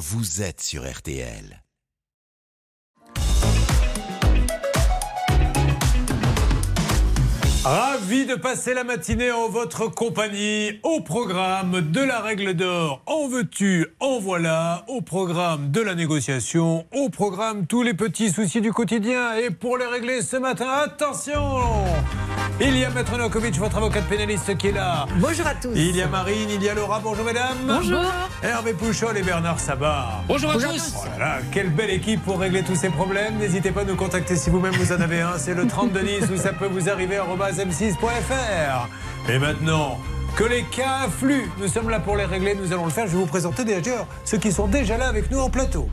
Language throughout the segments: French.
vous êtes sur RTL. Ravi de passer la matinée en votre compagnie au programme de la règle d'or. En veux-tu, en voilà, au programme de la négociation, au programme tous les petits soucis du quotidien. Et pour les régler ce matin, attention Il y a Maître Nokovic, votre avocate pénaliste qui est là. Bonjour à tous. Il y a Marine, il y a Laura, bonjour mesdames. Bonjour. Hervé Pouchol et Bernard Sabat. Bonjour à Bonjour à tous. Oh là là, quelle belle équipe pour régler tous ces problèmes. N'hésitez pas à nous contacter si vous-même vous en avez un. C'est le 3210 où ça peut vous arriver m6.fr. Et maintenant, que les cas affluent, nous sommes là pour les régler, nous allons le faire. Je vais vous présenter d'ailleurs ceux qui sont déjà là avec nous en plateau.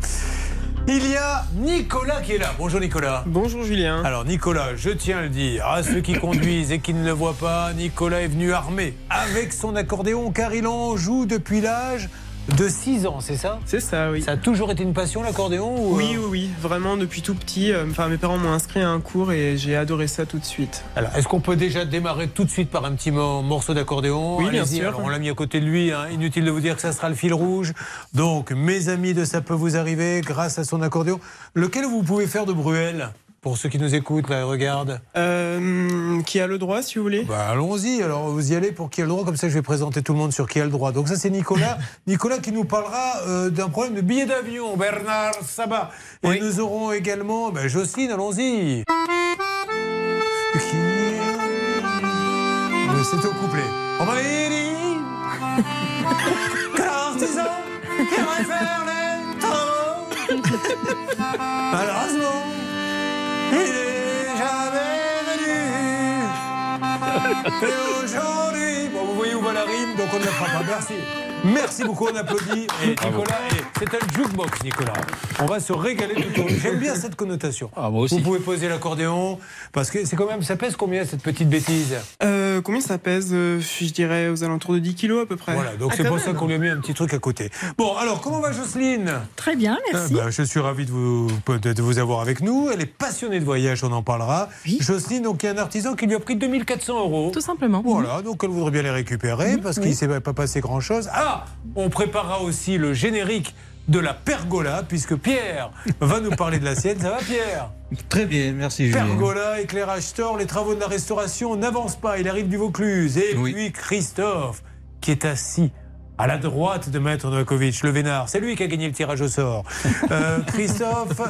Il y a Nicolas qui est là. Bonjour Nicolas. Bonjour Julien. Alors Nicolas, je tiens à le dire, à ceux qui conduisent et qui ne le voient pas, Nicolas est venu armé avec son accordéon car il en joue depuis l'âge de 6 ans, c'est ça? C'est ça, oui. Ça a toujours été une passion l'accordéon ou, Oui, euh, oui, oui, vraiment depuis tout petit. euh, Enfin, mes parents m'ont inscrit à un cours et j'ai adoré ça tout de suite. Alors, est-ce qu'on peut déjà démarrer tout de suite par un petit mo- morceau d'accordéon? Oui, bien sûr. Alors, on l'a mis à côté de lui. hein. Inutile de vous dire que ça sera le fil rouge. Donc, mes amis de Ça peut vous arriver grâce à son accordéon. Lequel vous pouvez faire de Bruel? Pour ceux qui nous écoutent, là, et regardent. Euh, qui a le droit, si vous voulez? Bah, allons-y. Alors, vous y allez pour qui a le droit. Comme ça, je vais présenter tout le monde sur qui a le droit. Donc, ça, c'est Nicolas. Nicolas qui nous parlera euh, d'un problème de billet d'avion. Bernard Sabat. Et Oui. nous aurons également bah, Jocelyne. Allons-y. C'est au couplet. On va qui faire les travaux. Malheureusement, Et aujourd'hui, bon, vous voyez où va la rime, donc on ne la fera pas. Merci. Merci beaucoup, on applaudit. Et Nicolas, c'est un jukebox, Nicolas. On va se régaler tout au. J'aime bien cette connotation. Ah, moi aussi. Vous pouvez poser l'accordéon, parce que c'est quand même, ça pèse combien cette petite bêtise? Euh, Combien ça pèse euh, Je dirais aux alentours de 10 kilos à peu près. Voilà, donc Ah, c'est pour même. ça qu'on lui a mis un petit truc à côté. Bon, alors, comment va Jocelyne? Très bien, merci. Ah, bah, je suis ravi de vous, de vous avoir avec nous. Elle est passionnée de voyage, on en parlera. Oui. Jocelyne, donc, il y a un artisan qui lui a pris 2400 euros. Tout simplement. Voilà, donc elle voudrait bien les récupérer parce qu'il ne s'est pas passé grand-chose. Ah On préparera aussi le générique de la pergola puisque Pierre va nous parler de la sienne. Ça va Pierre Très bien, merci Julien. Pergola, éclairage store, les travaux de la restauration n'avancent pas. Il arrive du Vaucluse. Et Oui. puis Christophe qui est assis à la droite de Maître Novakovic, le vénard. C'est lui qui a gagné le tirage au sort. Euh, Christophe,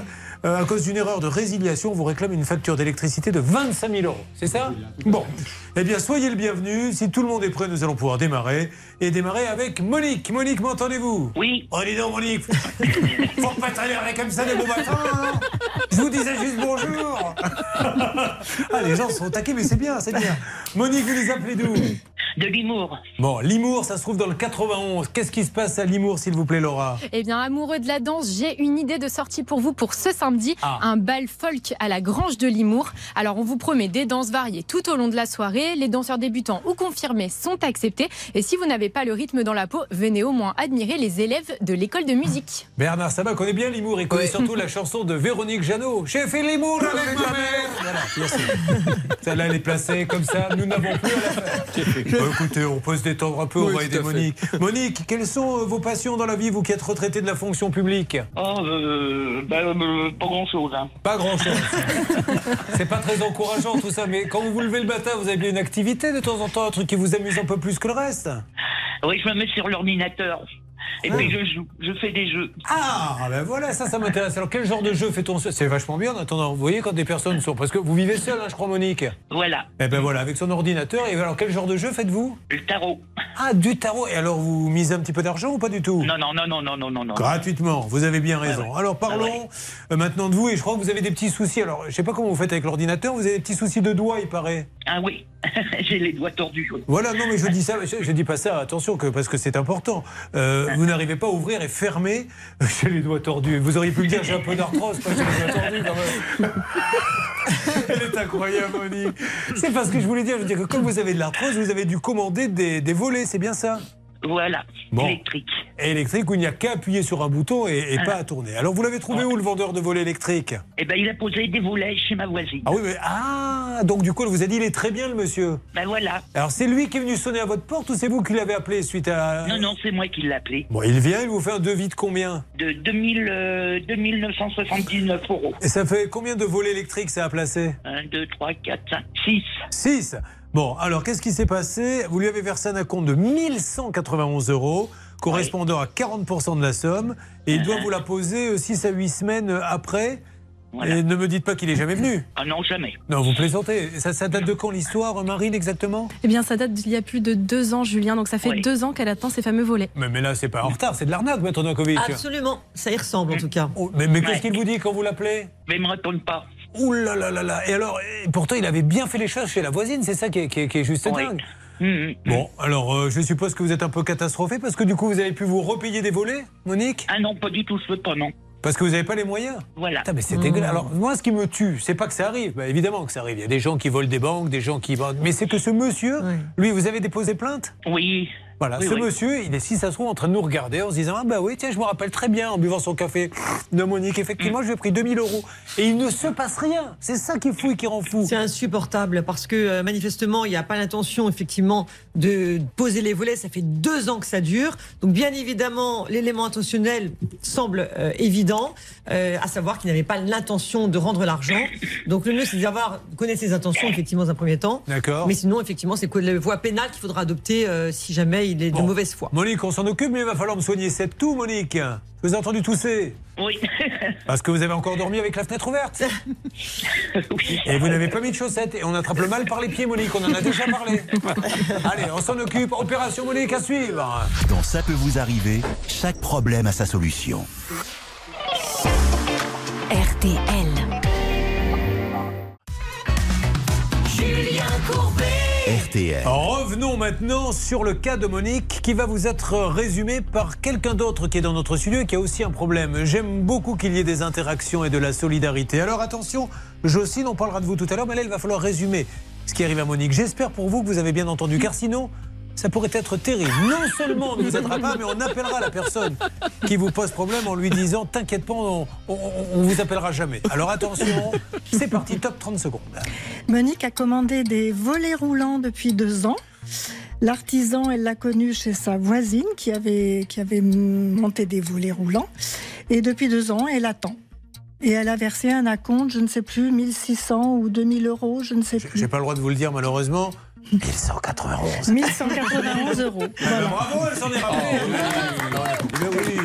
euh, à cause d'une erreur de résiliation, vous réclame une facture d'électricité de 25 000 euros. C'est ça? Bon. Eh bien, soyez le bienvenu. Si tout le monde est prêt, nous allons pouvoir démarrer. Et démarrer avec Monique. Monique, m'entendez-vous? Oui, Oh, dis donc, Monique. Faut pas t'alérer comme ça de bon matin. hein. Je vous disais juste bonjour. ah, les gens sont taqués, mais c'est bien, c'est bien. Monique, vous les appelez d'où? De l'humour. Bon, Limour, ça se trouve dans le 91. Qu'est-ce qui se passe à Limour, s'il vous plaît, Laura? Eh bien, amoureux de la danse, j'ai une idée de sortie pour vous pour ce samedi. Ah. Un bal folk à la Grange de Limour. Alors, on vous promet des danses variées tout au long de la soirée. Les danseurs débutants ou confirmés sont acceptés. Et si vous n'avez pas le rythme dans la peau, venez au moins admirer les élèves de l'école de musique. Bernard Sabat connaît bien Limour. Il connaît surtout la chanson de Véronique Jeannot. J'ai fait Limour avec ma mère. Voilà, merci. Celle-là, elle est placée comme ça. Nous n'avons plus à la faire. Bon, écoutez, on peut se détendre un peu. on va aider Monique. Monique, quelles sont euh, vos passions dans la vie, vous qui êtes retraité de la fonction publique? Oh, euh, bah, euh, pas grand-chose. Hein. Pas grand-chose. C'est pas très encourageant tout ça, mais quand vous vous levez le matin, vous avez bien une activité de temps en temps, un truc qui vous amuse un peu plus que le reste? Oui, je me mets sur l'ordinateur. Et puis je joue, je fais des jeux. Ah, ben voilà, ça, ça m'intéresse. Alors, quel genre de jeu fait-on seul? C'est vachement bien en attendant. Vous voyez, quand des personnes sont. Parce que vous vivez seul, hein, je crois, Monique. Voilà, Eh ben voilà, avec son ordinateur. Et alors, quel genre de jeu faites-vous? Le tarot. Ah, du tarot. Et alors, vous misez un petit peu d'argent ou pas du tout? Non, non, non, non, non, non, non. Gratuitement, vous avez bien raison. Ah ouais. Alors parlons euh, maintenant de vous et je crois que vous avez des petits soucis. Alors je sais pas comment vous faites avec l'ordinateur, vous avez des petits soucis de doigts, il paraît. Ah oui, j'ai les doigts tordus. Voilà, non mais je dis ça, je, je dis pas ça, attention, que, parce que c'est important. Euh, vous n'arrivez pas à ouvrir et fermer, j'ai les doigts tordus. Vous auriez pu me dire j'ai un peu d'arthrose, pas j'ai les doigts tordus quand même. Elle est incroyable, Monique. C'est parce que je voulais dire, je veux dire que comme vous avez de l'arthrose, vous avez dû commander des, des volets, c'est bien ça? Voilà, Bon. électrique. électrique où il n'y a qu'à appuyer sur un bouton et, et pas à tourner. Alors vous l'avez trouvé où le vendeur de volets électriques? Eh ben, il a posé des volets chez ma voisine. Ah oui, mais ah donc du coup elle vous a dit il est très bien le monsieur. Ben voilà. Alors c'est lui qui est venu sonner à votre porte ou c'est vous qui l'avez appelé suite à Non, non, c'est moi qui l'ai appelé. Bon, il vient, il vous fait un devis de combien? De 2000, euh, 2979 euros. Et ça fait combien de volets électriques ça a placé? 1, 2, 3, 4, 5, 6. 6. Bon, alors qu'est-ce qui s'est passé? Vous lui avez versé un acompte de 1191 euros, correspondant à 40% de la somme, et il doit vous la poser 6 à 8 semaines après. Voilà. Et ne me dites pas qu'il est jamais venu. Ah non, jamais. Non, vous plaisantez. Ça, ça date de quand l'histoire, Marine, exactement? Eh bien, ça date d'il y a plus de deux ans, Julien. Donc, ça fait Oui. deux ans qu'elle attend ces fameux volets. mais, mais là, c'est pas en retard, c'est de l'arnaque, Maître Novakovic. Absolument, ça y ressemble en tout cas. Oh, mais mais qu'est-ce qu'il vous dit quand vous l'appelez? Mais il me retourne pas. Ouh là là là là Et alors, et pourtant, il avait bien fait les choses chez la voisine, c'est ça qui est, qui est- qui est juste Oui. dingue. Hum, hum. Bon, alors, euh, je suppose que vous êtes un peu catastrophé parce que du coup, vous avez pu vous repayer des volets, Monique? Ah non, pas du tout, je veux pas, non. Parce que vous n'avez pas les moyens? Voilà. Putain, mais c'est dégueulasse. Alors, moi, ce qui me tue, c'est pas que ça arrive. Bah, évidemment que ça arrive. Il y a des gens qui volent des banques, des gens qui volent. Mais c'est que ce monsieur, Ouais. lui, vous avez déposé plainte? Oui. Voilà, Oui, ce oui. monsieur, il est, si ça se trouve, en train de nous regarder en se disant Ah, bah oui, tiens, je me rappelle très bien en buvant son café de Monique. Effectivement, je lui ai pris 2000 euros. Et il ne se passe rien. C'est ça qui est fou et qui rend fou. C'est insupportable parce que euh, manifestement, il n'y a pas l'intention effectivement de poser les volets. Ça fait deux ans que ça dure. Donc bien évidemment, l'élément intentionnel semble euh, évident, euh, à savoir qu'il n'avait pas l'intention de rendre l'argent. Donc le mieux, c'est d'avoir connaître ses intentions effectivement dans un premier temps. D'accord Mais sinon, effectivement, c'est quoi la voie pénale qu'il faudra adopter euh, si jamais il est Bon. de mauvaise foi. Monique, on s'en occupe, mais il va falloir me soigner. C'est tout, Monique. Je vous ai entendu tousser. Oui. Parce que vous avez encore dormi avec la fenêtre ouverte. oui. Et vous n'avez pas mis de chaussettes. Et on attrape le mal par les pieds, Monique. On en a déjà parlé. Allez, on s'en occupe. Opération Monique à suivre. Dans Ça peut vous arriver, chaque problème a sa solution. RTL. RTL. Revenons maintenant sur le cas de Monique qui va vous être résumé par quelqu'un d'autre qui est dans notre studio et qui a aussi un problème. J'aime beaucoup qu'il y ait des interactions et de la solidarité. Alors attention, Jocelyne, on parlera de vous tout à l'heure, mais là, il va falloir résumer ce qui arrive à Monique. J'espère pour vous que vous avez bien entendu, car sinon, ça pourrait être terrible. Non seulement on ne vous aidera pas, mais on appellera la personne qui vous pose problème en lui disant T'inquiète pas, on, on vous appellera jamais. Alors attention, c'est parti, top 30 secondes. Monique a commandé des volets roulants depuis deux ans. L'artisan, elle l'a connu chez sa voisine qui avait, qui avait monté des volets roulants. Et depuis deux ans, elle attend. Et elle a versé un acompte, je ne sais plus, 1600 ou 2000 euros, je ne sais J'ai plus. pas le droit de vous le dire malheureusement. 1191. 1191 euros. Voilà. Bravo, elle s'en est rappelée. Mais oui.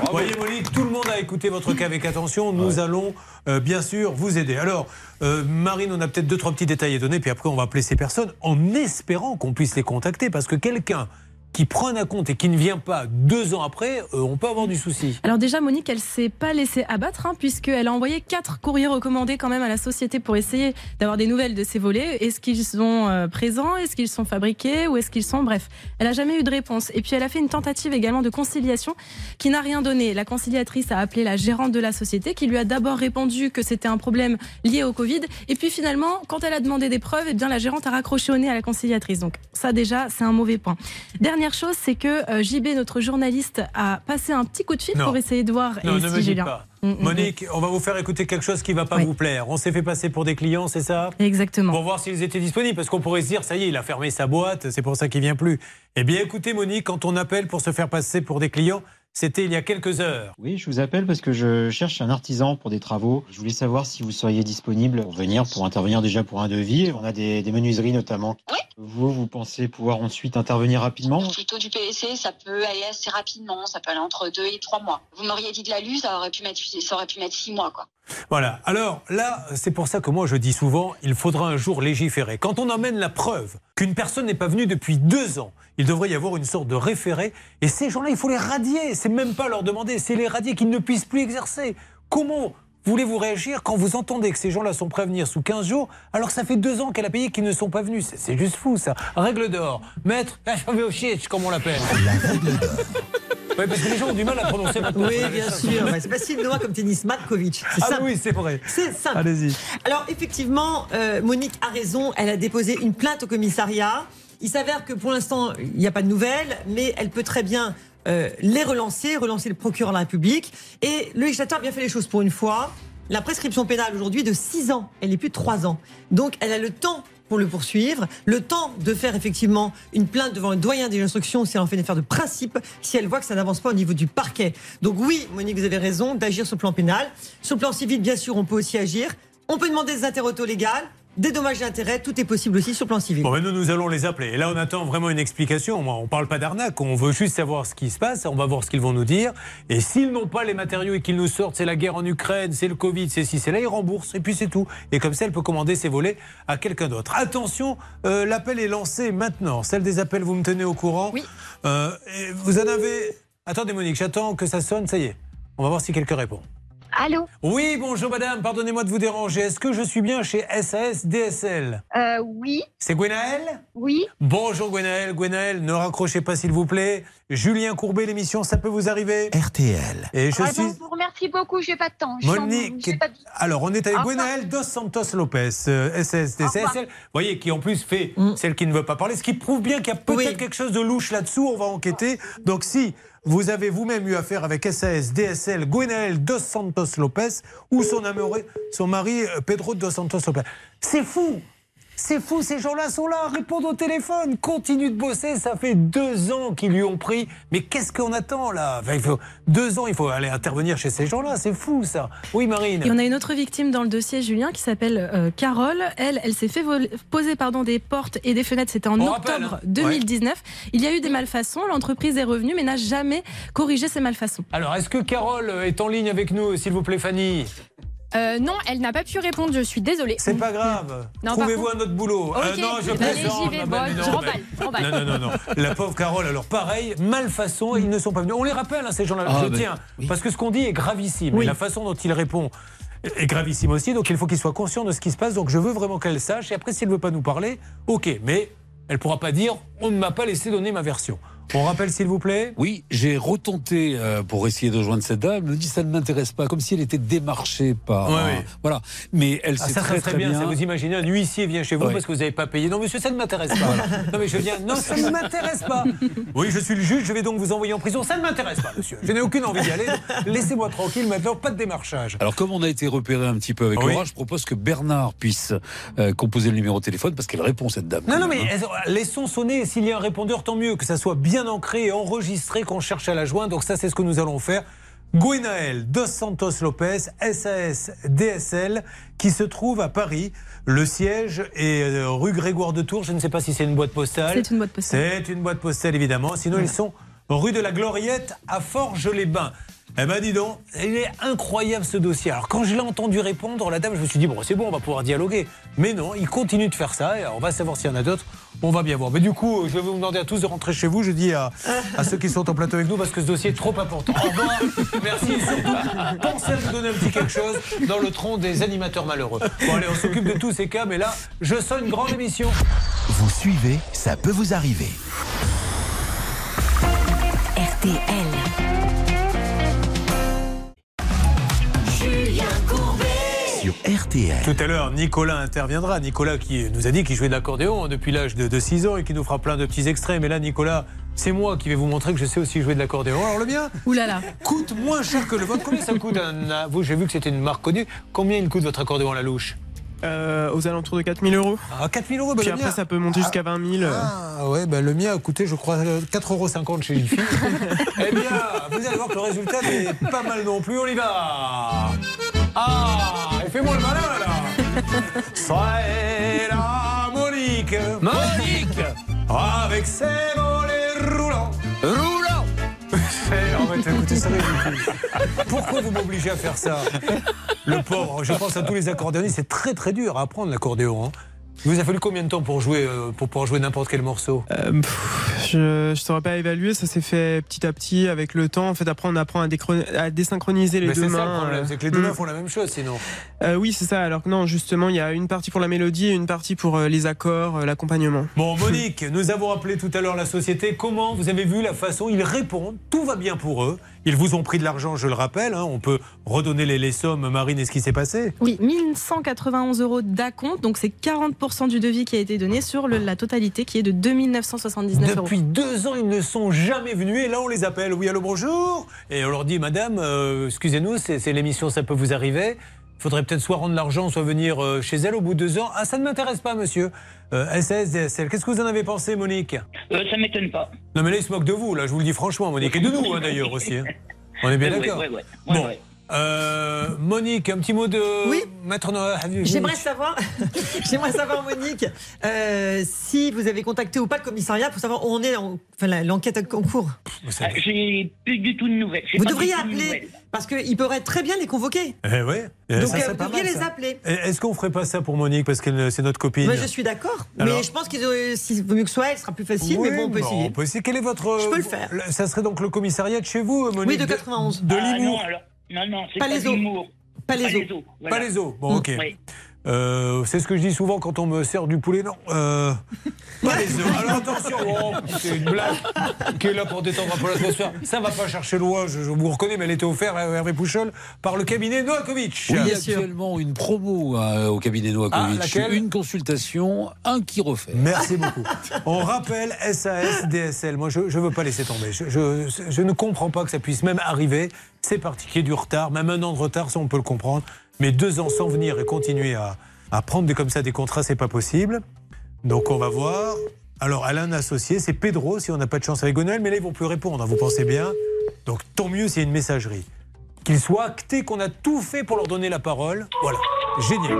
Vous voyez, Monique, tout le monde a écouté votre cas avec attention. Nous allons euh, bien sûr vous aider. Alors, euh, Marine, on a peut-être deux, trois petits détails à donner, puis après, on va appeler ces personnes en espérant qu'on puisse les contacter. Parce que quelqu'un qui prend un compte et qui ne vient pas deux ans après, euh, on peut avoir du souci. Alors déjà, Monique, elle s'est pas laissée abattre, hein, puisqu'elle a envoyé quatre courriers recommandés quand même à la société pour essayer d'avoir des nouvelles de ces volets. Est-ce qu'ils sont euh, présents? Est-ce qu'ils sont fabriqués? Ou est-ce qu'ils sont? Bref, elle a jamais eu de réponse. Et puis elle a fait une tentative également de conciliation qui n'a rien donné. La conciliatrice a appelé la gérante de la société qui lui a d'abord répondu que c'était un problème lié au Covid. Et puis finalement, quand elle a demandé des preuves, eh bien la gérante a raccroché au nez à la conciliatrice. Donc ça déjà, c'est un mauvais point. Dernière chose, c'est que euh, JB, notre journaliste, a passé un petit coup de fil Non. pour essayer de voir. Non, et ne si Julien- pas. Mm, mm, Monique, on va vous faire écouter quelque chose qui ne va pas Oui. vous plaire. On s'est fait passer pour des clients, c'est ça? Exactement. Pour voir s'ils étaient disponibles, parce qu'on pourrait se dire, ça y est, il a fermé sa boîte, c'est pour ça qu'il vient plus. Eh bien, écoutez, Monique, quand on appelle pour se faire passer pour des clients, c'était il y a quelques heures. Oui, je vous appelle parce que je cherche un artisan pour des travaux. Je voulais savoir si vous seriez disponible pour venir, pour intervenir déjà pour un devis. On a des, des menuiseries notamment. Vous, vous pensez pouvoir ensuite intervenir rapidement? Plutôt du PVC, ça peut aller assez rapidement, ça peut aller entre deux et trois mois. Vous m'auriez dit de l'alu, ça aurait pu mettre, ça aurait pu mettre six mois, quoi. Voilà. Alors là, c'est pour ça que moi je dis souvent, il faudra un jour légiférer. Quand on emmène la preuve qu'une personne n'est pas venue depuis deux ans, il devrait y avoir une sorte de référé. Et ces gens-là, il faut les radier. C'est même pas leur demander, c'est les radier qu'ils ne puissent plus exercer. Comment voulez-vous réagir quand vous entendez que ces gens-là sont venir sous 15 jours, alors que ça fait deux ans qu'elle a payé qu'ils ne sont pas venus? C'est- juste fou, ça. Règle d'or. Maître, la cheveux comme on l'appelle. Ouais, parce que les gens ont du mal à prononcer votre. Oui, bien sûr. C'est facile voir comme tennis Matkovic. C'est Ah simple. oui, c'est vrai. C'est simple. Allez-y. Alors effectivement, euh, Monique a raison, elle a déposé une plainte au commissariat. Il s'avère que pour l'instant, il n'y a pas de nouvelles, mais elle peut très bien euh, les relancer, relancer le procureur de la République. Et le législateur a bien fait les choses pour une fois. La prescription pénale aujourd'hui est de 6 ans, elle n'est plus de 3 ans. Donc elle a le temps pour le poursuivre, le temps de faire effectivement une plainte devant le doyen des instructions si elle en fait une affaire de principe, si elle voit que ça n'avance pas au niveau du parquet. Donc oui, Monique, vous avez raison d'agir sur le plan pénal. Sur le plan civil, bien sûr, on peut aussi agir. On peut demander des interautos légales, des dommages d'intérêt, tout est possible aussi sur le plan civil. Bon, maintenant, nous allons les appeler. Et là, on attend vraiment une explication. Moi, on parle pas d'arnaque, on veut juste savoir ce qui se passe. On va voir ce qu'ils vont nous dire. Et s'ils n'ont pas les matériaux et qu'ils nous sortent, c'est la guerre en Ukraine, c'est le Covid, c'est ci, c'est là, ils remboursent. Et puis c'est tout. Et comme ça, elle peut commander ses volets à quelqu'un d'autre. Attention, euh, l'appel est lancé maintenant. Celle des appels, vous me tenez au courant. Oui. Euh, et vous en avez. Attendez, Monique, j'attends que ça sonne. Ça y est. On va voir si quelqu'un répond. Allô Oui, bonjour madame, pardonnez-moi de vous déranger. Est-ce que je suis bien chez SAS DSL euh, Oui. C'est Gwenaël Oui. Bonjour Gwenaël. Gwenaël, ne raccrochez pas s'il vous plaît. Julien Courbet, l'émission, ça peut vous arriver RTL. Et je Ah, suis... bon, je vous remercie beaucoup, j'ai pas de temps. Je suis en- Monique, pas de- alors on est avec. Gwenaël Dos Santos Lopez, euh, SAS. DSL, vous voyez, qui en plus fait celle qui ne veut pas parler, ce qui prouve bien qu'il y a peut-être quelque chose de louche là-dessous, on va enquêter. Donc si vous avez vous-même eu affaire avec SAS, DSL, Gwenaël Dos Santos Lopez ou son amoureux, son mari euh, Pedro Dos Santos Lopez. C'est fou c'est fou, ces gens-là sont là, répondent au téléphone, continuent de bosser. Ça fait deux ans qu'ils lui ont pris. Mais qu'est-ce qu'on attend là? Enfin, il faut, Deux ans, il faut aller intervenir chez ces gens-là. C'est fou ça. Oui, Marine. Et on a une autre victime dans le dossier, Julien, qui s'appelle euh, Carole. Elle, elle s'est fait poser pardon, des portes et des fenêtres. C'était en On octobre rappelle, hein. 2019. Il y a eu des malfaçons. L'entreprise est revenue, mais n'a jamais corrigé ces malfaçons. Alors, est-ce que Carole est en ligne avec nous, s'il vous plaît, Fanny? Euh, non, elle n'a pas pu répondre, je suis désolée. C'est pas grave. Trouvez-vous un autre boulot. Euh, non, je plaisante. bah, non, remballe, remballe. Non, non, non, non. La pauvre Carole, alors pareil, malfaçon, ils ne sont pas venus. On les rappelle, hein, ces gens-là. Ah, je ben, tiens. Parce que ce qu'on dit est gravissime. Et la façon dont il répond est gravissime aussi. Donc il faut qu'il soit conscient de ce qui se passe. Donc je veux vraiment qu'elle sache. Et après, s'il ne veut pas nous parler, ok. Mais elle ne pourra pas dire on ne m'a pas laissé donner ma version. On rappelle, s'il vous plaît Oui, j'ai retenté euh, pour essayer de rejoindre cette dame. Elle me dit ça ne m'intéresse pas, comme si elle était démarchée par. Ouais, ouais. Voilà. Mais elle Ah, sait ça, très très bien, bien. ça. Vous imaginez, un huissier vient chez vous Ouais. parce que vous n'avez pas payé. Non, monsieur, ça ne m'intéresse pas. non, mais je viens. Non, ça ne m'intéresse pas. Oui, je suis le juge, je vais donc vous envoyer en prison. Ça ne m'intéresse pas, monsieur. Je n'ai aucune envie d'y aller. Laissez-moi tranquille maintenant, pas de démarchage. Alors, comme on a été repéré un petit peu avec Oui. Laura, je propose que Bernard puisse euh, composer le numéro de téléphone parce qu'elle répond, cette dame. Non, non, mais hein. laissons sonner. S'il y a un répondeur, tant mieux. Que ça soit bien ancré et enregistré, qu'on cherche à la joindre. Donc, ça, c'est ce que nous allons faire. Gwenaël Dos Santos Lopez, SAS DSL, qui se trouve à Paris. Le siège est euh, rue Grégoire de Tours. Je ne sais pas si c'est une boîte postale. C'est une boîte postale. C'est une boîte postale, évidemment. Sinon, ils sont rue de la Gloriette à Forges-les-Bains. Eh ben dis donc, il est incroyable ce dossier. Alors quand je l'ai entendu répondre, la dame, je me suis dit, bon c'est bon, on va pouvoir dialoguer. Mais non, il continue de faire ça et on va savoir s'il y en a d'autres. On va bien voir. Mais du coup, je vais vous demander à tous de rentrer chez vous. Je dis à, à ceux qui sont en plateau avec nous parce que ce dossier est trop important. Au revoir, merci et surtout, pensez à nous donner un petit quelque chose dans le tronc des animateurs malheureux. Bon allez, on s'occupe de tous ces cas, mais là, je sens une grande émission. Vous suivez, ça peut vous arriver. RTL. Sur RTL. Tout à l'heure, Nicolas interviendra. Nicolas qui nous a dit qu'il jouait de l'accordéon depuis l'âge de, de 6 ans et qui nous fera plein de petits extraits. Mais là, Nicolas, c'est moi qui vais vous montrer que je sais aussi jouer de l'accordéon. Alors le mien Ouh là là. coûte moins cher que le vôtre. Combien ça coûte un... Vous, j'ai vu que c'était une marque connue. Combien il coûte votre accordéon à la louche? Euh, aux alentours de 4000 euros. Ah, 4000 euros, bah, Puis le après, mien. ça peut monter jusqu'à 20 000. Ah ouais, bah, le mien a coûté, je crois, euh, 4,50 euros chez Jiffy. eh bien, vous allez voir que le résultat n'est pas mal non plus. On y va Ah fais-moi le malin, là C'est la Monique Monique Avec ses volets roulants Roulant Arrête, écoutez, ça. Pourquoi vous m'obligez à faire ça? Le pauvre, je pense à tous les accordéonistes, c'est très très dur à apprendre l'accordéon. hein. Il vous a fallu combien de temps pour jouer, euh, pour pouvoir jouer n'importe quel morceau? Euh, pff, je ne saurais pas évaluer, ça s'est fait petit à petit avec le temps. En fait, après, on apprend à, désynchroniser les Mais deux c'est ça le mains. problème, euh. c'est que les deux mains Mm. font la même chose sinon. Euh, oui, c'est ça. Alors que non, justement, il y a une partie pour la mélodie et une partie pour euh, les accords, euh, l'accompagnement. Bon, Monique, nous avons appelé tout à l'heure la société. Comment Vous avez vu la façon Ils répondent, tout va bien pour eux. Ils vous ont pris de l'argent, je le rappelle. hein. On peut redonner les, les sommes, Marine, et ce qui s'est passé? Oui, 1191 euros d'acompte, donc c'est 40% du devis qui a été donné sur le- la totalité qui est de 2979 euros. Depuis deux ans, ils ne sont jamais venus et là, on les appelle. Oui, allô, bonjour. Et on leur dit, madame, euh, excusez-nous, c'est l'émission, ça peut vous arriver. Il faudrait peut-être soit rendre l'argent, soit venir euh, chez elle au bout de deux ans. Ah, ça ne m'intéresse pas, monsieur. Euh, SAS, DSL, qu'est-ce que vous en avez pensé, Monique? Euh, ça m'étonne pas. Non, mais là, il se moque de vous, là, je vous le dis franchement, Monique. Et de nous, hein, d'ailleurs, aussi. hein. On est bien Ouais, d'accord ouais, ouais, Bon. Euh, Monique, un petit mot de Oui. Maître. J'aimerais savoir, j'aimerais savoir, Monique, euh, si vous avez contacté ou pas le commissariat pour savoir où on est, en- enfin, l'enquête en cours. Ah, J'ai plus du tout de nouvelles. Vous devriez de appeler, parce qu'ils pourraient très bien les convoquer. Eh ouais. Eh, Donc, ça, euh, c'est vous pas devriez mal, les ça. appeler. Eh, Est-ce qu'on ferait pas ça pour Monique parce que c'est notre copine Moi, je suis d'accord, mais je pense qu'il s'il vaut mieux que ce soit elle, ce sera plus facile, Oui, mais bon, on peut bon, essayer. on peut essayer. Quel est votre. Je peux le faire. Ça serait donc le commissariat de chez vous, Monique Oui, de 91. De, Ah, non, Limours. alors, non, non, c'est Pas pas, les os. l'humour. Pas les os. voilà. Pas les os. Bon, ok. Oui. Euh, c'est ce que je dis souvent quand on me sert du poulet. Non, euh, pas les. Alors attention, oh, c'est une blague qui est là pour détendre un peu l'atmosphère. Ça va pas chercher loin, je, je vous reconnais, mais elle était offerte à Hervé Pouchol par le cabinet Noakovic. Oui, il y a actuellement une promo euh, au cabinet Novakovic. Ah, une consultation, un qui refait. Merci beaucoup. On rappelle SAS, DSL. Moi, je ne veux pas laisser tomber. Je, je- je ne comprends pas que ça puisse même arriver. C'est parti, qu'il y ait du retard, même un an de retard, ça on peut le comprendre. Mais deux ans sans venir et continuer à, à prendre comme ça des contrats, c'est pas possible. Donc on va voir. Alors, elle a un associé, c'est Pedro, si on n'a pas de chance avec Gonel, mais là, ils vont plus répondre, hein, vous pensez bien. Donc, tant mieux s'il y a une messagerie. Qu'il soit acté qu'on a tout fait pour leur donner la parole. Voilà, génial.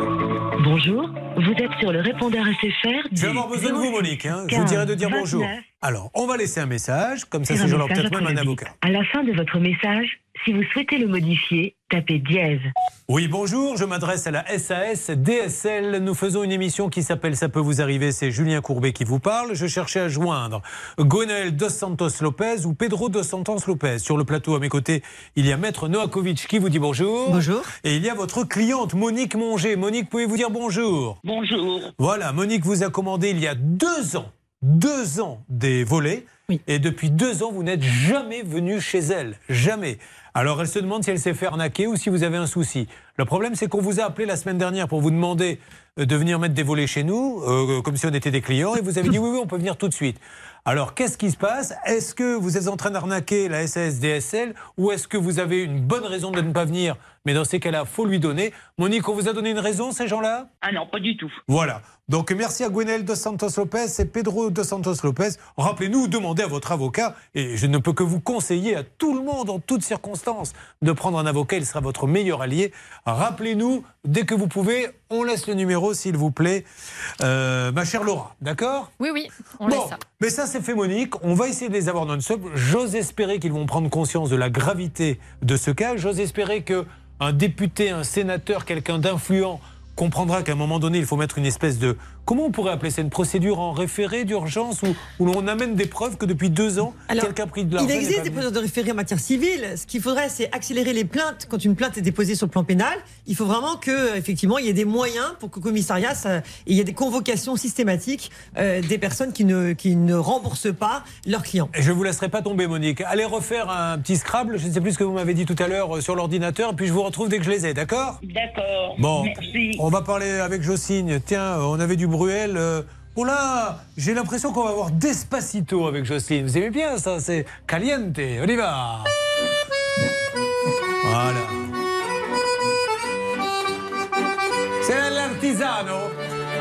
Bonjour, vous êtes sur le répondeur SFR. Je vais avoir besoin de vous, Monique. hein. Je vous dirai de dire bonjour. Alors, on va laisser un message, comme ça, ces gens-là ont peut-être même un avocat. À la fin de votre message, si vous souhaitez le modifier, tapez dièse. Oui, bonjour, je m'adresse à la SAS DSL. Nous faisons une émission qui s'appelle Ça peut vous arriver, c'est Julien Courbet qui vous parle. Je cherchais à joindre Gonel Dos Santos Lopez ou Pedro Dos Santos Lopez. Sur le plateau à mes côtés, il y a Maître Noakovic qui vous dit bonjour. Bonjour. Et il y a votre cliente Monique Monger. Monique, pouvez-vous dire bonjour? Bonjour. Voilà, Monique vous a commandé il y a deux ans, deux ans des volets. Et depuis deux ans, vous n'êtes jamais venu chez elle. Jamais. Alors elle se demande si elle s'est fait arnaquer ou si vous avez un souci. Le problème, c'est qu'on vous a appelé la semaine dernière pour vous demander euh, de venir mettre des volets chez nous, euh, comme si on était des clients, et vous avez dit oui, oui, on peut venir tout de suite. Alors, qu'est-ce qui se passe? Est-ce que vous êtes en train d'arnaquer la SAS DSL ou est-ce que vous avez une bonne raison de ne pas venir Mais dans ces cas-là, faut lui donner. Monique, on vous a donné une raison, ces gens-là? Ah non, pas du tout. voilà. Donc merci à Gwenel Dos Santos Lopez et Pedro Dos Santos Lopez. Rappelez-nous, demandez à votre avocat, et je ne peux que vous conseiller à tout le monde, en toutes circonstances, de prendre un avocat, il sera votre meilleur allié. Rappelez-nous, dès que vous pouvez, on laisse le numéro, s'il vous plaît, Euh, ma chère Laura, d'accord? Oui, oui, on Bon, laisse ça. mais ça c'est fait Monique, on va essayer de les avoir non-stop. J'ose espérer qu'ils vont prendre conscience de la gravité de ce cas. J'ose espérer que un député, un sénateur, quelqu'un d'influent comprendra qu'à un moment donné, il faut mettre une espèce de... Comment on pourrait appeler ça Une procédure en référé d'urgence où, où l'on amène des preuves que depuis deux ans, quelqu'un a pris de l'argent. Il existe des procédures de référé en matière civile. Ce qu'il faudrait, c'est accélérer les plaintes. Quand une plainte est déposée sur le plan pénal, il faut vraiment que, effectivement, il y ait des moyens pour qu'au commissariat, ça- il y ait des convocations systématiques euh, des personnes qui ne, qui ne remboursent pas leurs clients. Et je ne vous laisserai pas tomber, Monique. Allez refaire un petit Scrabble, je ne sais plus ce que vous m'avez dit tout à l'heure euh, sur l'ordinateur, et puis je vous retrouve dès que je les ai, d'accord? D'accord. Bon, Merci. on va parler avec Jocelyne. Tiens, euh, on avait du Bruel. euh, Oh là, j'ai l'impression qu'on va avoir Despacito avec Jocelyne. Vous aimez bien ça, c'est caliente. On y va. Voilà. C'est l'artisano.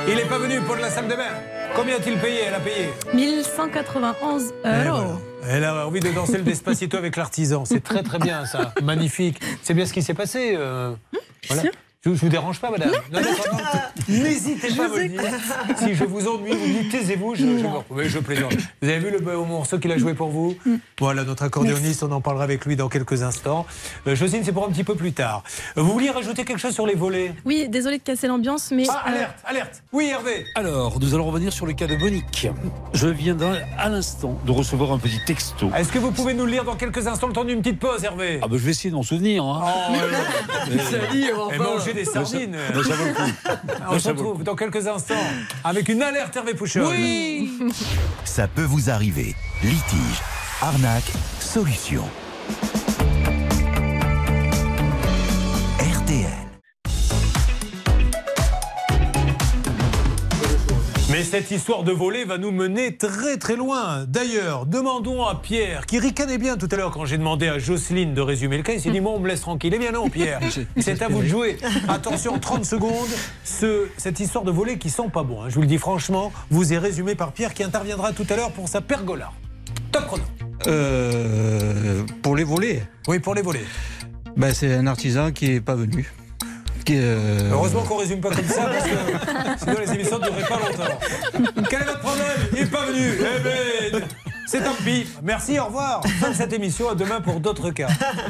Il n'est pas venu pour la salle de bain. Combien a-t-il payé? Elle a payé. 1191 Et euros. voilà. Elle a envie de danser le Despacito avec l'artisan. C'est très très bien ça. Magnifique. C'est bien ce qui s'est passé. euh, voilà. Je, je vous dérange pas, madame Non, non, non, non. N'hésitez pas à me le dire. Si je vous ennuie, vous me dites taisez-vous. Je, je, oui, je plaisante. Vous avez vu le morceau qu'il a joué pour vous Voilà, notre accordéoniste, on en parlera avec lui dans quelques instants. Euh, Jocelyne, c'est pour un petit peu plus tard. Vous vouliez rajouter quelque chose sur les volets Oui, désolé de casser l'ambiance, mais. Ah, euh, alerte, alerte Oui, Hervé Alors, nous allons revenir sur le cas de Monique. Je viens à l'instant de recevoir un petit texto. Est-ce que vous pouvez nous le lire dans quelques instants, le temps d'une petite pause, Hervé? Ah ben, je vais essayer d'en souvenir. hein. Oh, Mais- Et manger des sardines. Mais ça vaut le coup. On se retrouve dans quelques instants avec une alerte Hervé Pouchol. Oui Ça peut vous arriver. Litige, arnaque, solution. Mais cette histoire de voler va nous mener très très loin. D'ailleurs, demandons à Pierre, qui ricanait bien tout à l'heure quand j'ai demandé à Jocelyne de résumer le cas. Il s'est dit, moi, on me laisse tranquille. Eh bien non, Pierre, c'est à vous de jouer. Attention, 30 secondes. Ce- cette histoire de voler qui sent pas bon. hein. Je vous le dis franchement, vous est résumé par Pierre qui interviendra tout à l'heure pour sa pergola. Top chrono. Euh, pour les volets Oui, pour les volets. Ben, c'est un artisan qui n'est pas venu. Euh, Heureusement qu'on résume pas comme ça parce que sinon les émissions ne dureraient pas longtemps. Quel est votre problème? Il n'est pas venu. Eh ben, c'est tant pis. Merci, au revoir. Fin de cette émission. À demain pour d'autres cas.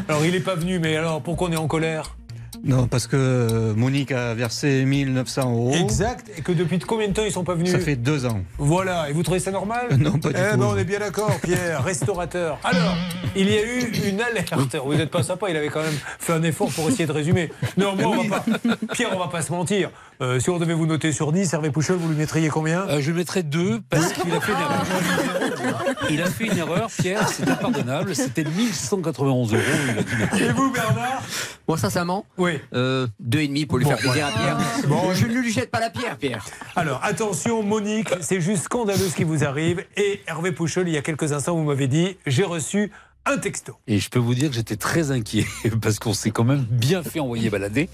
Alors il n'est pas venu, mais alors pourquoi on est en colère? Non, parce que euh, Monique a versé 1900 euros. Exact. Et que depuis combien de temps ils sont pas venus Ça fait deux ans. Voilà. Et vous trouvez ça normal Non, pas du eh tout. ben, on est bien d'accord, Pierre, restaurateur. Alors, il y a eu une alerte. Vous n'êtes pas sympa, il avait quand même fait un effort pour essayer de résumer. Néanmoins, on va pas... Pierre, on va pas se mentir. Euh, si on devait vous noter sur 10, Hervé Pouchol, vous lui mettriez combien Euh, Je lui mettrais deux parce qu'il a fait erreur. Il a fait une erreur, Pierre, c'est impardonnable. C'était 1191 euros. Et vous, Bernard? Bon, sincèrement Oui. Euh, deux et demi pour lui Bon, faire plaisir voilà. à Pierre. Bon. je ne lui jette pas la pierre, Pierre. Alors, attention, Monique, c'est juste scandaleux ce qui vous arrive. Et Hervé Pouchol, il y a quelques instants, vous m'avez dit j'ai reçu un texto. Et je peux vous dire que j'étais très inquiet parce qu'on s'est quand même bien fait envoyer balader.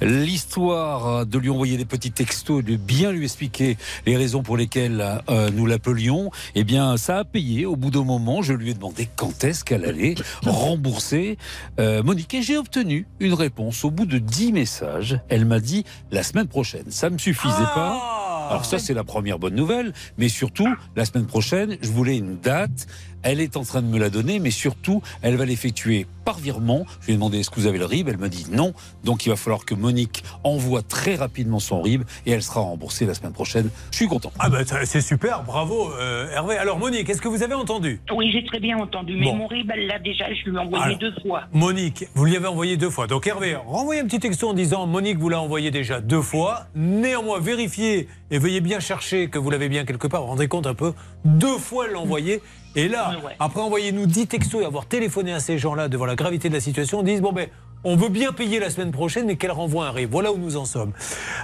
L'histoire de lui envoyer des petits textos et de bien lui expliquer les raisons pour lesquelles euh, nous l'appelions, eh bien, ça a payé. Au bout d'un moment, je lui ai demandé quand est-ce qu'elle allait rembourser euh, Monique. Et j'ai obtenu une réponse. Au bout de 10 messages, elle m'a dit la semaine prochaine. Ça ne me suffisait pas. Alors ça, c'est la première bonne nouvelle. Mais surtout, la semaine prochaine, je voulais une date. Elle est en train de me la donner, mais surtout, elle va l'effectuer par virement. Je lui ai demandé est-ce que vous avez le RIB? Elle m'a dit non. Donc il va falloir que Monique envoie très rapidement son RIB et elle sera remboursée la semaine prochaine. Je suis content. Ah, bah, ça, c'est super, bravo, euh, Hervé. Alors, Monique, est-ce que vous avez entendu? Oui, j'ai très bien entendu. Mais Bon. mon RIB, elle l'a déjà, je lui ai envoyé Alors. deux fois. Monique, vous lui avez envoyé deux fois. Donc Hervé, renvoyez un petit texto en disant Monique vous l'a envoyé déjà deux fois. Néanmoins, vérifiez et veuillez bien chercher que vous l'avez bien quelque part. Vous vous rendez compte un peu? Deux fois elle l'a envoyé. Et là, après envoyer-nous 10 textos et avoir téléphoné à ces gens-là devant la gravité de la situation, on dit bon ben, on veut bien payer la semaine prochaine, mais qu'elle renvoie un RIB. Voilà où nous en sommes.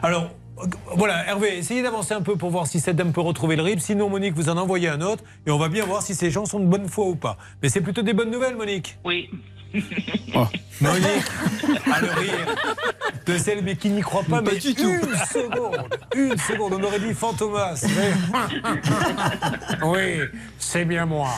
Alors. Voilà, Hervé, essayez d'avancer un peu pour voir si cette dame peut retrouver le RIB. Sinon, Monique, vous en envoyez un autre et on va bien voir si ces gens sont de bonne foi ou pas. Mais c'est plutôt des bonnes nouvelles, Monique. Oui. Monique a le rire de celle mais qui n'y croit pas, mais une seconde, une seconde, on aurait dit Fantomas. mais- oui, c'est bien moi,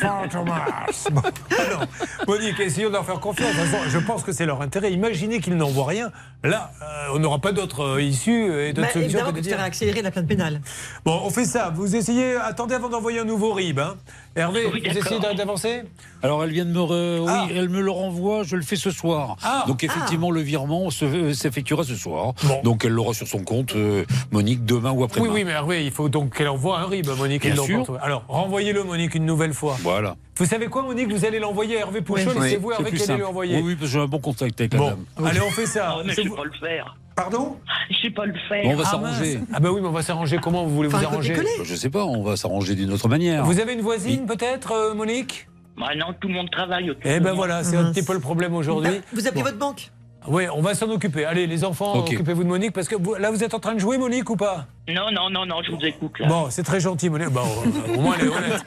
Fantomas. Bon, alors, Monique, essayons de leur faire confiance. Je pense que c'est leur intérêt. Imaginez qu'ils n'envoient rien. Là, euh, on n'aura pas d'autre euh, issue et d'autre Bah, solution évidemment que que de tu dire. serais accéléré la plainte pénale. Bon, on fait ça. Vous essayez, attendez avant d'envoyer un nouveau RIB. hein. Hervé, Oui, vous essayez d'avancer? Alors elle vient de me, re- oui, elle me le renvoie. Je le fais ce soir. Ah. Donc effectivement, le virement se- euh, s'effectuera ce soir. Bon. Donc elle l'aura sur son compte, euh, Monique, demain ou après-demain. Oui, oui, mais Hervé, il faut donc qu'elle envoie un RIB, Monique. Bien sûr. Alors, renvoyez-le, Monique, une nouvelle fois. Voilà. Vous savez quoi, Monique Vous allez l'envoyer à Hervé Pouchol Oui. et c'est vous, Hervé, qui allez lui simple. envoyer. Oui, oui, parce que j'ai un bon contact avec la Bon, dame. allez, on fait ça. Ah, mais je vous- pas le faire. Pardon? Je sais pas le faire. Bon, on va Ah, s'arranger. Ah bah oui, mais on va s'arranger. Comment vous voulez vous arranger? Je sais pas, on va s'arranger d'une autre manière. Vous avez une voisine, peut-être, euh, Monique? Bah non, tout le monde travaille. autour Eh ben voilà, c'est un petit peu le problème aujourd'hui. Vous appelez Bon. votre banque Oui, on va s'en occuper. Allez, les enfants, occupez-vous de Monique, parce que vous- là, vous êtes en train de jouer, Monique, ou pas? Non, non, non, non, je vous écoute là. Bon, c'est très gentil, Monique. Bon, euh, au moins, elle est honnête.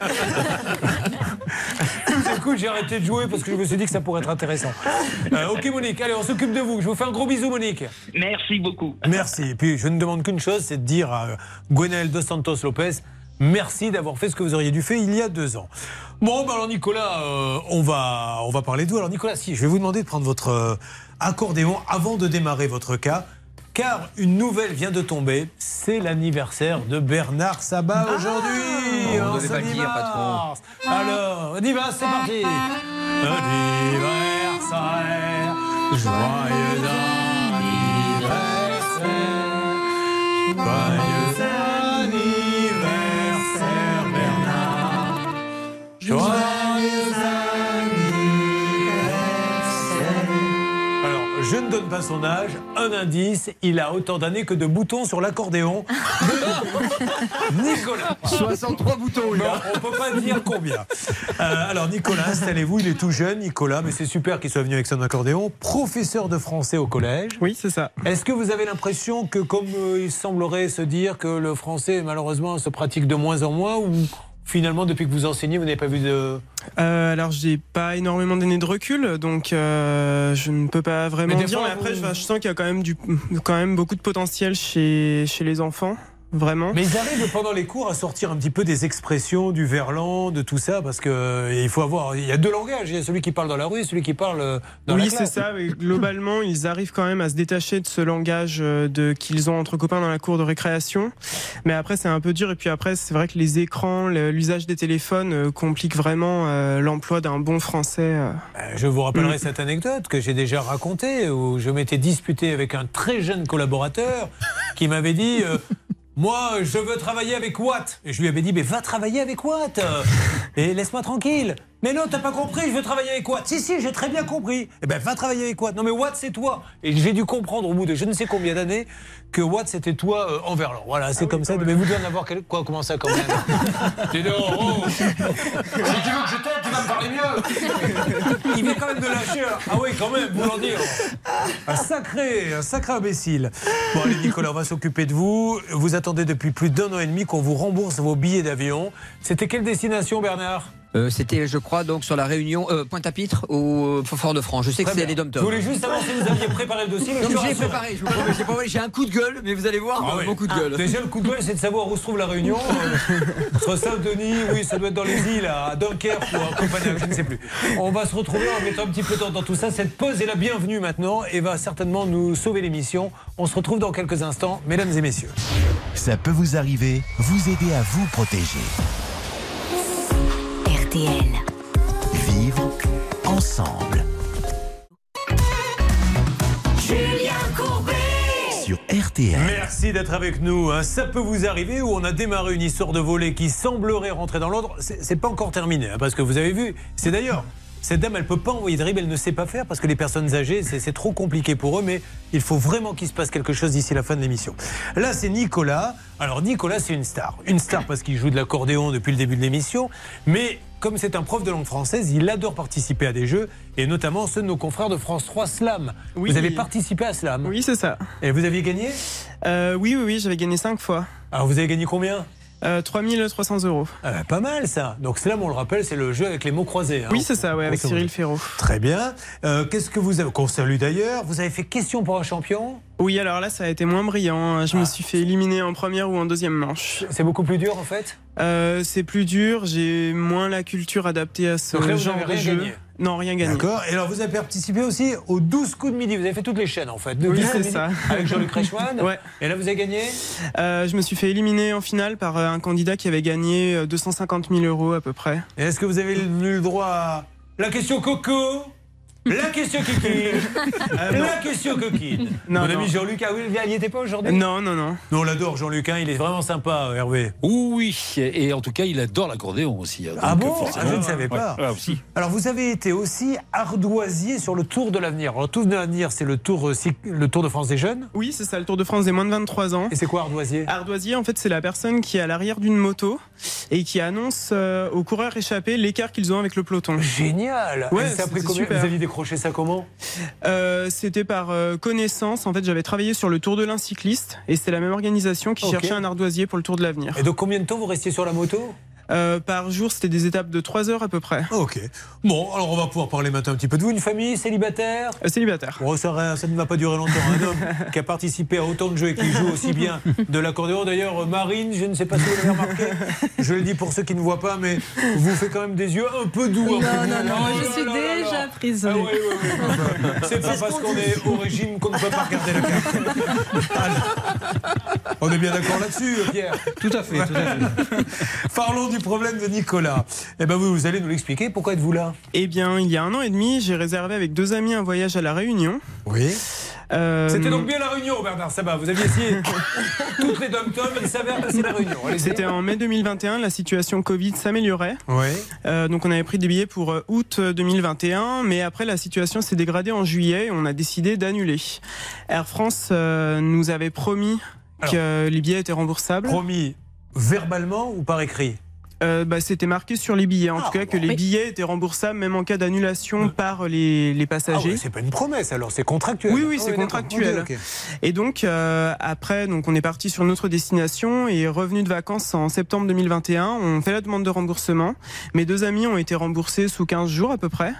Je vous écoute, j'ai arrêté de jouer parce que je me suis dit que ça pourrait être intéressant. Euh, ok, Monique, allez, on s'occupe de vous. Je vous fais un gros bisou, Monique. Merci beaucoup. Merci. Et puis, je ne demande qu'une chose, c'est de dire à Gwenaël Dos Santos Lopez merci d'avoir fait ce que vous auriez dû faire il y a deux ans. Bon, bah alors Nicolas, euh, on, va, on va parler de vous. Alors Nicolas, si, je vais vous demander de prendre votre euh, accordéon avant de démarrer votre cas. Car une nouvelle vient de tomber, c'est l'anniversaire de Bernard Sabat aujourd'hui. Oh, on ce pas dire, patron. Alors, on y va, c'est parti. Anniversaire, joyeux anniversaire, joyeux anniversaire joyeux. Alors, je ne donne pas son âge. Un indice, il a autant d'années que de boutons sur l'accordéon. Nicolas. 63 boutons, il Non, a. on peut pas dire combien. Euh, alors Nicolas, installez-vous, il est tout jeune, Nicolas, mais c'est super qu'il soit venu avec son accordéon. Professeur de français au collège. Oui, c'est ça. Est-ce que vous avez l'impression que, comme euh, il semblerait se dire que le français, malheureusement, se pratique de moins en moins, ou finalement, depuis que vous enseignez, vous n'avez pas vu de... Euh, alors, j'ai pas énormément d'années de recul, donc euh, je ne peux pas vraiment Mais dire. fois, mais après, vous- je, je sens qu'il y a quand même, du, quand même beaucoup de potentiel chez, chez les enfants, vraiment. Mais ils arrivent pendant les cours à sortir un petit peu des expressions, du verlan, de tout ça, parce que il faut avoir. Il y a deux langages. Il y a celui qui parle dans la rue et celui qui parle euh, dans la oui, classe. c'est ça. mais globalement, ils arrivent quand même à se détacher de ce langage euh, de qu'ils ont entre copains dans la cour de récréation. Mais après, c'est un peu dur. Et puis après, c'est vrai que les écrans, l'usage des téléphones euh, complique vraiment l'emploi d'un bon français. Je vous rappellerai Mm. cette anecdote que j'ai déjà racontée où je m'étais disputé avec un très jeune collaborateur qui m'avait dit euh, Moi, je veux travailler avec Watt. Et je lui avais dit Mais va travailler avec Watt Et laisse-moi tranquille. Mais non, t'as pas compris, je veux travailler avec Watt. Si, si, j'ai très bien compris. Eh ben, va travailler avec Watt. Non, mais Watt, c'est toi. Et j'ai dû comprendre au bout de je ne sais combien d'années que Watt, c'était toi euh, en verlan. Voilà, c'est comme ça. Mais vous devez en avoir quel... quoi Comment ça, quand même oh. Si tu veux que je t'aide, tu vas me parler mieux. Il vient quand même de lâcher. un- Ah oui, quand même, vous l'en dire. Un sacré, un sacré imbécile. Bon, allez, Nicolas, on va s'occuper de vous. Vous attendez depuis plus d'un an et demi qu'on vous rembourse vos billets d'avion. C'était quelle destination, Bernard? Euh, C'était, je crois, donc sur la Réunion, euh, Pointe-à-Pitre ou euh, Fort-de-France. Je sais que c'est les dom Je voulais juste savoir si vous aviez préparé le dossier. mais Non, je rassuré. préparé, j'ai un coup de gueule, mais vous allez voir, Ah oui. mon coup de gueule. Déjà, le coup de gueule, c'est de savoir où se trouve la Réunion. Euh, Soit Saint-Denis, oui, ça doit être dans les îles, à Dunkerque ou à Copenhague, je ne sais plus. On va se retrouver en mettant un petit peu de temps dans tout ça. Cette pause est la bienvenue maintenant et va certainement nous sauver l'émission. On se retrouve dans quelques instants, mesdames et messieurs. Ça peut vous arriver, vous aider à vous protéger. RTL. Vivre ensemble. Julien Courbet. Sur RTL. Merci d'être avec nous. hein. Ça peut vous arriver où on a démarré une histoire de volet qui semblerait rentrer dans l'ordre. C'est c'est pas encore terminé, hein, parce que vous avez vu. C'est d'ailleurs. Cette dame, elle peut pas envoyer de RIB, elle ne sait pas faire parce que les personnes âgées, c'est c'est trop compliqué pour eux, mais il faut vraiment qu'il se passe quelque chose d'ici la fin de l'émission. Là, c'est Nicolas. Alors, Nicolas, c'est une star. Une star parce qu'il joue de l'accordéon depuis le début de l'émission, mais comme c'est un prof de langue française, il adore participer à des jeux, et notamment ceux de nos confrères de France 3 Slam. Oui. Vous avez participé à Slam? Oui, c'est ça. Et vous aviez gagné? Euh, oui, oui, oui, j'avais gagné 5 fois. Alors, vous avez gagné combien? Euh, 3300 euros. Ah bah, pas mal ça. Donc Slam, on le rappelle, c'est le jeu avec les mots croisés. hein. Oui, c'est ça, ouais, avec. Cyril Ferraud. Très bien. Euh, Qu'est-ce que vous avez Qu'on salue d'ailleurs? Vous avez fait question pour un champion? Oui, alors là, ça a été moins brillant. Je me suis fait éliminer en première ou en deuxième manche. C'est beaucoup plus dur en fait? Euh, C'est plus dur, j'ai moins la culture adaptée à ce Donc là, vous genre de jeu. gagné. Non, rien gagné. D'accord. Et alors vous avez participé aussi aux 12 coups de midi. Vous avez fait toutes les chaînes en fait. De Oui, 12 coups de c'est ça. Avec Jean-Luc Reichmann. Ouais. Et là vous avez gagné? Euh, je me suis fait éliminer en finale par euh, un candidat qui avait gagné euh, 250 000 euros à peu près. Et est-ce que vous avez eu le droit à la question coco? La question coquine La question coquine Non, Mon non. ami Jean-Luc, ah oui, il n'y était pas aujourd'hui Non, non, non. Nous on l'adore Jean-Luc, hein, il est vraiment sympa Hervé. Oui, et en tout cas, il adore l'accordéon aussi. hein, Ah donc, bon Ah, Je ne savais pas. Ouais, ouais, aussi. Alors vous avez été aussi ardoisier sur le Tour de l'avenir. Alors Tour de l'avenir, c'est le tour, euh, le tour de France des jeunes. Oui, c'est ça, le Tour de France des moins de 23 ans. Et c'est quoi ardoisier Ardoisier, en fait, c'est la personne qui est à l'arrière d'une moto et qui annonce euh, aux coureurs échappés l'écart qu'ils ont avec le peloton. Génial Ouais, ça a pris combien super. Vous aviez décroché ça comment Euh, C'était par euh, connaissance. En fait, j'avais travaillé sur le Tour de l'Un cycliste et c'est la même organisation qui cherchait un ardoisier pour le Tour de l'avenir. Et donc combien de temps vous restiez sur la moto? Euh, par jour, c'était des étapes de 3 heures à peu près. Ok. Bon, alors on va pouvoir parler maintenant un petit peu de vous. Une famille célibataire Euh, célibataire. Bon, ça, ça ne va pas durer longtemps. Un homme qui a participé à autant de jeux et qui joue aussi bien de l'accordéon. D'ailleurs, Marine, je ne sais pas si vous l'avez remarqué, je le dis pour ceux qui ne voient pas, mais vous fait quand même des yeux un peu doux. Non, peu non, doux. non, Oh je suis déjà prise. Ah oui, oui, oui, oui. C'est pas parce qu'on est au régime qu'on ne peut pas regarder la carte. Alors, On est bien d'accord là-dessus, Pierre Tout à fait, tout à fait. Parlons du problème de Nicolas. Eh ben vous, vous allez nous l'expliquer. Pourquoi êtes-vous là? Eh bien, il y a un an et demi, j'ai réservé avec deux amis un voyage à La Réunion. Oui. Euh, C'était donc bien la Réunion, Bernard Sabat. Vous aviez essayé toutes les dom-toms, il s'avère que c'est la Réunion. C'était en mai 2021, la situation Covid s'améliorait. Oui. Euh, donc on avait pris des billets pour euh, août 2021, mais après la situation s'est dégradée en juillet et on a décidé d'annuler. Air France euh, nous avait promis que les billets étaient remboursables. Promis verbalement ou par écrit? Euh, bah, C'était marqué sur les billets, en tout cas, que les billets étaient remboursables même en cas d'annulation par les, les Ah passagers. ouais, c'est pas une promesse alors, c'est contractuel. Oui, oui, Ah c'est contractuel. Et donc, euh, après, donc, on est parti sur notre destination et revenu de vacances en septembre 2021. On fait la demande de remboursement. Mes deux amis ont été remboursés sous 15 jours à peu près.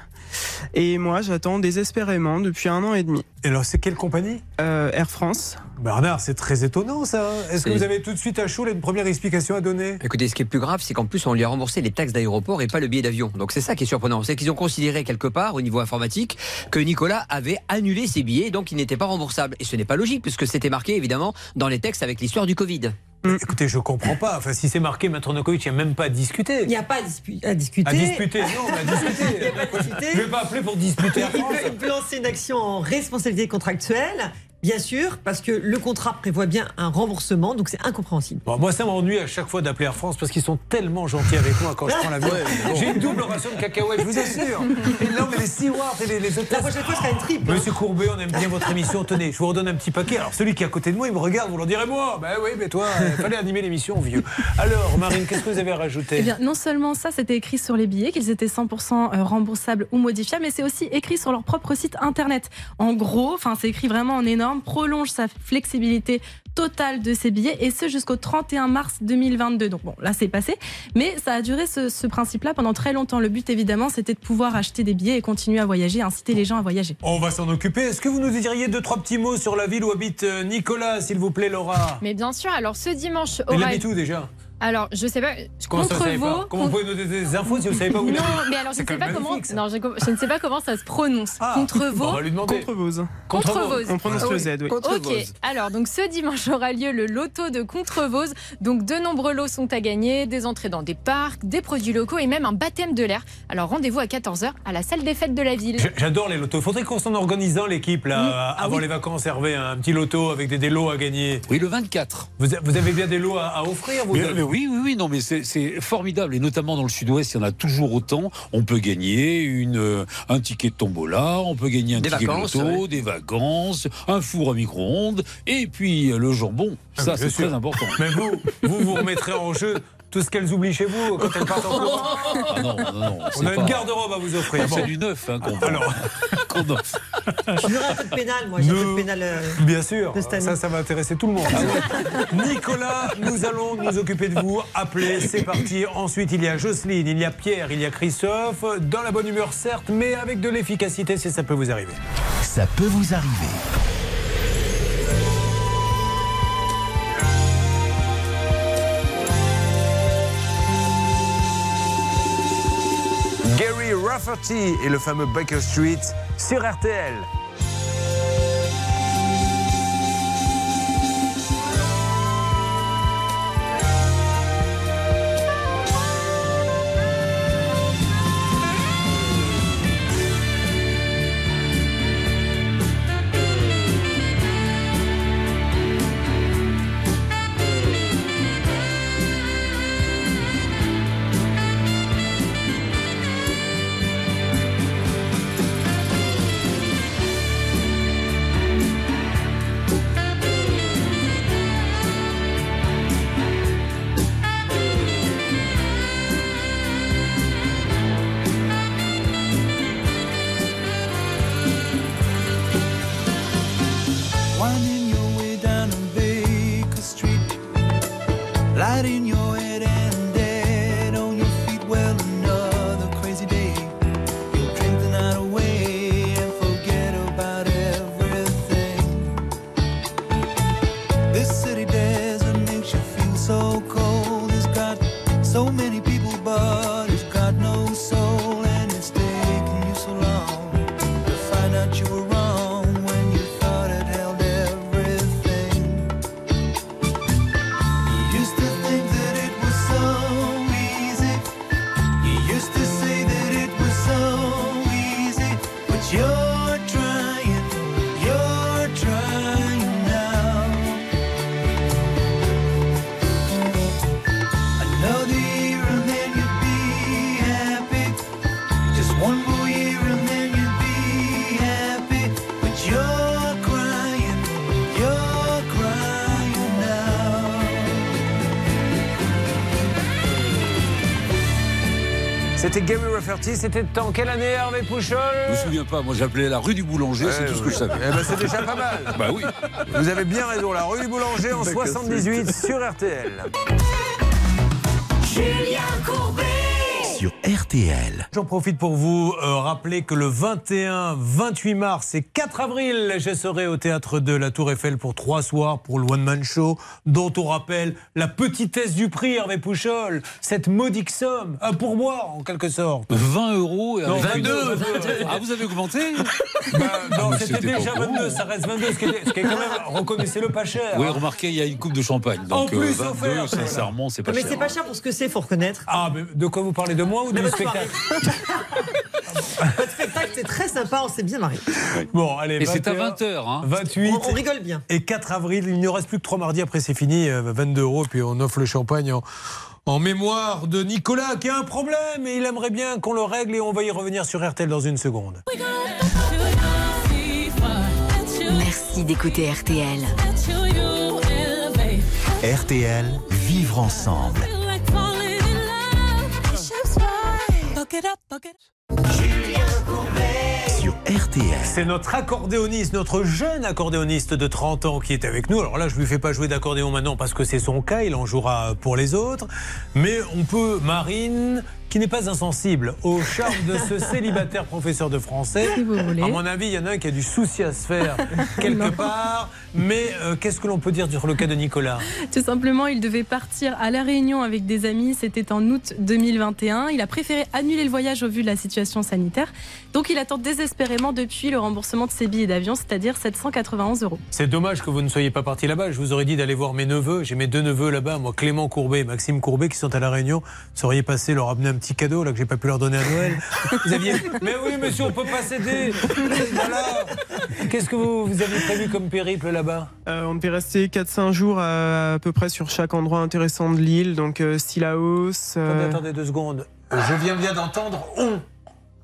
Et moi, j'attends désespérément depuis un an et demi. Et alors, c'est quelle compagnie? Euh, Air France. Bernard, c'est très étonnant ça. Est-ce que vous avez tout de suite à chaud là, une première explication à donner? Écoutez, ce qui est plus grave, c'est qu'en plus, on lui a remboursé les taxes d'aéroport et pas le billet d'avion. Donc c'est ça qui est surprenant. C'est qu'ils ont considéré quelque part, au niveau informatique, que Nicolas avait annulé ses billets, donc il n'était pas remboursable. Et ce n'est pas logique, puisque c'était marqué, évidemment, dans les textes avec l'histoire du Covid. Écoutez, je comprends pas. Enfin, si c'est marqué Maître Nokovic, il n'y a même pas à discuter. Il n'y a pas à, dispu- à discuter. À disputer, non, mais à discuter. Il a pas à discuter. Je vais pas appeler pour disputer Il peut, il peut lancer une action en responsabilité contractuelle, bien sûr, parce que le contrat prévoit bien un remboursement, donc c'est incompréhensible. Bon, moi, ça m'ennuie à chaque fois d'appeler Air France parce qu'ils sont tellement gentils avec moi quand je prends l'avion. Ouais. J'ai une double ration de cacahuètes, je vous assure. Et non, mais les stewards et les, les hôtesses. La prochaine fois, sera une triple. Monsieur Courbet, on aime bien votre émission. Tenez, je vous redonne un petit paquet. Alors, celui qui est à côté de moi, il me regarde, vous leur direz moi. Ben oui, mais toi, il fallait animer l'émission, vieux. Alors, Marine, qu'est-ce que vous avez à rajouter? Eh bien, non seulement ça, c'était écrit sur les billets, qu'ils étaient 100% remboursables ou modifiables, mais c'est aussi écrit sur leur propre site internet. En gros, enfin, c'est écrit vraiment en énorme, prolonge sa flexibilité totale de ces billets et ce jusqu'au 31 mars 2022. Donc bon, là c'est passé, mais ça a duré ce, ce principe-là pendant très longtemps. Le but évidemment, c'était de pouvoir acheter des billets et continuer à voyager, inciter les gens à voyager. On va s'en occuper. Est-ce que vous nous diriez deux, trois petits mots sur la ville où habite euh, Nicolas, s'il vous plaît, Laura? Mais bien sûr, alors ce dimanche Il aura. habite où déjà? Alors, je sais pas. Comment ça, vous pas Contrevaux. Comment vous pouvez nous donner des infos si vous savez pas où il Non, mais alors je ne sais pas comment. ça. Non, je, je ne sais pas comment ça se prononce. Ah, Contrevaux. on va lui demander. Contrevose. Contrevose. On prononce le Z, oui. Ok, alors donc ce dimanche aura lieu le loto de Contrevose. Donc de nombreux lots sont à gagner, des entrées dans des parcs, des produits locaux et même un baptême de l'air. Alors rendez-vous à 14h à la salle des fêtes de la ville. J'adore les lotos. Il faudrait qu'on s'en organise l'équipe, là, Ah avant les vacances, Hervé, un petit loto avec des, des lots à gagner. Oui, le 24. Vous, a- vous avez bien des lots à, à offrir vous Mais- mais oui, oui, oui, non, mais c'est- formidable. Et notamment dans le sud-ouest, il y en a toujours autant. On peut gagner une, euh, un ticket de tombola, on peut gagner un Des ticket vacances, de loto, ouais. des vacances, un four à micro-ondes, et puis euh, le jambon. Ah, Ça, c'est très important. Mais vous, vous vous remettrez en jeu tout ce qu'elles oublient chez vous quand elles partent en courant. Ah non, non, non. On c'est a pas- une garde-robe à vous offrir. C'est Bon. du neuf hein, qu'on Alors, offre. Je voudrais un peu de pénal, moi, j'ai un peu de Nous- pénal. euh, Bien sûr, ça, ça va intéresser tout le monde. Nicolas, nous allons nous occuper de vous. Appelez, c'est parti. Ensuite, il y a Jocelyne, il y a Pierre, il y a Christophe. Dans la bonne humeur, certes, mais avec de l'efficacité si ça peut vous arriver. Ça peut vous arriver. Gary Rafferty et le fameux Baker Street sur RTL. C'était Gary Rafferty. C'était en quelle année, Hervé Pouchol Je me souviens pas, moi j'appelais la rue du Boulanger, c'est tout ce que je savais. Eh ben, c'est déjà pas mal. Bah oui. Vous avez bien raison, la rue du Boulanger en D'accord, 78 sur RTL. Julien Courbet. RTL. J'en profite pour vous euh, rappeler que le 21, 28 mars et 4 avril, je serai au théâtre de la Tour Eiffel pour trois soirs pour le One Man Show, dont on rappelle la petitesse du prix, Hervé Pouchol, cette modique somme, un pourboire en quelque sorte. 20 euros. et Non, avec une- 22. Ah, vous avez augmenté Bah, Ah, non, mais c'était déjà au courant. 22, ça reste 22, ce qui est, ce qui est quand même, reconnaissez-le pas cher. Oui, hein. remarquez, il y a une coupe de champagne. En Donc, plus, euh, 22, offert. sincèrement, c'est pas mais cher. c'est pas cher pour ce que c'est, faut reconnaître. Ah, mais de quoi vous parlez De moi ou du votre spectacle Votre spectacle, c'est très sympa, on s'est bien marré. Bon, allez. Et c'est à 21, 20h. Hein. 28. On, on rigole bien. Et 4 avril, il ne reste plus que 3 mardis, après c'est fini, euh, 22 euros, puis on offre le champagne en, en mémoire de Nicolas qui a un problème et il aimerait bien qu'on le règle et on va y revenir sur RTL dans une seconde. Merci d'écouter RTL. RTL, vivre ensemble. C'est notre accordéoniste, notre jeune accordéoniste de 30 ans qui est avec nous. Alors là, je lui fais pas jouer d'accordéon maintenant parce que c'est son cas, il en jouera pour les autres. Mais on peut, Marine, qui n'est pas insensible au charme de ce célibataire professeur de français. Si vous voulez. À mon avis, il y en a un qui a du souci à se faire quelque Non. part. Mais euh, qu'est-ce que l'on peut dire sur le cas de Nicolas? Tout simplement, il devait partir à La Réunion avec des amis. C'était en août 2021. Il a préféré annuler le voyage au vu de la situation sanitaire. Donc, il attend désespérément depuis le remboursement de ses billets d'avion, c'est-à-dire 791 euros. C'est dommage que vous ne soyez pas parti là-bas. Je vous aurais dit d'aller voir mes neveux. J'ai mes deux neveux là-bas, moi Clément Courbet et Maxime Courbet qui sont à la Réunion. Vous seriez passé leur amener un petit cadeau là que j'ai pas pu leur donner à Noël. Vous aviez Mais oui, monsieur, on peut pas céder. Voilà. Qu'est-ce que vous, vous aviez prévu comme périple là-bas Euh, on devait rester 4-5 jours à, à peu près sur chaque endroit intéressant de l'île, donc euh, Stilaos. euh, Attendez, attendez deux secondes. Je viens bien d'entendre on.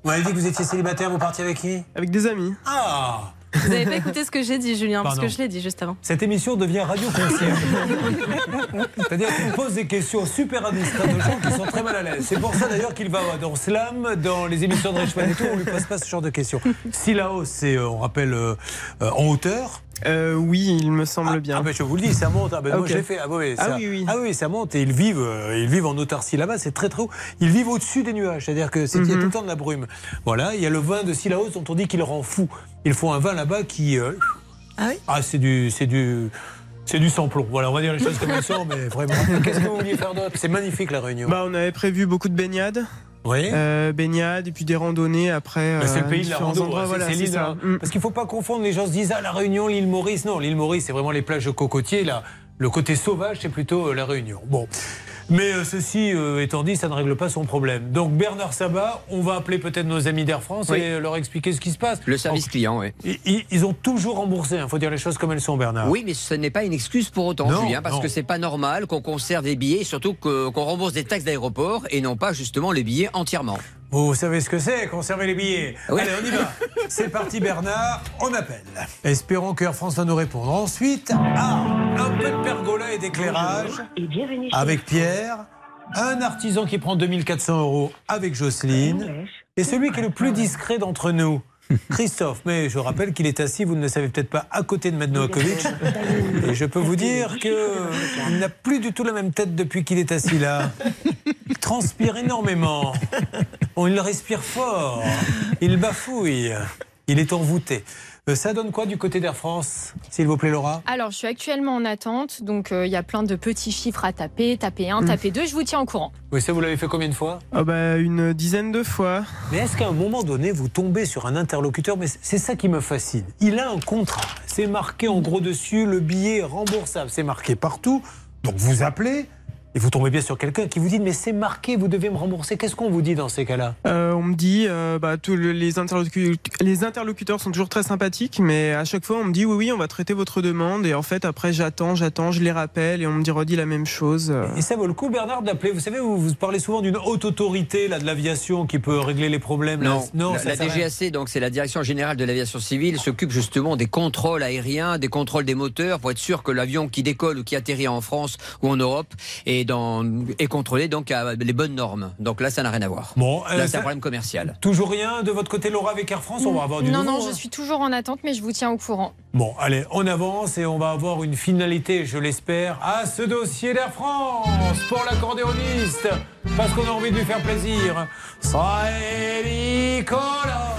Vous m'avez dit que vous étiez célibataire, vous partiez avec qui Avec des amis. Ah Vous n'avez pas écouté ce que j'ai dit, Julien, parce que je l'ai dit juste avant. Cette émission devient radio concierge. C'est-à-dire qu'on pose des questions super indiscrètes aux gens qui sont très mal à l'aise. C'est pour ça d'ailleurs qu'il va dans Slam, dans les émissions de Reichmann et tout, on lui pose pas ce genre de questions. Si là-haut, c'est, euh, on rappelle, euh, euh, en hauteur. Euh, oui, il me semble bien. Ah, ben, je vous le dis, ça monte. Ah, ben, moi, Ok. je l'ai fait. Ah, oui, Ah ça, oui, oui. Ah oui, ça monte et ils vivent, euh, ils vivent en autarcie là-bas. C'est très très haut. Ils vivent au-dessus des nuages. C'est-à-dire que c'est il y a Mhm. tout le temps de la brume. Voilà. Il y a le vin de Silaos dont on dit qu'il rend fou. Ils font un vin là-bas qui. euh, Ah oui ah, c'est du, c'est du, c'est du sans-plomb. Voilà, on va dire les choses comme elles sont, mais vraiment. Qu'est-ce que vous vouliez faire d'autre? C'est magnifique la réunion. Bah, on avait prévu beaucoup de baignades. Oui. Euh, baignades et puis des randonnées après. Bah, c'est le euh, pays de la rando. voilà, c'est c'est l'île ça. la- Parce qu'il ne faut pas confondre. Les gens se disent ah la Réunion, l'île Maurice. Non, l'île Maurice, c'est vraiment les plages de cocotiers. Là, le côté sauvage, c'est plutôt euh, la Réunion. Bon. Mais euh, ceci euh, étant dit, ça ne règle pas son problème. Donc Bernard Sabat, on va appeler peut-être nos amis d'Air France Oui. et leur expliquer ce qui se passe. Le service client, oui. Ils, ont toujours remboursé. Il faut dire les choses comme elles sont, Bernard. Oui, mais ce n'est pas une excuse pour autant, Non, Julien, parce non. que c'est pas normal qu'on conserve des billets et surtout qu'on rembourse des taxes d'aéroport et non pas justement les billets entièrement. Vous savez ce que c'est, conserver les billets. Oui. Allez, on y va. C'est parti, Bernard. On appelle. Espérons que Air France va nous répondre. Ensuite, ah, un peu de pergola et d'éclairage Et bienvenue chez avec Pierre. Un artisan qui prend 2400 euros avec Jocelyne. Et celui qui est le plus discret d'entre nous. Christophe, mais je rappelle qu'il est assis, vous ne le savez peut-être pas, à côté de Novakovic. Et je peux vous dire qu'il n'a plus du tout la même tête depuis qu'il est assis là. Il transpire énormément. Bon, il respire fort. Il bafouille. Il est envoûté. Euh, ça donne quoi du côté d'Air France, s'il vous plaît, Laura? Alors, je suis actuellement en attente, donc euh, il y a plein de petits chiffres à taper, taper un, Mm. taper deux, je vous tiens au courant. Oui, ça, vous l'avez fait combien de fois? Ah bah, une dizaine de fois. Mais est-ce qu'à un moment donné, vous tombez sur un interlocuteur? Mais c'est ça qui me fascine. Il a un contrat. C'est marqué en gros dessus, le billet est remboursable. C'est marqué partout. Donc vous appelez et vous tombez bien sur quelqu'un qui vous dit Mais c'est marqué, vous devez me rembourser. Qu'est-ce qu'on vous dit dans ces cas-là? Euh, on me dit, euh, bah, tous le- les, interlocu- les interlocuteurs sont toujours très sympathiques, mais à chaque fois on me dit oui, oui, on va traiter votre demande. Et en fait, après, j'attends, j'attends, je les rappelle et on me dit redit la même chose. Et ça vaut le coup, Bernard, d'appeler. Vous savez, vous, vous parlez souvent d'une haute autorité là, de l'aviation qui peut régler les problèmes. là. Non, la, ça la. DGAC, donc c'est la Direction générale de l'aviation civile, s'occupe justement des contrôles aériens, des contrôles des moteurs pour être sûr que l'avion qui décolle ou qui atterrit en France ou en Europe est et, dans, et contrôlé donc à les bonnes normes. Donc là, ça n'a rien à voir. Bon, euh, là, c'est un problème commercial. Toujours rien de votre côté, Laura, avec Air France? On va avoir du non, nouveau. non, hein. je suis toujours en attente, mais je vous tiens au courant. Bon, allez, on avance et on va avoir une finalité, je l'espère, à ce dossier d'Air France pour l'accordéoniste, parce qu'on a envie de lui faire plaisir. Nicolas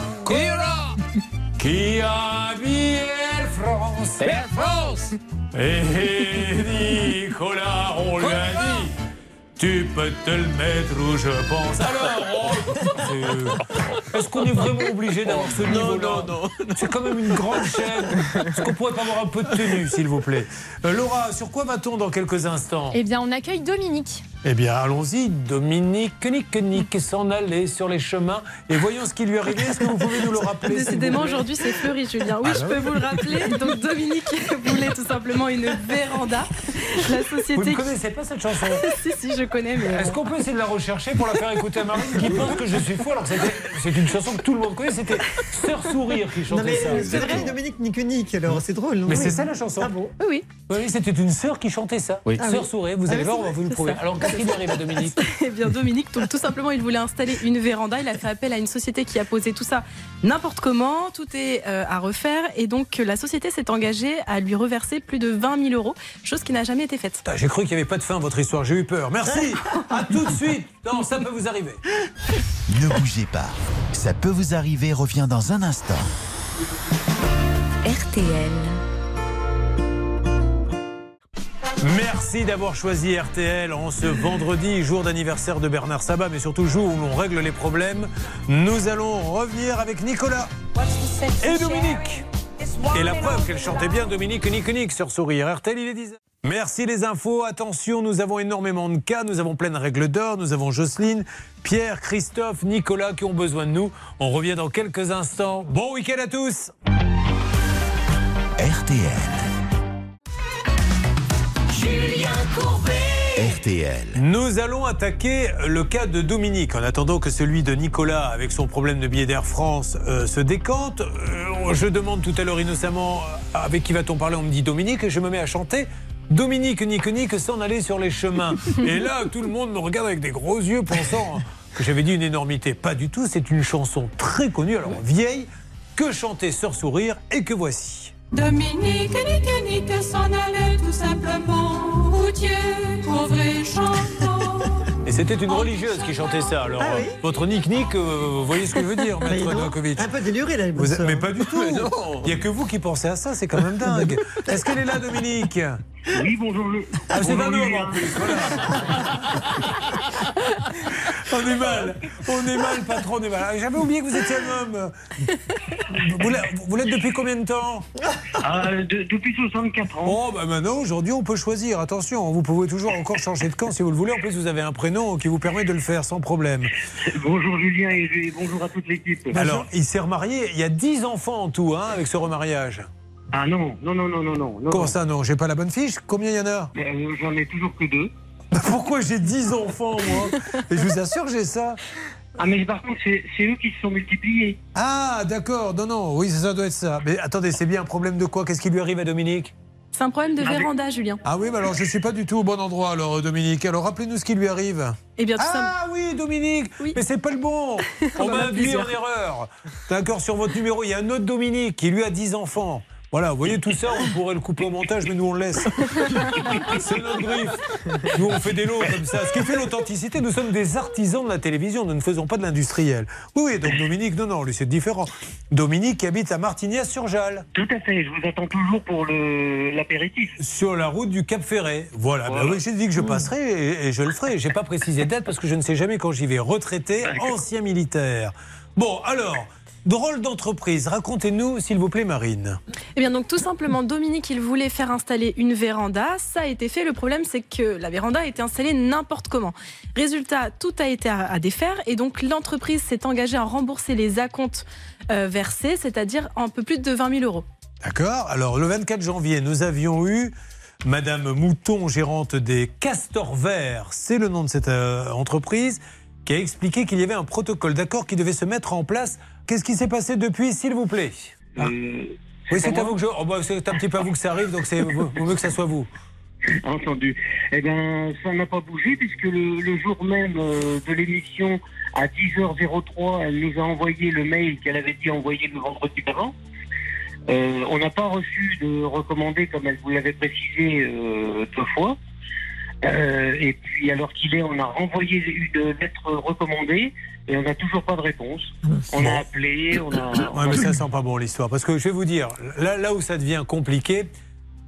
qui a habillé Air France. Air France Et Nicolas, on lui a dit, tu peux te le mettre où je pense. Alors, oh, est-ce qu'on est vraiment obligé d'avoir ce niveau-là C'est quand même une grande chaîne. Est-ce qu'on pourrait pas avoir un peu de tenue, s'il vous plaît Euh, Laura, sur quoi va-t-on dans quelques instants Eh bien, on accueille Dominique. Eh bien, allons-y. Dominique, Nick, Nick s'en allait sur les chemins. Et voyons ce qui lui arrivait. Est-ce que vous pouvez nous le rappeler Décidément, aujourd'hui, c'est fleuri, Julien. Oui, Ah je bah peux vous le rappeler. Donc, Dominique voulait tout simplement une véranda. La société. Vous ne connaissez pas cette chanson Si, si, je connais, mais. Est-ce qu'on peut essayer de la rechercher pour la faire écouter à Marine qui pense que je suis fou alors que c'était- c'est une chanson que tout le monde connaît C'était Sœur Sourire qui chantait Non, mais ça. euh, c'est vrai, Dominique Niconique, alors c'est drôle. non Mais Oui. c'est ça la chanson Ah bon Oui. Oui, c'était une sœur qui chantait ça. Oui. Ah Sœur oui. Sourire, vous Ah allez voir, on va vous le prouver. ça. Alors qu'est-ce qui lui arrive à Dominique Eh bien, Dominique, donc, tout simplement, il voulait installer une véranda. Il a fait appel à une société qui a posé tout ça n'importe comment. Tout est euh, à refaire. Et donc, la société s'est engagée à lui reverser plus de 20 000 euros, chose qui n'a jamais été faite. Putain, J'ai cru qu'il n'y avait pas de fin à votre histoire, j'ai eu peur. Merci, à tout de suite. Non, ça peut vous arriver. Ne bougez pas. Ça peut vous arriver revient dans un instant. RTL. Merci d'avoir choisi RTL en ce vendredi, jour d'anniversaire de Bernard Sabat, mais surtout jour où l'on règle les problèmes. Nous allons revenir avec Nicolas et Dominique. Et la preuve qu'elle chantait bien Dominique Nick Nick sur Sourire. RTL, il est 10 Merci les infos. Attention, nous avons énormément de cas. Nous avons plein de règles d'or. Nous avons Jocelyne, Pierre, Christophe, Nicolas qui ont besoin de nous. On revient dans quelques instants. Bon week-end à tous. RTL. Julien Courbet. RTL. Nous allons attaquer le cas de Dominique en attendant que celui de Nicolas avec son problème de billet d'Air France euh, se décante. Euh, je demande tout à l'heure innocemment euh, avec qui va-t-on parler? On me dit Dominique et je me mets à chanter. Dominique, Nick, Nick s'en aller sur les chemins. Et là, tout le monde me regarde avec des gros yeux pensant que j'avais dit une énormité. Pas du tout, c'est une chanson très connue, alors vieille, que chantait Sœur Sourire et que voici. Dominique, Nick, Nick s'en allait tout simplement. Routier, pauvre et chantant. Et c'était une religieuse qui chantait ça. Alors, Ah oui euh, votre Nick Nick, euh, vous voyez ce que je veux dire, Mais maître Novakovic Un peu déluré là, Vous mais pas du tout. Il n'y a que vous qui pensez à ça, c'est quand même dingue. Est-ce qu'elle est là, Dominique? Oui, bonjour. Le... Ah, c'est un homme Julien. en plus, voilà. On est mal, on est mal, patron, on est mal. Ah, J'avais oublié que vous étiez un homme. Vous l'êtes- depuis combien de temps? Ah, de- depuis 64 ans. Oh, bah maintenant, aujourd'hui, on peut choisir. Attention, vous pouvez toujours encore changer de camp si vous le voulez. En plus, vous avez un prénom qui vous permet de le faire sans problème. Bonjour Julien et bonjour à toute l'équipe. Alors, il s'est remarié. Il y a 10 enfants en tout, hein, avec ce remariage. Ah non, non, non, non, non, non. Comment ça, non J'ai pas la bonne fiche? Combien il y en a? Euh, J'en ai toujours que deux. Pourquoi j'ai 10 enfants, moi? Et je vous assure, j'ai ça. Ah mais par contre, c'est c'est eux qui se sont multipliés. Ah, d'accord. Non, non, oui, ça doit être ça. Mais attendez, c'est bien un problème de quoi? Qu'est-ce qui lui arrive à Dominique? C'est un problème de véranda, Julien. Ah oui, mais alors je suis pas du tout au bon endroit, alors, Dominique. Alors, rappelez-nous ce qui lui arrive. Eh bien, tout Ah oui, Dominique Mais c'est pas le bon On m'a induit en erreur. D'accord, sur votre numéro, il y a un autre Dominique qui lui a 10 enfants. Voilà, vous voyez tout ça, on pourrait le couper au montage, mais nous on le laisse. C'est notre griffe. Nous on fait des lots comme ça. Ce qui fait l'authenticité, nous sommes des artisans de la télévision, nous ne faisons pas de l'industriel. Oui, oui, donc Dominique, non, non, lui c'est différent. Dominique habite à Martigny-sur-Jalles. Tout à fait, je vous attends toujours pour le l'apéritif. Sur la route du Cap Ferret. Voilà, oui, j'ai dit que je passerai et, et je le ferai. J'ai pas précisé date parce que je ne sais jamais quand j'y vais. Retraité, ancien militaire. Bon, alors, drôle d'entreprise. Racontez-nous, s'il vous plaît, Marine. Eh bien, donc tout simplement, Dominique, il voulait faire installer une véranda. Ça a été fait. Le problème, c'est que la véranda a été installée n'importe comment. Résultat, tout a été à, à défaire. Et donc, l'entreprise s'est engagée à rembourser les acomptes euh, versés, c'est-à-dire un peu plus de 20 000 euros. D'accord Alors, le 24 janvier, nous avions eu Madame Mouton, gérante des Castors Verts, c'est le nom de cette euh, entreprise, qui a expliqué qu'il y avait un protocole d'accord qui devait se mettre en place. Qu'est-ce qui s'est passé depuis, s'il vous plaît Ah. Oui, c'est à vous que je. oh, bah, c'est un petit peu à vous que ça arrive, donc c'est vaut mieux que ça soit vous. Entendu. Eh bien, ça n'a pas bougé puisque le, le jour même euh, de l'émission, à 10h03, elle nous a envoyé le mail qu'elle avait dit envoyer le vendredi d'avant. Euh, on n'a pas reçu de recommandé comme elle vous l'avait précisé euh, deux fois. Euh, et puis, alors qu'il est, on a renvoyé une lettre recommandée et on n'a toujours pas de réponse. On a appelé, on a. Ouais, mais ça sent pas bon l'histoire. Parce que je vais vous dire, là, là où ça devient compliqué,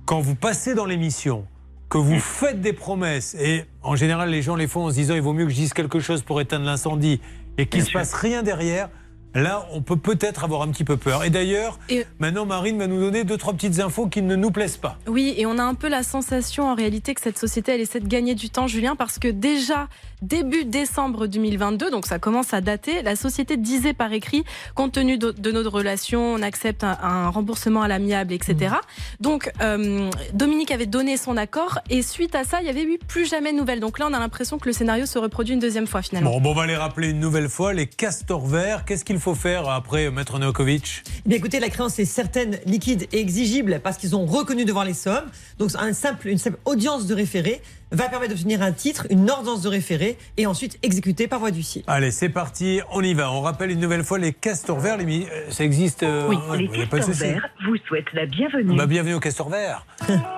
quand vous passez dans l'émission, que vous faites des promesses, et en général les gens les font en se disant il vaut mieux que je dise quelque chose pour éteindre l'incendie, et qu'il ne se passe rien derrière, là on peut peut-être avoir un petit peu peur. Et d'ailleurs, maintenant Marine va nous donner deux, trois petites infos qui ne nous plaisent pas. Oui, et on a un peu la sensation en réalité que cette société, elle essaie de gagner du temps, Julien, parce que déjà, début décembre 2022, donc ça commence à dater, la société disait par écrit, compte tenu de, de notre relation, on accepte un, un remboursement à l'amiable, etc. Donc, euh, Dominique avait donné son accord, et suite à ça, il y avait eu plus jamais de nouvelles. Donc là, on a l'impression que le scénario se reproduit une deuxième fois, finalement. Bon, bon, on va les rappeler une nouvelle fois, les castors verts. Qu'est-ce qu'il faut faire après, Maître Novakovic? Eh bien, écoutez, la créance est certaine, liquide et exigible parce qu'ils ont reconnu devoir les sommes. Donc, un simple, une simple audience de référé va permettre d'obtenir un titre, une ordonnance de référé et ensuite exécuter par voie d'huissier. Allez, c'est parti, on y va. On rappelle une nouvelle fois les castors verts. Les euh, Ça existe euh, Oui, ouais, les il y a pas de castors verts vous souhaitent la bienvenue. Bah, bienvenue aux castors verts.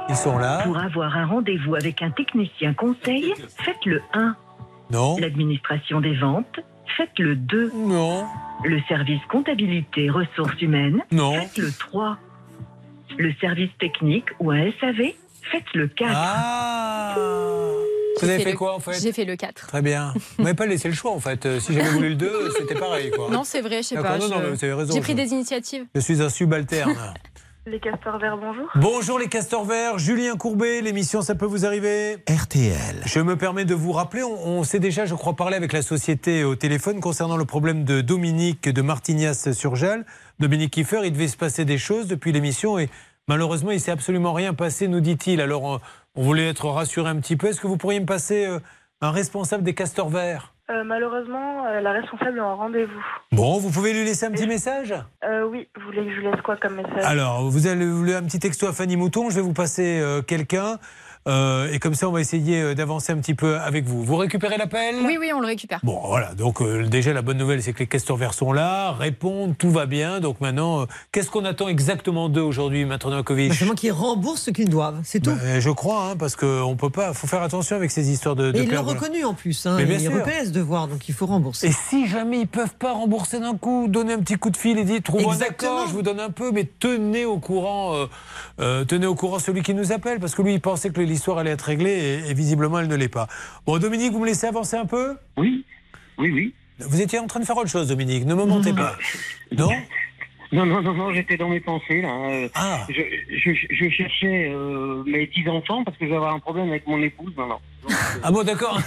Ils sont là. Pour avoir un rendez-vous avec un technicien conseil, faites le 1. Non. L'administration des ventes, faites le 2. Non. Le service comptabilité ressources humaines, Non. faites le 3. Le service technique ou un SAV, faites le 4. Ah Vous avez fait quoi en fait J'ai fait le 4. Très bien. Vous m'avez pas laissé le choix en fait. Euh, Si j'avais voulu le 2, c'était pareil quoi. Non, c'est vrai, je sais pas. non, non, je- vous avez raison, J'ai pris je- des initiatives. Je suis un subalterne. Les castors verts, bonjour. Bonjour les castors verts, Julien Courbet, l'émission Ça peut vous arriver RTL. Je me permets de vous rappeler, on, on s'est déjà, je crois, parlé avec la société au téléphone concernant le problème de Dominique de Martignas-sur-Jalles. Dominique Kiefer, il devait se passer des choses depuis l'émission et malheureusement, il s'est absolument rien passé, nous dit-il. Alors, on, on voulait être rassuré un petit peu. Est-ce que vous pourriez me passer euh, un responsable des castors verts? Euh, malheureusement, euh, la responsable est en rendez-vous. Bon, vous pouvez lui laisser un petit message? Euh, oui, vous voulez que je lui laisse quoi comme message? Alors, vous voulez un petit texto à Fanny Mouton, je vais vous passer euh, quelqu'un. Euh, et comme ça, on va essayer euh, d'avancer un petit peu avec vous. Vous récupérez l'appel? Oui, oui, on le récupère. Bon, voilà. Donc, euh, déjà, la bonne nouvelle, c'est que les castors verts sont là, répondent, tout va bien. Donc, maintenant, euh, qu'est-ce qu'on attend exactement d'eux aujourd'hui, Maître Novakovic? Seulement qu'ils remboursent ce qu'ils doivent, c'est tout. Ben, Je crois, hein, parce qu'on peut pas. faut faire attention avec ces histoires de. de Et ils l'ont reconnu en plus. Hein, Mais bien ils reconnaissent ce devoir, donc il faut rembourser. Et si jamais ils peuvent pas rembourser d'un coup, donner un petit coup de fil et dire trouvons un accord, je vous donne un peu, mais tenez au courant, euh, euh, tenez au courant celui qui nous appelle, parce que lui il pensait que l'histoire allait être réglée et, et visiblement elle ne l'est pas. Bon, Dominique, vous me laissez avancer un peu? Oui, oui, oui. Vous étiez en train de faire autre chose, Dominique. Ne me mentez pas. Non? Non, non, non, non, j'étais dans mes pensées là. Euh, Ah. Je, je, je cherchais euh, mes dix enfants parce que je vais avoir un problème avec mon épouse maintenant. Ah bon, d'accord.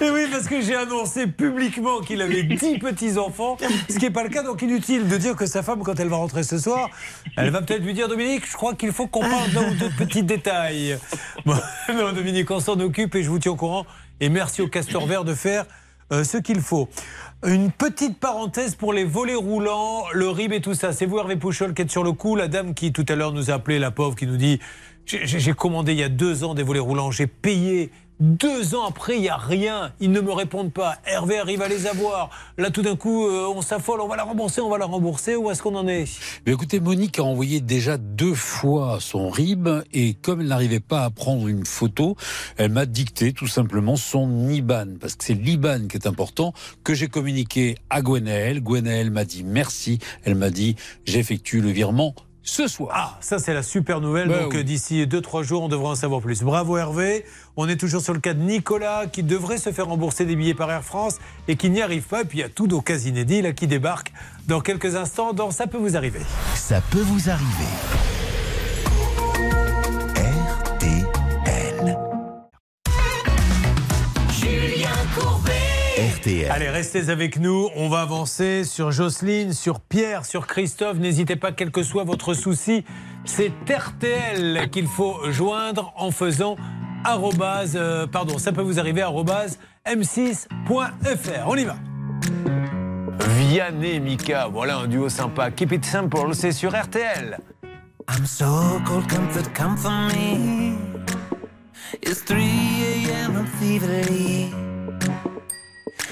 Et oui, parce que j'ai annoncé publiquement qu'il avait 10 petits-enfants, ce qui n'est pas le cas, donc inutile de dire que sa femme, quand elle va rentrer ce soir, elle va peut-être lui dire Dominique, je crois qu'il faut qu'on parle d'un ou deux petits détails. Bon, non, Dominique, on s'en occupe et je vous tiens au courant. Et merci au Castor Vert de faire euh, ce qu'il faut. Une petite parenthèse pour les volets roulants, le RIB et tout ça. C'est vous, Hervé Pouchol, qui êtes sur le coup. La dame qui, tout à l'heure, nous a appelé, la pauvre, qui nous dit J'ai commandé il y a deux ans des volets roulants, j'ai payé. Deux ans après, il n'y a rien. Ils ne me répondent pas. Hervé arrive à les avoir. Là, tout d'un coup, euh, on s'affole. On va la rembourser, on va la rembourser. Où est-ce qu'on en est? Mais écoutez, Monique a envoyé déjà deux fois son RIB et comme elle n'arrivait pas à prendre une photo, elle m'a dicté tout simplement son IBAN parce que c'est l'IBAN qui est important que j'ai communiqué à Gwenaël. Gwenaël m'a dit merci. Elle m'a dit j'effectue le virement ce soir. Ah, ça c'est la super nouvelle. Bah Donc oui. d'ici 2-3 jours, on devrait en savoir plus. Bravo Hervé. On est toujours sur le cas de Nicolas qui devrait se faire rembourser des billets par Air France et qui n'y arrive pas. Et puis il y a tout nos cas inédits là qui débarquent dans quelques instants dans Ça peut vous arriver. Ça peut vous arriver. RTL. Allez, restez avec nous. On va avancer sur Jocelyne, sur Pierre, sur Christophe. N'hésitez pas, quel que soit votre souci. C'est RTL qu'il faut joindre en faisant arrobase, euh, pardon, ça peut vous arriver, arrobase m6.fr. On y va. Vianney Mika, voilà un duo sympa. Keep it simple, c'est sur RTL. I'm so cold, comfort, come for me. It's 3 a.m. I'm feverly.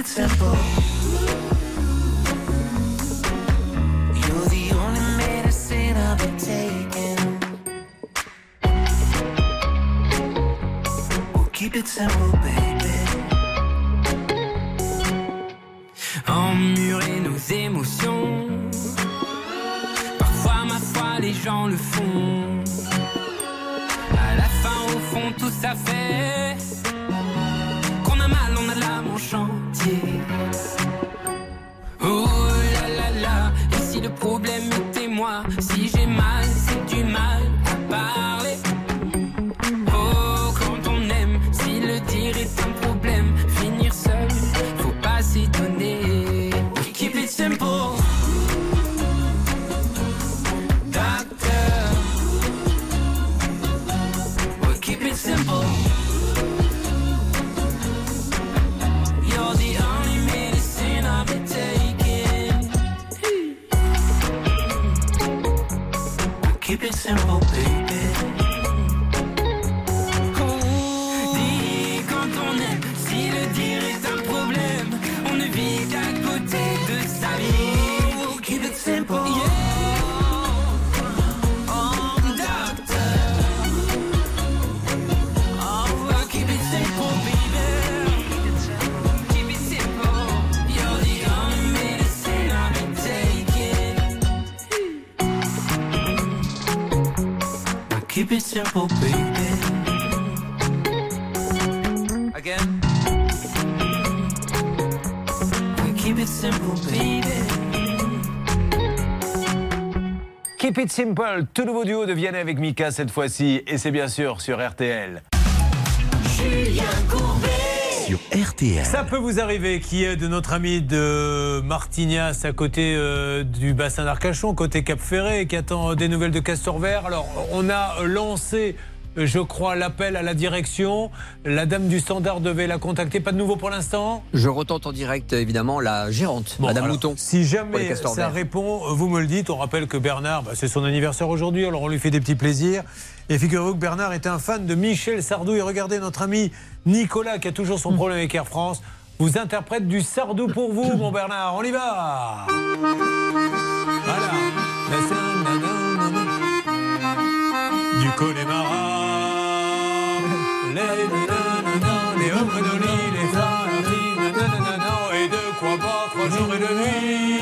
It simple. You're the only medicine I've been keep it simple, baby. Emmurer nos émotions Parfois, ma foi, les gens le font À la fin, au fond, tout ça fait Qu'on a mal, on a l'âme en Oh là là là, et si le problème était moi Keep it simple, baby. Again. Keep it simple, baby. Keep It Simple, tout nouveau duo de Vianney avec Mika cette fois-ci, et c'est bien sûr sur RTL. Julien Courbet. Ça peut vous arriver qui est de notre ami de Martignas à côté euh, du bassin d'Arcachon, côté Cap Ferré, qui attend des nouvelles de Castor-Vert. Alors, on a lancé, je crois, l'appel à la direction. La dame du standard devait la contacter. Pas de nouveau pour l'instant Je retente en direct, évidemment, la gérante, Bon, Madame alors, Mouton. Si jamais ça répond, vous me le dites. On rappelle que Bernard, bah, c'est son anniversaire aujourd'hui, alors on lui fait des petits plaisirs. Et figurez-vous que Bernard est un fan de Michel Sardou. Et regardez notre ami Nicolas, qui a toujours son problème avec Air France, vous interprète du Sardou pour vous, mon Bernard. On y va Voilà. Du Connemara, jours et deux nuits.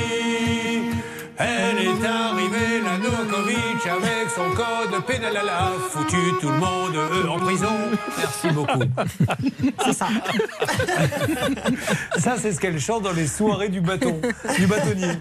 Elle est arrivée, la Novakovic, avec son code pénal à la foutu tout le monde eux, en prison. Merci beaucoup. C'est ça. Ça, c'est ce qu'elle chante dans les soirées du bâton, du bâtonnier.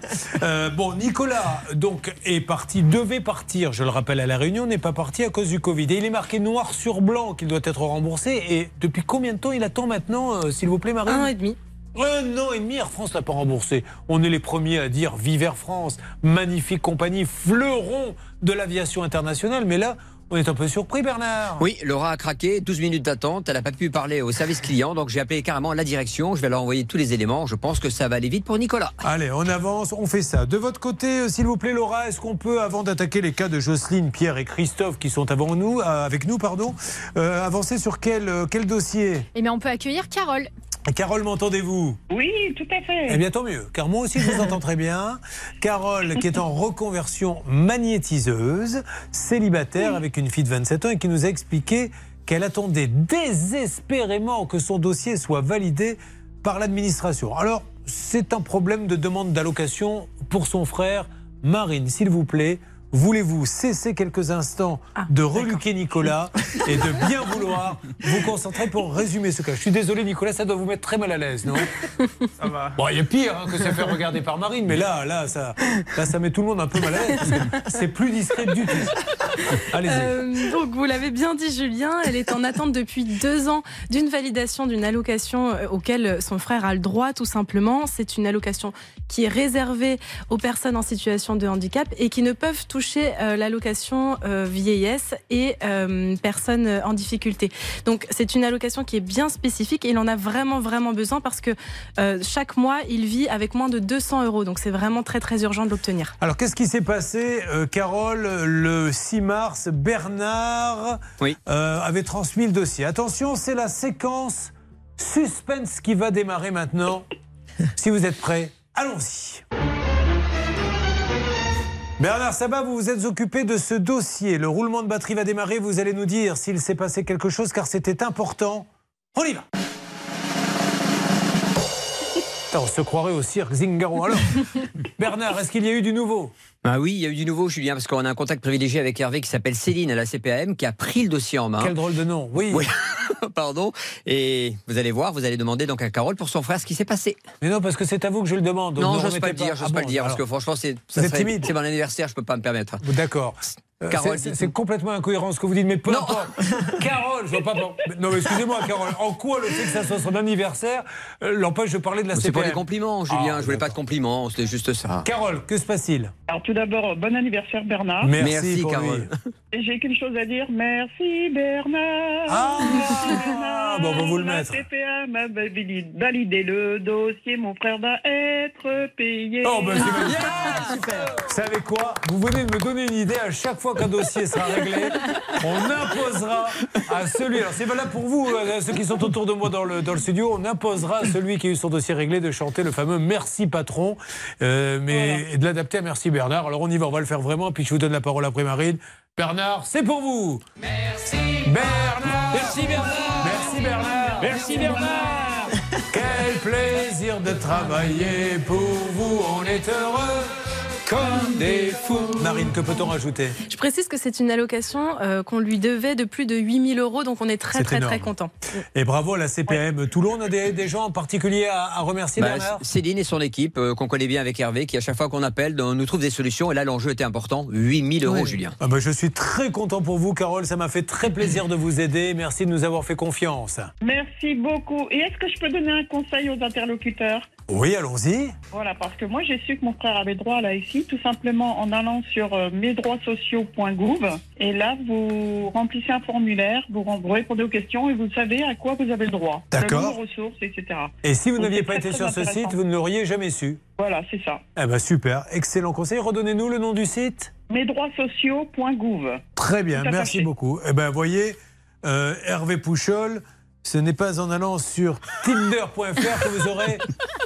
Euh, bon, Nicolas, donc, est parti, devait partir, je le rappelle, à La Réunion, n'est pas parti à cause du Covid. Et il est marqué noir sur blanc qu'il doit être remboursé. Et depuis combien de temps il attend maintenant, euh, s'il vous plaît, Marie? Un an et demi. Un an et demi, Air France l'a pas remboursé. On est les premiers à dire Vive Air France, magnifique compagnie, fleuron de l'aviation internationale. Mais là, on est un peu surpris, Bernard. Oui, Laura a craqué, 12 minutes d'attente, elle n'a pas pu parler au service client, donc j'ai appelé carrément la direction, je vais leur envoyer tous les éléments, je pense que ça va aller vite pour Nicolas. Allez, on avance, on fait ça. De votre côté, euh, s'il vous plaît, Laura, est-ce qu'on peut, avant d'attaquer les cas de Jocelyne, Pierre et Christophe qui sont avant nous, euh, avec nous, pardon, euh, avancer sur quel, euh, quel dossier? Eh bien, on peut accueillir Carole. Carole, m'entendez-vous? Oui, tout à fait. Eh bien, tant mieux, car moi aussi, je vous entends très bien. Carole, qui est en reconversion magnétiseuse, célibataire, avec une fille de 27 ans, et qui nous a expliqué qu'elle attendait désespérément que son dossier soit validé par l'administration. Alors, c'est un problème de demande d'allocation pour son frère. Marine, s'il vous plaît, voulez-vous cesser quelques instants de reluquer Nicolas et de bien vouloir vous concentrer pour résumer ce cas? Je suis désolé, Nicolas, ça doit vous mettre très mal à l'aise, non? Ça va. Bon, il y a pire hein, que se faire regarder par Marine, mais là, là, ça, là, ça met tout le monde un peu mal à l'aise. C'est plus discret du tout. Allez-y. Euh, donc vous l'avez bien dit Julien, elle est en attente depuis deux ans d'une validation d'une allocation euh, auquel son frère a le droit tout simplement. C'est une allocation qui est réservée aux personnes en situation de handicap et qui ne peuvent toucher euh, l'allocation euh, vieillesse et euh, personnes en difficulté. Donc c'est une allocation qui est bien spécifique et il en a vraiment vraiment besoin parce que euh, chaque mois il vit avec moins de 200 euros. Donc c'est vraiment très très urgent de l'obtenir. Alors, qu'est-ce qui s'est passé, euh, Carole, le 6 mars Bernard euh, avait transmis le dossier. Attention, c'est la séquence suspense qui va démarrer maintenant. si vous êtes prêts, allons-y. Bernard Sabat, vous vous êtes occupé de ce dossier. Le roulement de batterie va démarrer. Vous allez nous dire s'il s'est passé quelque chose, car c'était important. On y va. Putain, on se croirait au cirque Zingaro. Alors, Bernard, est-ce qu'il y a eu du nouveau? Ah oui, il y a eu du nouveau, Julien, parce qu'on a un contact privilégié avec Hervé qui s'appelle Céline à la CPAM, qui a pris le dossier en main. Quel drôle de nom, oui. Pardon. Et vous allez voir, vous allez demander donc à Carole pour son frère ce qui s'est passé. Mais non, parce que c'est à vous que je le demande. non, ne j'ose pas le dire, j'ose Ah pas bon, le dire, parce que franchement, c'est Vous êtes serait- timide C'est mon anniversaire, je peux pas me permettre. D'accord. Euh, Carole, c'est- c'est complètement incohérent ce que vous dites, mais peu importe. Carole, je vois pas. Non, mais excusez-moi, Carole. En quoi le fait que ça soit son anniversaire euh, l'empêche de parler de la C'est pour CPM les compliments, Julien. Ah, je voulais pas de compliments, c'était juste ça. Carole, que se passe-t-il Alors tout d'abord, bon anniversaire Bernard. Merci Merci, pour Carole. j'ai qu'une chose à dire, merci Bernard. Ah, bon, on va vous le La mettre. CPA m'a validé validé le dossier, mon frère va être payé. Oh, ben c'est magnifique. Vous savez quoi? Vous venez de me donner une idée. À chaque fois qu'un dossier sera réglé, on imposera à celui. Alors, c'est valable pour vous, euh, ceux qui sont autour de moi dans le, dans le studio. On imposera à celui qui a eu son dossier réglé de chanter le fameux Merci patron, euh, mais et de l'adapter à Merci Bernard. Alors, on y va, on va le faire vraiment. Puis, je vous donne la parole après Marine. Bernard, c'est pour vous. Merci Bernard. Merci Bernard. Merci Bernard. Merci Bernard. Quel plaisir de travailler pour vous. On est heureux comme des fous. Marine, que peut-on rajouter? Je précise que c'est une allocation euh, qu'on lui devait de plus de 8000 euros, donc on est très très très content. Et bravo à la CPM Toulon. On a des, des gens en particulier à, à remercier, Bah, Bernard? Céline et son équipe, euh, qu'on connaît bien avec Hervé, qui à chaque fois qu'on appelle, on nous trouve des solutions. Et là, l'enjeu était important 8000 euros, Julien. Ah bah, je suis très content pour vous, Carole. Ça m'a fait très plaisir de vous aider. Merci de nous avoir fait confiance. Merci beaucoup. Et est-ce que je peux donner un conseil aux interlocuteurs? Oui, allons-y. Voilà, parce que moi j'ai su que mon frère avait droit à la SI tout simplement en allant sur euh, mesdroitssociaux.gouv et là vous remplissez un formulaire, vous, vous répondez aux questions et vous savez à quoi vous avez le droit. D'accord. Ressources, etc. Et si vous n'aviez pas très, été très sur ce site, vous ne l'auriez jamais su. Voilà, c'est ça. Eh ben super, excellent conseil. Redonnez-nous le nom du site. Mesdroitssociaux.gouv. Très bien, merci attaché. beaucoup. Eh ben voyez, euh, Hervé Pouchol, ce n'est pas en allant sur tinder.fr que vous aurez,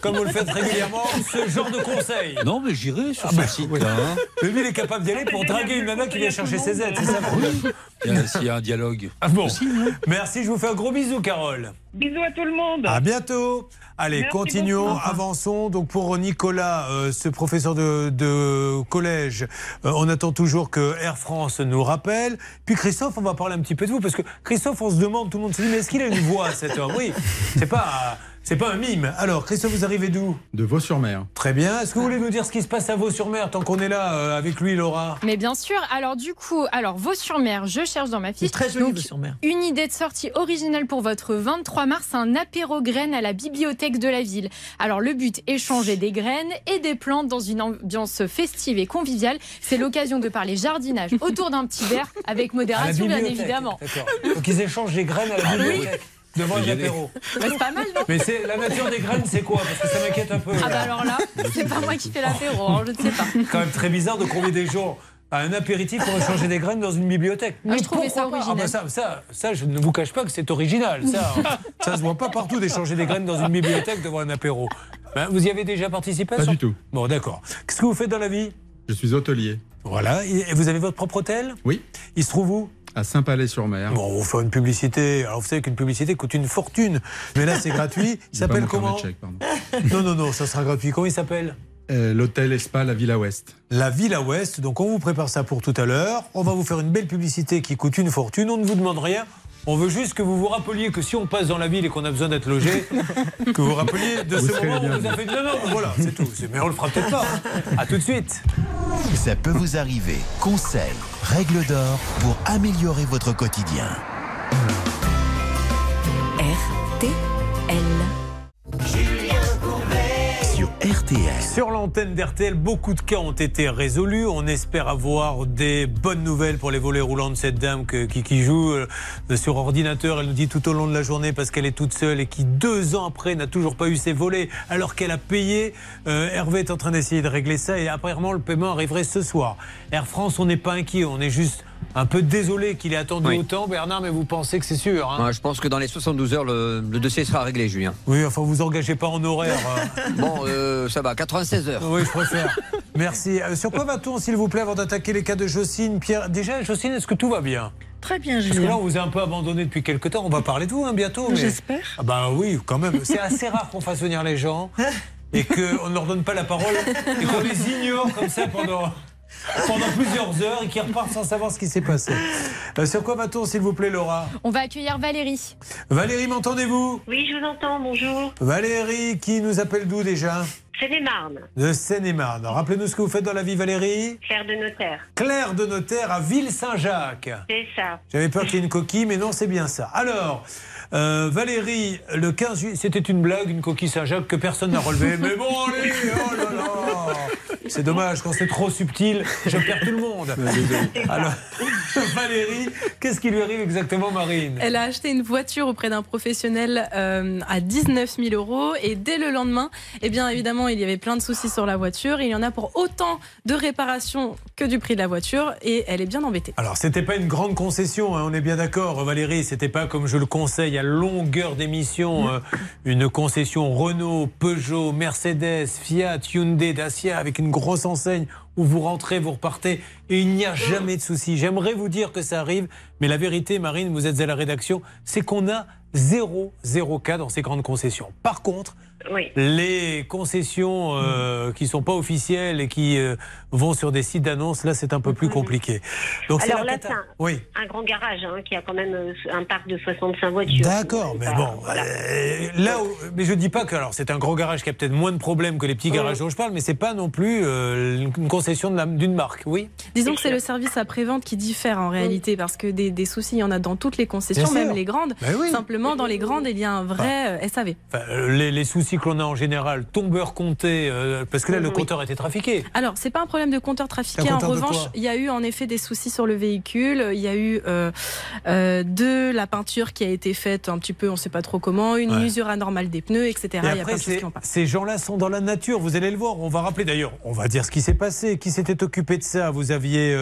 comme vous le faites régulièrement, ce genre de conseils. Non, mais j'irai sur Ah ce bah, site. oui. hein. Mais lui, il est capable d'y aller pour draguer une nana qui vient chercher ses aides, c'est ça Il y a- S'il y a un dialogue. Ah bon Merci, je vous fais un gros bisou, Carole. Bisous à tout le monde. À bientôt. Allez, Merci continuons, beaucoup. avançons. Donc pour Nicolas, euh, ce professeur de, de collège, euh, on attend toujours que Air France nous rappelle. Puis Christophe, on va parler un petit peu de vous parce que Christophe, on se demande, tout le monde se dit, mais est-ce qu'il a une voix cet homme? Oui, c'est pas. C'est pas un mime. Alors, Christophe, vous arrivez d'où? De Vaux-sur-Mer. Très bien. Est-ce que vous voulez nous dire ce qui se passe à Vaux-sur-Mer tant qu'on est là euh, avec lui, Laura? Mais bien sûr, alors du coup, alors Vaux-sur-Mer, je cherche dans ma fiche. C'est très joli, Donc, Vaux-sur-Mer. Une idée de sortie originale pour votre 23 mars, un apéro graines à la bibliothèque de la ville. Alors le but, échanger des graines et des plantes dans une ambiance festive et conviviale. C'est l'occasion de parler jardinage autour d'un petit verre avec modération, bien évidemment. D'accord. Donc ils échangent des graines à la bibliothèque devant un apéro. Bah, c'est pas mal, non Mais c'est la nature des graines, c'est quoi Parce que ça m'inquiète un peu. Ah bah alors là, c'est pas moi qui fais l'apéro, hein, je ne sais pas. quand même très bizarre de convier des gens à un apéritif pour échanger des graines dans une bibliothèque. Moi, je trouvais ça original. Ah bah ça, ça, ça, je ne vous cache pas que c'est original. Ça, ça se voit pas partout d'échanger des graines dans une bibliothèque devant un apéro. Ben, vous y avez déjà participé Pas sur- du tout. Bon, d'accord. Qu'est-ce que vous faites dans la vie? Je suis hôtelier. Voilà. Et vous avez votre propre hôtel? Oui. Il se trouve où? À Saint-Palais-sur-Mer. Bon, on va faire une publicité. Alors, vous savez qu'une publicité coûte une fortune. Mais là, c'est gratuit. Il s'appelle comment de. Non, non, non, ça sera gratuit. Comment il s'appelle? Euh, L'hôtel Espa, la Villa Ouest. La Villa Ouest, donc on vous prépare ça pour tout à l'heure. On va vous faire une belle publicité qui coûte une fortune. On ne vous demande rien. On veut juste que vous vous rappeliez que si on passe dans la ville et qu'on a besoin d'être logé, que vous vous rappeliez de Vous ce moment où on vous a fait non, voilà, c'est tout. C'est- Mais on le fera peut-être pas. À tout de suite. Ça peut vous arriver. Conseils, règles d'or pour améliorer votre quotidien. Sur l'antenne d'RTL, beaucoup de cas ont été résolus. On espère avoir des bonnes nouvelles pour les volets roulants de cette dame qui, qui joue euh, sur ordinateur. Elle nous dit tout au long de la journée parce qu'elle est toute seule et qui, deux ans après, n'a toujours pas eu ses volets alors qu'elle a payé. Euh, Hervé est en train d'essayer de régler ça et apparemment le paiement arriverait ce soir. Air France, on n'est pas inquiet, on est juste un peu désolé qu'il ait attendu Oui. autant. Bernard, mais vous pensez que c'est sûr hein Ouais, je pense que dans les 72 heures, le, le dossier sera réglé, Julien. Oui, enfin, vous engagez pas en horaire. euh. Bon, euh, ça va, 96 heures. Oui, je préfère. Merci. Euh, sur quoi va-t-on, s'il vous plaît, avant d'attaquer les cas de Jocelyne Pierre Déjà, Jocelyne, est-ce que tout va bien? Très bien, Parce que là, Julien. on vous a un peu abandonné depuis quelques temps. On va parler de vous hein, bientôt. mais- J'espère. Ah bah oui, quand même. C'est assez rare qu'on fasse venir les gens et qu'on ne leur donne pas la parole et qu'on les ignore comme ça pendant, pendant plusieurs heures et qu'ils repartent sans savoir ce qui s'est passé. Euh, sur quoi va-t-on, s'il vous plaît, Laura? On va accueillir Valérie. Valérie, m'entendez-vous? Oui, je vous entends, bonjour. Valérie, qui nous appelle d'où déjà? Marnes, De Seine-et-Marne. Rappelez-nous ce que vous faites dans la vie, Valérie? Claire de Notaire. Claire de Notaire à Ville-Saint-Jacques. C'est ça. J'avais peur qu'il y ait une coquille, mais non, c'est bien ça. Alors, euh, Valérie, le 15 juillet, c'était une blague, une coquille Saint-Jacques que personne n'a relevée. Mais bon, allez, oh là là C'est dommage, quand c'est trop subtil, je perds tout le monde. Alors, Valérie, qu'est-ce qui lui arrive exactement, Marine? Elle a acheté une voiture auprès d'un professionnel euh, à 19 000 euros et dès le lendemain, eh bien évidemment, il y avait plein de soucis sur la voiture. Il y en a pour autant de réparations que du prix de la voiture et elle est bien embêtée. Alors, c'était pas une grande concession, hein, on est bien d'accord, Valérie. C'était pas, comme je le conseille à longueur d'émission, euh, une concession Renault, Peugeot, Mercedes, Fiat, Hyundai, Dacia, avec une grosse enseigne où vous rentrez, vous repartez et il n'y a jamais de souci. J'aimerais vous dire que ça arrive, mais la vérité, Marine, vous êtes à la rédaction, c'est qu'on a zéro, zéro cas dans ces grandes concessions. Par contre, Oui. les concessions euh, qui sont pas officielles et qui euh, vont sur des sites d'annonces, là, c'est un peu plus compliqué. Donc, c'est Alors la là, c'est un, Oui. un grand garage hein, qui a quand même euh, un parc de 65 voitures. D'accord, mais bon, euh, là, où- mais je dis pas que alors c'est un gros garage qui a peut-être moins de problèmes que les petits garages dont je parle, mais c'est pas non plus euh, une concession de la- d'une marque, oui. Disons que c'est le service après-vente qui diffère en réalité parce que des, des soucis, il y en a dans toutes les concessions, Bien sûr. même les grandes. Ben oui. Simplement, dans les grandes, il y a un vrai euh, SAV. Enfin, les, les soucis que l'on a en général, tombeur compté, euh, parce que là le Oui. compteur était trafiqué. Alors, c'est pas un problème de compteur trafiqué. En revanche, il y a eu en effet des soucis sur le véhicule. Il y a eu euh, euh, de la peinture qui a été faite un petit peu, on sait pas trop comment, une Ouais. usure anormale des pneus, etc. Et il y a après, plein de choses c'est- qui vont pas. ces gens-là sont dans la nature, vous allez le voir. On va rappeler d'ailleurs, on va dire ce qui s'est passé, qui s'était occupé de ça. Vous aviez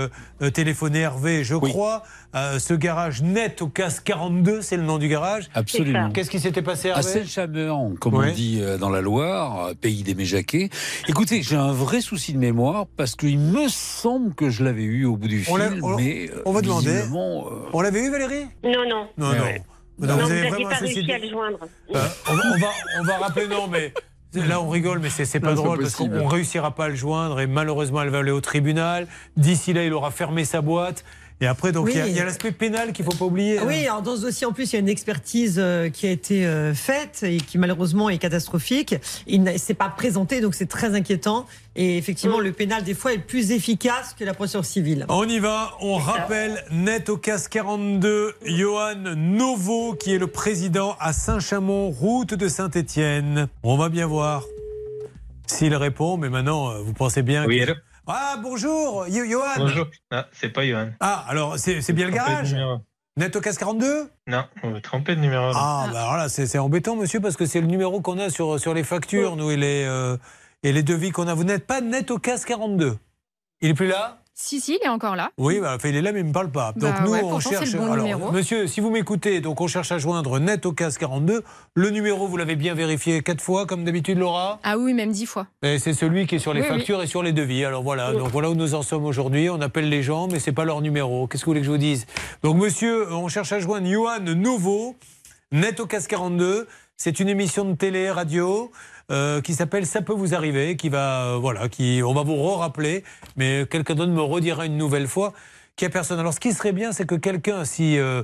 téléphoné Hervé, je crois. Euh, ce garage net au casse 42, c'est le nom du garage. Absolument. Qu'est-ce qui s'était passé, À Hervé Seine-Chameur, comme Ouais. on dit euh, dans la Loire, euh, pays des méjaquets. Écoutez, j'ai un vrai souci de mémoire parce qu'il me semble que je l'avais eu au bout du On l'a- fil, on- mais on va demander. euh, On l'avait eu, Valérie? Non, non. Non, non. Ouais. Non, Non, vous vous avez n'aviez vraiment pas réussi de- à le joindre. Euh, on, va, on va- on va rappeler, non, mais là on rigole, mais c'est pas Non, drôle parce qu'on on réussira pas à le joindre et malheureusement elle va aller au tribunal. D'ici là, il aura fermé sa boîte. Et après, donc, il y a- Oui. il y a, l'aspect pénal qu'il faut pas oublier. hein. Oui, alors dans ce dossier, en plus, il y a une expertise euh, qui a été euh, faite et qui malheureusement est catastrophique. Il ne s'est pas présenté, donc c'est très inquiétant. Et effectivement, le pénal, des fois, est plus efficace que la procédure civile. On y va, on rappelle net au casse 42, Johan Novo, qui est le président à Saint-Chamond, route de Saint-Étienne. On va bien voir s'il répond, mais maintenant, euh, vous pensez bien Oui, que... Ah, bonjour, Yo- Johan Bonjour. Ah, c'est pas Johan. Ah, alors, c'est c'est bien le garage numéro. Net au casse 42 Non, on veut tromper de numéro. Ah, bah alors là, c'est c'est embêtant, monsieur, parce que c'est le numéro qu'on a sur, sur les factures, nous, et les, euh, et les devis qu'on a. Vous n'êtes pas net au casse 42 Il est plus là Si, si, il est encore là. Oui, bah, enfin, il est là, mais il ne me parle pas. Donc Bah nous, ouais, on cherche. bon alors, monsieur, si vous m'écoutez, donc on cherche à joindre net au casse 42. Le numéro, vous l'avez bien vérifié quatre fois, comme d'habitude, Laura Ah oui, même dix fois. Et c'est celui qui est sur les Oui, oui. factures et sur les devis. Alors voilà, donc voilà où nous en sommes aujourd'hui. On appelle les gens, mais c'est pas leur numéro. Qu'est-ce que vous voulez que je vous dise? Donc monsieur, on cherche à joindre Johan Nouveau, net au casse 42. C'est une émission de télé, radio. Euh, qui s'appelle Ça peut vous arriver, qui va, euh, voilà, qui, on va vous rappeler, mais quelqu'un d'autre me redira une nouvelle fois qu'il n'y a personne. Alors, ce qui serait bien, c'est que quelqu'un, si euh,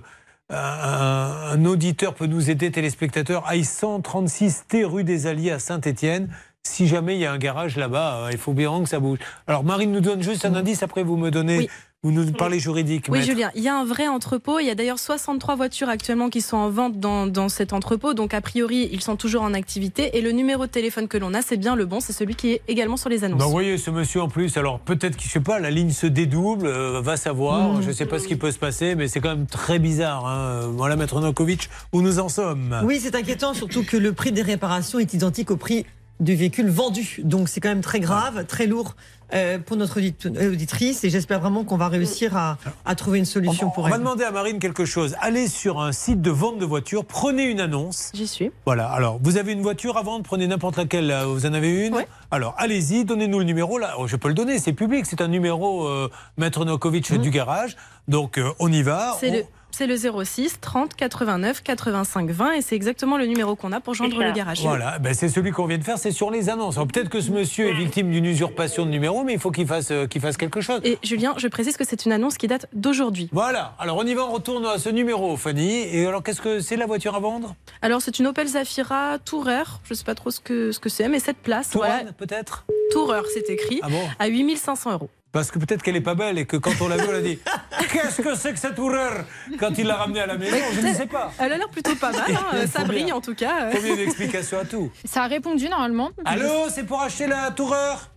un, un auditeur peut nous aider, téléspectateur, aille 136 T rue des Alliés à Saint-Étienne. Si jamais il y a un garage là-bas, euh, il faut bien que ça bouge. Alors, Marine nous donne juste un indice, après vous me donnez, vous nous parlez juridique. Oui, maître. Julien, il y a un vrai entrepôt. Il y a d'ailleurs 63 voitures actuellement qui sont en vente dans, dans cet entrepôt. Donc, a priori, ils sont toujours en activité. Et le numéro de téléphone que l'on a, c'est bien le bon. C'est celui qui est également sur les annonces. Bah, vous voyez, ce monsieur en plus, alors peut-être qu'il, je sais pas, la ligne se dédouble, euh, va savoir, Mm. je sais pas ce qui peut se passer, mais c'est quand même très bizarre. Hein. Voilà, Maître Nokovic, où nous en sommes. Oui, c'est inquiétant, surtout que le prix des réparations est identique au prix du véhicule vendu. Donc c'est quand même très grave, très lourd euh, pour notre audit- euh, auditrice et j'espère vraiment qu'on va réussir à, à trouver une solution pour On va elle. demander à Marine quelque chose. Allez sur un site de vente de voitures, prenez une annonce. J'y suis. Voilà, alors vous avez une voiture à vendre, prenez n'importe laquelle, là, vous en avez une Alors allez-y, donnez-nous le numéro, là, Oh, je peux le donner, c'est public, c'est un numéro euh, Maître Nokovic du garage, donc euh, on y va. C'est On- le, c'est le 06 30 89 85 20 et c'est exactement le numéro qu'on a pour joindre le garage. Voilà, ben c'est celui qu'on vient de faire, c'est sur les annonces. Peut-être que ce monsieur est victime d'une usurpation de numéro, mais il faut qu'il fasse, euh, qu'il fasse quelque chose. Et Julien, je précise que c'est une annonce qui date d'aujourd'hui. Voilà, alors on y va, on retourne à ce numéro, Fanny. Et alors, qu'est-ce que c'est la voiture à vendre? Alors c'est une Opel Zafira Tourer, je sais pas trop ce que ce que c'est, mais cette place, Touran, voilà. peut-être? Tourer, c'est écrit, Ah bon? à 8500 euros. Parce que peut-être qu'elle est pas belle et que quand on l'a vue, on a dit Qu'est-ce que c'est que cette horreur Quand il l'a ramenée à la maison, je ne sais pas. Elle a l'air plutôt pas mal, hein, ça brille en tout cas. Combien d'explications à tout Ça a répondu normalement. Allô, c'est pour acheter la toureur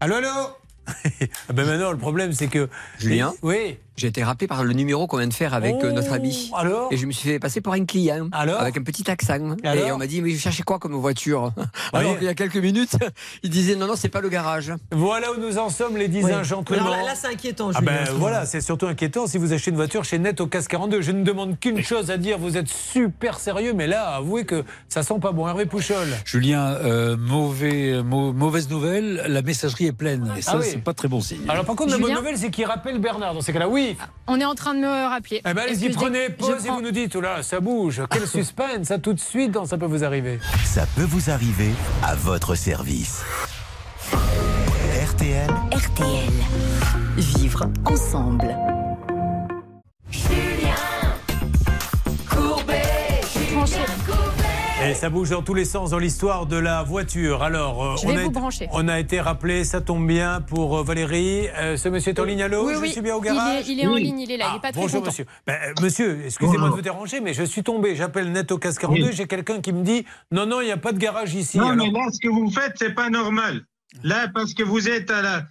Allô, allô? Ah Ben maintenant, le problème, c'est que. Julien? Oui. J'ai été rappelé par le numéro qu'on vient de faire avec euh, notre ami. Oh, alors Et je me suis fait passer pour un client. Alors Avec un petit accent. Et Alors on m'a dit, mais vous cherchez quoi comme voiture? Alors Oui. qu'il y a quelques minutes, il disait, non, non, c'est pas le garage. Voilà où nous en sommes, les 10 Oui. gentlemen. Alors là, là, c'est inquiétant, Ah Julien. ben voilà, c'est surtout inquiétant si vous achetez une voiture chez Net au CAS 42. Je ne demande qu'une chose à dire, vous êtes super sérieux, mais là, avouez que ça sent pas bon. Hervé Pouchol. Julien, euh, mauvais, mau- mauvaise nouvelle, la messagerie est pleine. Et ça, Ah oui. c'est pas très bon signe. Alors par contre, la bonne nouvelle, c'est qu'il rappelle Bernard dans ces cas-là. Oui. On est en train de me rappeler. Eh ben allez-y, prenez pause je et prends- vous nous dites, oh là, ça bouge. Quel suspense, ça tout de suite, dans ça peut vous arriver. Ça peut vous arriver à votre service. RTL. RTL. Vivre ensemble. Et ça bouge dans tous les sens dans l'histoire de la voiture. Alors, euh, Je on, vais a vous été, brancher. on a été rappelé, ça tombe bien pour euh, Valérie. Euh, ce monsieur est en ligne, allô? Oui, Je oui. suis bien au Il garage? est- il est en ligne, il est là, il est pas très Bonjour content. monsieur. Ben, monsieur, excusez-moi de vous déranger, mais je suis tombé. J'appelle Net au Casque 42, j'ai quelqu'un qui me dit non, non, il n'y a pas de garage ici. Non, Alors- mais là, ce que vous faites, c'est pas normal. Là, parce que vous êtes à la,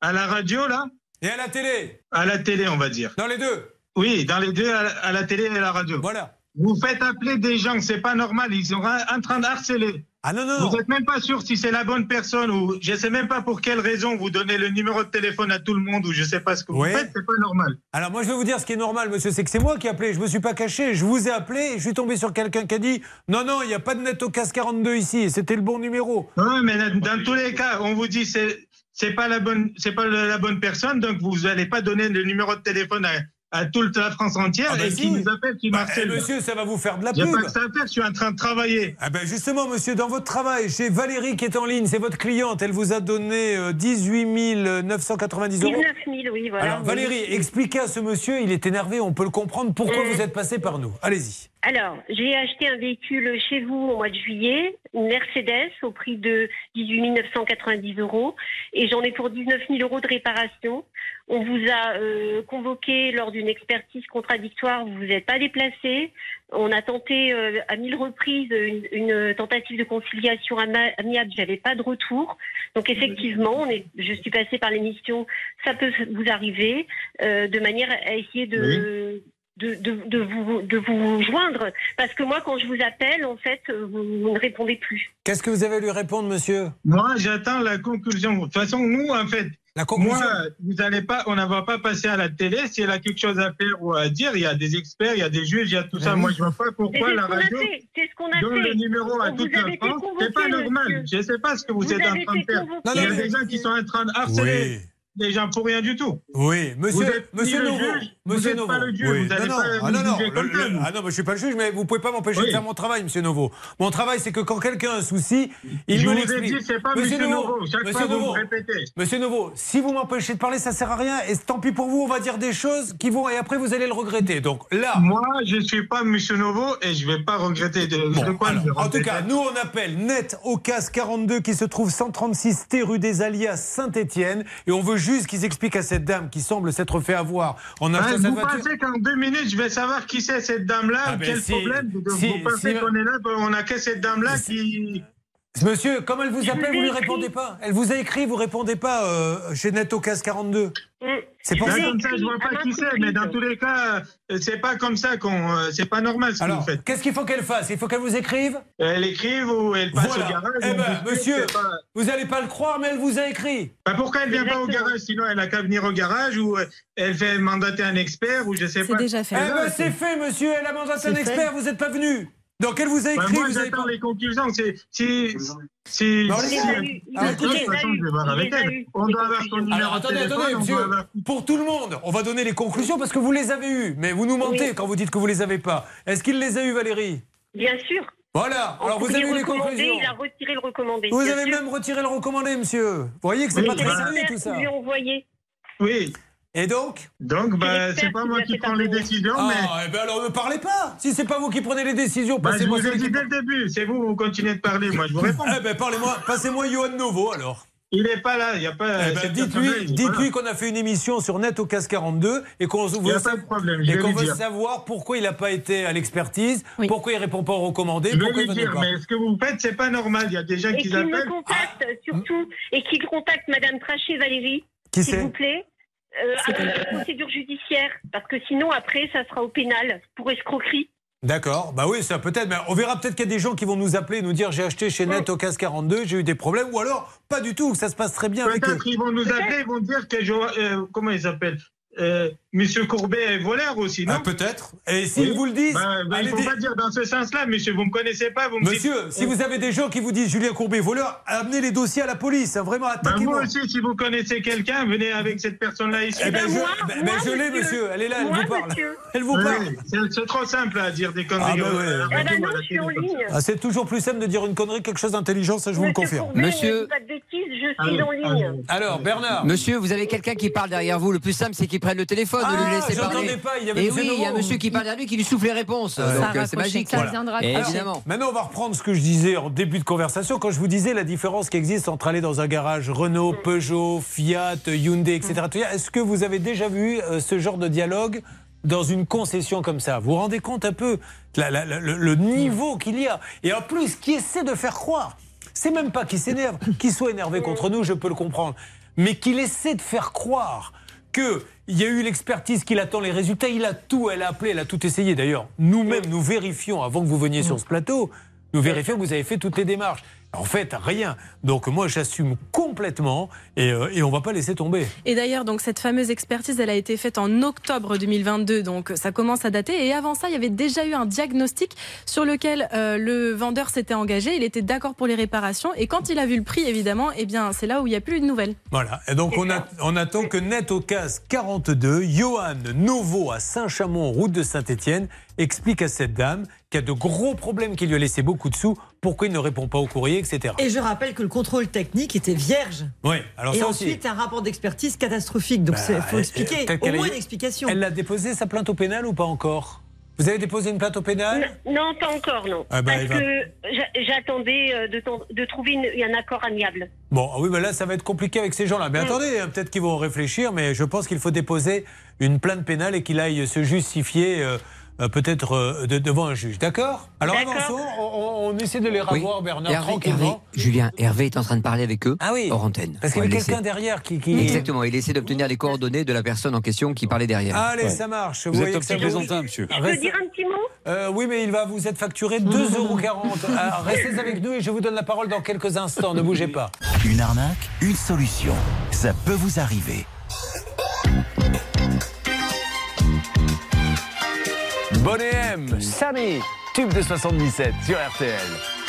à la radio, là? Et à la télé À la télé, on va dire. Dans les deux Oui, dans les deux, à la, à la télé et à la radio. Voilà. Vous faites appeler des gens, c'est pas normal. Ils sont en train de harceler. Ah non, non, Vous n'êtes même pas sûr si c'est la bonne personne ou je sais même pas pour quelle raison vous donnez le numéro de téléphone à tout le monde ou je sais pas ce que vous Ouais. faites, c'est pas normal. Alors moi je vais vous dire ce qui est normal monsieur, c'est que c'est moi qui ai appelé, je me suis pas caché, je vous ai appelé et je suis tombé sur quelqu'un qui a dit non non, il n'y a pas de net au casse 42 ici et c'était le bon numéro. Oui, mais dans, dans tous les cas, on vous dit c'est c'est pas la bonne c'est pas la bonne personne, donc vous n'allez pas donner le numéro de téléphone à, à toute la France entière Ah bah et si. qui nous appelle, qui Bah, eh, monsieur, ça va vous faire de la pub. pas que ça à faire, je suis en train de travailler. Ah ben justement, monsieur, dans votre travail, chez Valérie qui est en ligne, c'est votre cliente, elle vous a donné euh, 18 990 euros. 19 000, oui, voilà. Alors oui. Valérie, expliquez à ce monsieur, il est énervé, on peut le comprendre, pourquoi Euh. vous êtes passé par nous. Allez-y. Alors, j'ai acheté un véhicule chez vous au mois de juillet, une Mercedes au prix de 18 990 euros, et j'en ai pour 19 000 euros de réparation. On vous a euh, convoqué lors d'une expertise contradictoire, vous vous êtes pas déplacé. On a tenté euh, à mille reprises une, une tentative de conciliation amiable, j'avais pas de retour. Donc effectivement, on est, je suis passée par l'émission, ça peut vous arriver, euh, de manière à essayer de de, de, de vous, de vous joindre. Parce que moi, quand je vous appelle, en fait, vous, vous ne répondez plus. Qu'est-ce que vous avez à lui répondre, monsieur? Moi, j'attends la conclusion. De toute façon, nous, en fait, La conclusion moi, vous allez pas, on ne va pas passer à la télé. Si elle a quelque chose à faire ou à dire, il y a des experts, il y a des juges, il y a tout ça. oui. Moi, je vois pas pourquoi la ce qu'on a radio fait. C'est ce qu'on a donne fait. le numéro à toute la France. C'est pas normal. monsieur. Je ne sais pas ce que vous, Vous êtes en train de faire. Il y a des gens qui sont en train de harceler. Oui. des gens pour rien du tout. Oui, Vous monsieur, êtes monsieur le juge, monsieur vous êtes Novo. pas le Oui. vous pas non, ah, non, non, le- le- vous. ah non, mais je suis pas le juge, mais vous pouvez pas m'empêcher Oui. de faire mon travail, monsieur Novo. Mon travail, c'est que quand quelqu'un a un souci, il Je me vous l'explique. monsieur Novo. Chaque monsieur fois, vous Novo, me répétez. Monsieur Novo, si vous m'empêchez de parler, ça sert à rien. Et tant pis pour vous, on va dire des choses qui vont et après vous allez le regretter. Donc là. Moi, je suis pas monsieur Novo et je vais pas regretter de, de quoi vais En tout cas, nous on appelle Net au CAS 42 qui se trouve 136 T rue des Alliés à Saint-Étienne et on veut juste qu'ils expliquent à cette dame qui semble s'être fait avoir en achetant Vous voiture. pensez qu'en deux minutes, je vais savoir qui c'est cette dame-là? Ah ben Quel problème? Vous pensez qu'on est là, on a que cette dame-là qui... Monsieur, comme elle vous appelle, vous ai lui répondez pas. Elle vous a écrit, vous répondez pas euh, chez Net au CAS 42. C'est pour ça. comme ça, je vois pas qui c'est, mais dans tous les cas, euh, c'est pas comme ça qu'on, euh, c'est pas normal ce que Alors, vous faites. qu'est-ce qu'il faut qu'elle fasse? Il faut qu'elle vous écrive? Elle écrive ou elle passe Voilà. au garage. Eh ben, monsieur, c'est pas- vous allez pas le croire, mais elle vous a écrit. Ben, pourquoi elle vient pas au garage? Sinon, elle a qu'à venir au garage ou euh, elle fait mandater un expert ou je sais pas. Eh ben, c'est fait, monsieur. Elle a mandaté un C'est expert. fait. Vous n'êtes pas venu. Donc, elle vous a écrit. moi, vous avez les conclusions. C'est, Non. Ah, elle. eu, On doit avoir son Alors, de attendez, attendez, on monsieur. avoir- Pour tout le monde, on va donner les conclusions parce que vous les avez eues. Mais vous nous mentez Oui. quand vous dites que vous les avez pas. Est-ce qu'il les a eues, Valérie Bien sûr. Voilà. Alors, vous avez eu les conclusions. Il a retiré le recommandé. Vous bien avez sûr. même retiré le recommandé, monsieur. Vous voyez que c'est Oui, pas très bah- sérieux tout ça. Lui envoyé. Oui. Et donc Donc, bah, c'est pas moi qui prends les décisions, Ah, mais. eh ben alors ne parlez pas. Si c'est pas vous qui prenez les décisions, Bah, je passez-moi vous ai dit dès le début, c'est vous, vous continuez de parler, moi je vous réponds. Eh ben parlez-moi, passez-moi Johan Novo alors. Il n'est pas là, il n'y a pas. Eh ben, dites-lui, qu'on a fait une émission sur Net au CAS 42 et qu'on veut, je et savoir pourquoi il n'a pas été à l'expertise, pourquoi il répond pas aux recommandés, Je pourquoi il dire, pas. mais ce que vous faites, c'est pas normal. Il y a des gens Et qui qu'il me appellent. contacte surtout et qu'il contacte Madame Trachet Valérie, Qui s'il c'est vous plaît. Euh, à la procédure judiciaire, parce que sinon après ça sera au pénal pour escroquerie. D'accord, bah oui, ça peut-être, mais on verra peut-être qu'il y a des gens qui vont nous appeler et nous dire j'ai acheté chez Net au CAS 42, j'ai eu des problèmes, ou alors pas du tout, que ça se passe très bien avec. Peut-être ils vont nous appeler, ils vont dire que je, euh, comment ils s'appellent euh, Monsieur Courbet est voleur aussi, non Ah, Peut-être. Et s'ils vous le disent, ben, ben, il faut dire- pas dire dans ce sens-là, monsieur. Vous me connaissez pas, vous me Monsieur, dites- si vous avez des gens qui vous disent Julien Courbet voleur, amenez les dossiers à la police, hein, vraiment Ben, attaquez-moi. moi aussi, si vous connaissez quelqu'un, venez avec cette personne-là ici. Eh ben, je, ben, ben, je l'ai, monsieur. Elle est là, elle vous parle. Elle vous parle. c'est- C'est trop simple à dire des conneries. Ah, ben ben ligne. Ah, c'est toujours plus simple de dire une connerie que quelque chose d'intelligent, ça je vous le confirme. Courbet, Monsieur- ne dis pas de bêtises, je suis en ligne. Alors, Bernard. Monsieur, vous avez quelqu'un qui parle derrière vous. Le plus simple, c'est qu'il prenne le téléphone, de Ah, lui laisser j'entendais parler. pas, il y avait Et oui, il y a un monsieur qui parle derrière lui qui lui souffle les réponses. Donc euh, c'est magique. ça Voilà. viendra Et Alors, Évidemment. Maintenant, on va reprendre ce que je disais en début de conversation quand je vous disais la différence qui existe entre aller dans un garage Renault, Peugeot, Fiat, Hyundai, etc. Est-ce que vous avez déjà vu euh, ce genre de dialogue dans une concession comme ça? Vous vous rendez compte un peu la- la- la- le, le niveau qu'il y a? Et en plus, qui essaie de faire croire? C'est même pas qu'il s'énerve, qu'il soit énervé contre nous, je peux le comprendre, mais qu'il essaie de faire croire que il y a eu l'expertise qu'il attend les résultats, il a tout, elle a appelé, elle a tout essayé. D'ailleurs, nous-mêmes, nous vérifions, avant que vous veniez sur ce plateau, nous vérifions que vous avez fait toutes les démarches. En fait, rien. Donc moi, j'assume complètement et, euh, et on va pas laisser tomber. Et d'ailleurs, donc cette fameuse expertise, elle a été faite en octobre 2022, donc ça commence à dater. Et avant ça, il y avait déjà eu un diagnostic sur lequel euh, le vendeur s'était engagé. Il était d'accord pour les réparations. Et quand il a vu le prix, évidemment, eh bien, c'est là où il n'y a plus de nouvelles. Voilà. Et donc on, a- on attend que Net au CAS 42, Johan Novo à Saint-Chamond, route de Saint-Étienne, explique à cette dame qui a de gros problèmes, qui lui a laissé beaucoup de sous, pourquoi il ne répond pas au courrier, etc. Et je rappelle que le contrôle technique était vierge. Oui, alors et ça ensuite, aussi. un rapport d'expertise catastrophique. Donc, il faut euh, expliquer. euh, Au moins a- une explication. Elle a déposé sa plainte au pénal ou pas encore? Vous avez déposé une plainte au pénal? Non, pas encore, non. Ah bah, Parce il va- que j'a- j'attendais euh, de, trouver une- un accord amiable. Bon, ah oui, mais là, ça va être compliqué avec ces gens-là. Mais Mm. attendez, hein, peut-être qu'ils vont réfléchir, mais je pense qu'il faut déposer une plainte pénale et qu'il aille se justifier. euh, peut-être euh, de- devant un juge. D'accord Alors avançons, on, on- on essaie de les Oui. revoir, Bernard, Hervé, tranquillement. Hervé, Julien, Hervé est en train de parler avec eux Ah oui. hors antenne. Parce qu'il y le quelqu'un laisser. derrière qui. qui- Exactement, il essaie d'obtenir les coordonnées de la personne en question qui parlait derrière. Allez, ça marche. Vous êtes vous- plaisantin, monsieur. Je peux Restez- dire un petit mot Euh, oui, mais il va vous être facturé 2,40 euros. Alors, Restez avec nous et je vous donne la parole dans quelques instants. Ne bougez pas. Une arnaque, une solution. Ça peut vous arriver. Bonnet M, Samy, tube de 77 sur RTL.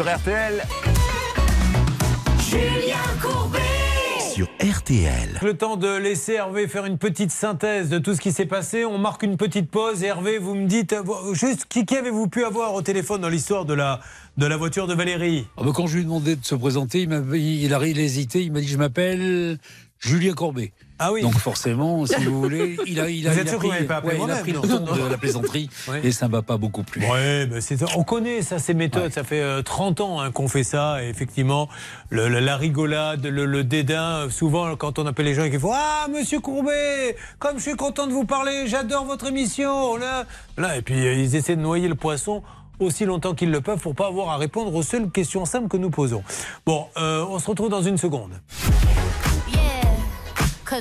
Sur RTL. Julien Courbet. Sur RTL. Le temps de laisser Hervé faire une petite synthèse de tout ce qui s'est passé. On marque une petite pause. Hervé, vous me dites euh, juste qui, qui avez-vous pu avoir au téléphone dans l'histoire de la, de la voiture de Valérie? Ah bah, quand je lui ai demandé de se présenter, il a, il a hésité. Il m'a dit Je m'appelle Julien Corbet. Ah oui. Donc forcément, si vous voulez, il a, il a, Vous il a pris, pas ouais, il a pris le ton de la plaisanterie et ça ne m'a pas beaucoup plu. Ouais, mais c'est- on connaît ça, ces méthodes. Ça fait euh, 30 ans hein, qu'on fait ça. Et effectivement, le- le- la rigolade, le, le dédain. euh, Souvent, quand on appelle les gens et qu'ils font Ah, monsieur Courbet, comme je suis content de vous parler, j'adore votre émission. Là, là, et puis euh, ils essaient de noyer le poisson aussi longtemps qu'ils le peuvent pour pas avoir à répondre aux seules questions simples que nous posons. Bon, euh, on se retrouve dans une seconde.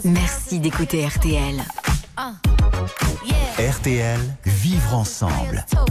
Merci d'écouter RTL. RTL, vivre ensemble. Sur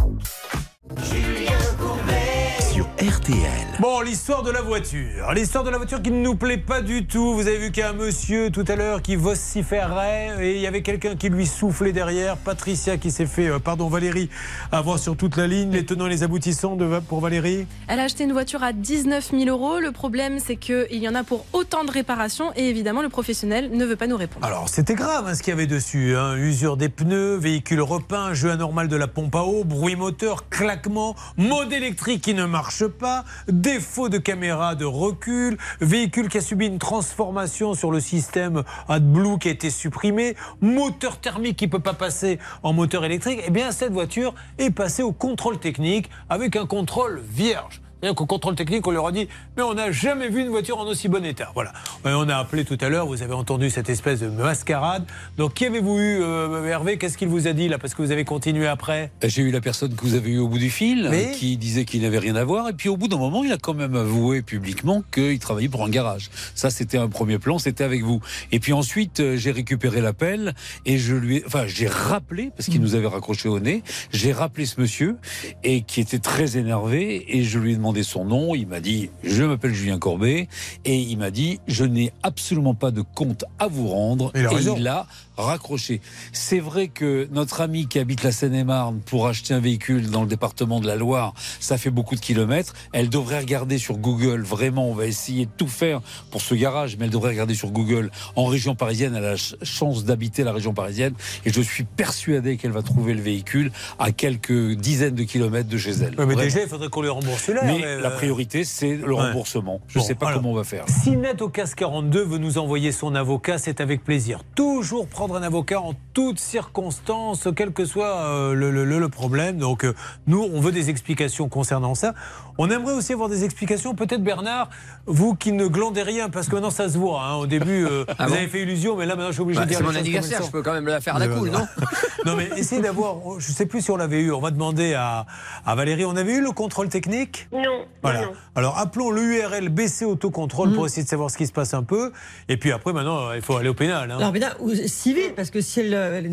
RTL. Bon, l'histoire de la voiture. L'histoire de la voiture qui ne nous plaît pas du tout. Vous avez vu qu'il y a un monsieur tout à l'heure qui vociférait et il y avait quelqu'un qui lui soufflait derrière. Patricia qui s'est fait, euh, pardon Valérie, avoir sur toute la ligne les tenants et les aboutissants de, pour Valérie. Elle a acheté une voiture à 19 000 euros. Le problème, c'est qu'il y en a pour autant de réparations et évidemment, le professionnel ne veut pas nous répondre. Alors, c'était grave hein, ce qu'il y avait dessus. hein. Usure des pneus, véhicule repeint, jeu anormal de la pompe à eau, bruit moteur, claquement, mode électrique qui ne marche pas, défaut de caméra de recul, véhicule qui a subi une transformation sur le système AdBlue qui a été supprimé, moteur thermique qui ne peut pas passer en moteur électrique. Eh bien, cette voiture est passée au contrôle technique avec un contrôle vierge. C'est-à-dire qu'au contrôle technique, on leur a dit Mais on n'a jamais vu une voiture en aussi bon état. Voilà. Et on a appelé tout à l'heure, vous avez entendu cette espèce de mascarade. Donc, qui avez-vous eu, euh, Hervé? Qu'est-ce qu'il vous a dit là Parce que vous avez continué après? J'ai eu la personne que vous avez eu au bout du fil, euh, qui disait qu'il n'avait rien à voir. Et puis au bout d'un moment, il a quand même avoué publiquement qu'il travaillait pour un garage. Ça, c'était un premier plan, c'était avec vous. Et puis ensuite, euh, j'ai récupéré l'appel et je lui ai, enfin, j'ai rappelé, parce qu'il nous avait raccroché au nez, j'ai rappelé ce monsieur et qui était très énervé et je lui ai demandé son nom. Il m'a dit, je m'appelle Julien Corbet et il m'a dit, je n'ai absolument pas de compte à vous rendre. Et il a raccroché. C'est vrai que notre ami qui habite la Seine-et-Marne pour acheter un véhicule dans le département de la Loire, ça fait beaucoup de kilomètres. Elle devrait regarder sur Google. Vraiment, on va essayer de tout faire pour ce garage, mais elle devrait regarder sur Google. En région parisienne, elle a la ch- chance d'habiter la région parisienne et je suis persuadé qu'elle va trouver le véhicule à quelques dizaines de kilomètres de chez elle. Mais déjà, il faudrait qu'on lui rembourse l'air. Mais euh, la priorité, c'est le ouais. remboursement. Je ne Bon, sais pas alors, comment on va faire. Si Net au casse 42 veut nous envoyer son avocat, c'est avec plaisir. Toujours prendre un avocat en toutes circonstances, quel que soit euh, le, le- problème. Donc, euh, nous, on veut des explications concernant ça. On aimerait aussi avoir des explications. Peut-être, Bernard, vous qui ne glandez rien, parce que maintenant, ça se voit. hein. Au début, euh, Ah vous bon avez fait illusion, mais là, maintenant, je suis obligé Bah, de dire c'est mon anniversaire, je peux quand même la faire à la cool, non Non, mais essayez d'avoir. Je sais plus si on l'avait eu. On va demander à, à Valérie. On avait eu le contrôle technique? Non. Voilà. non. Alors appelons l'URL BC Autocontrôle Mm. pour essayer de savoir ce qui se passe un peu. Et puis après, maintenant, il faut aller au pénal. hein. Alors, bien, ou civil, parce que si elle,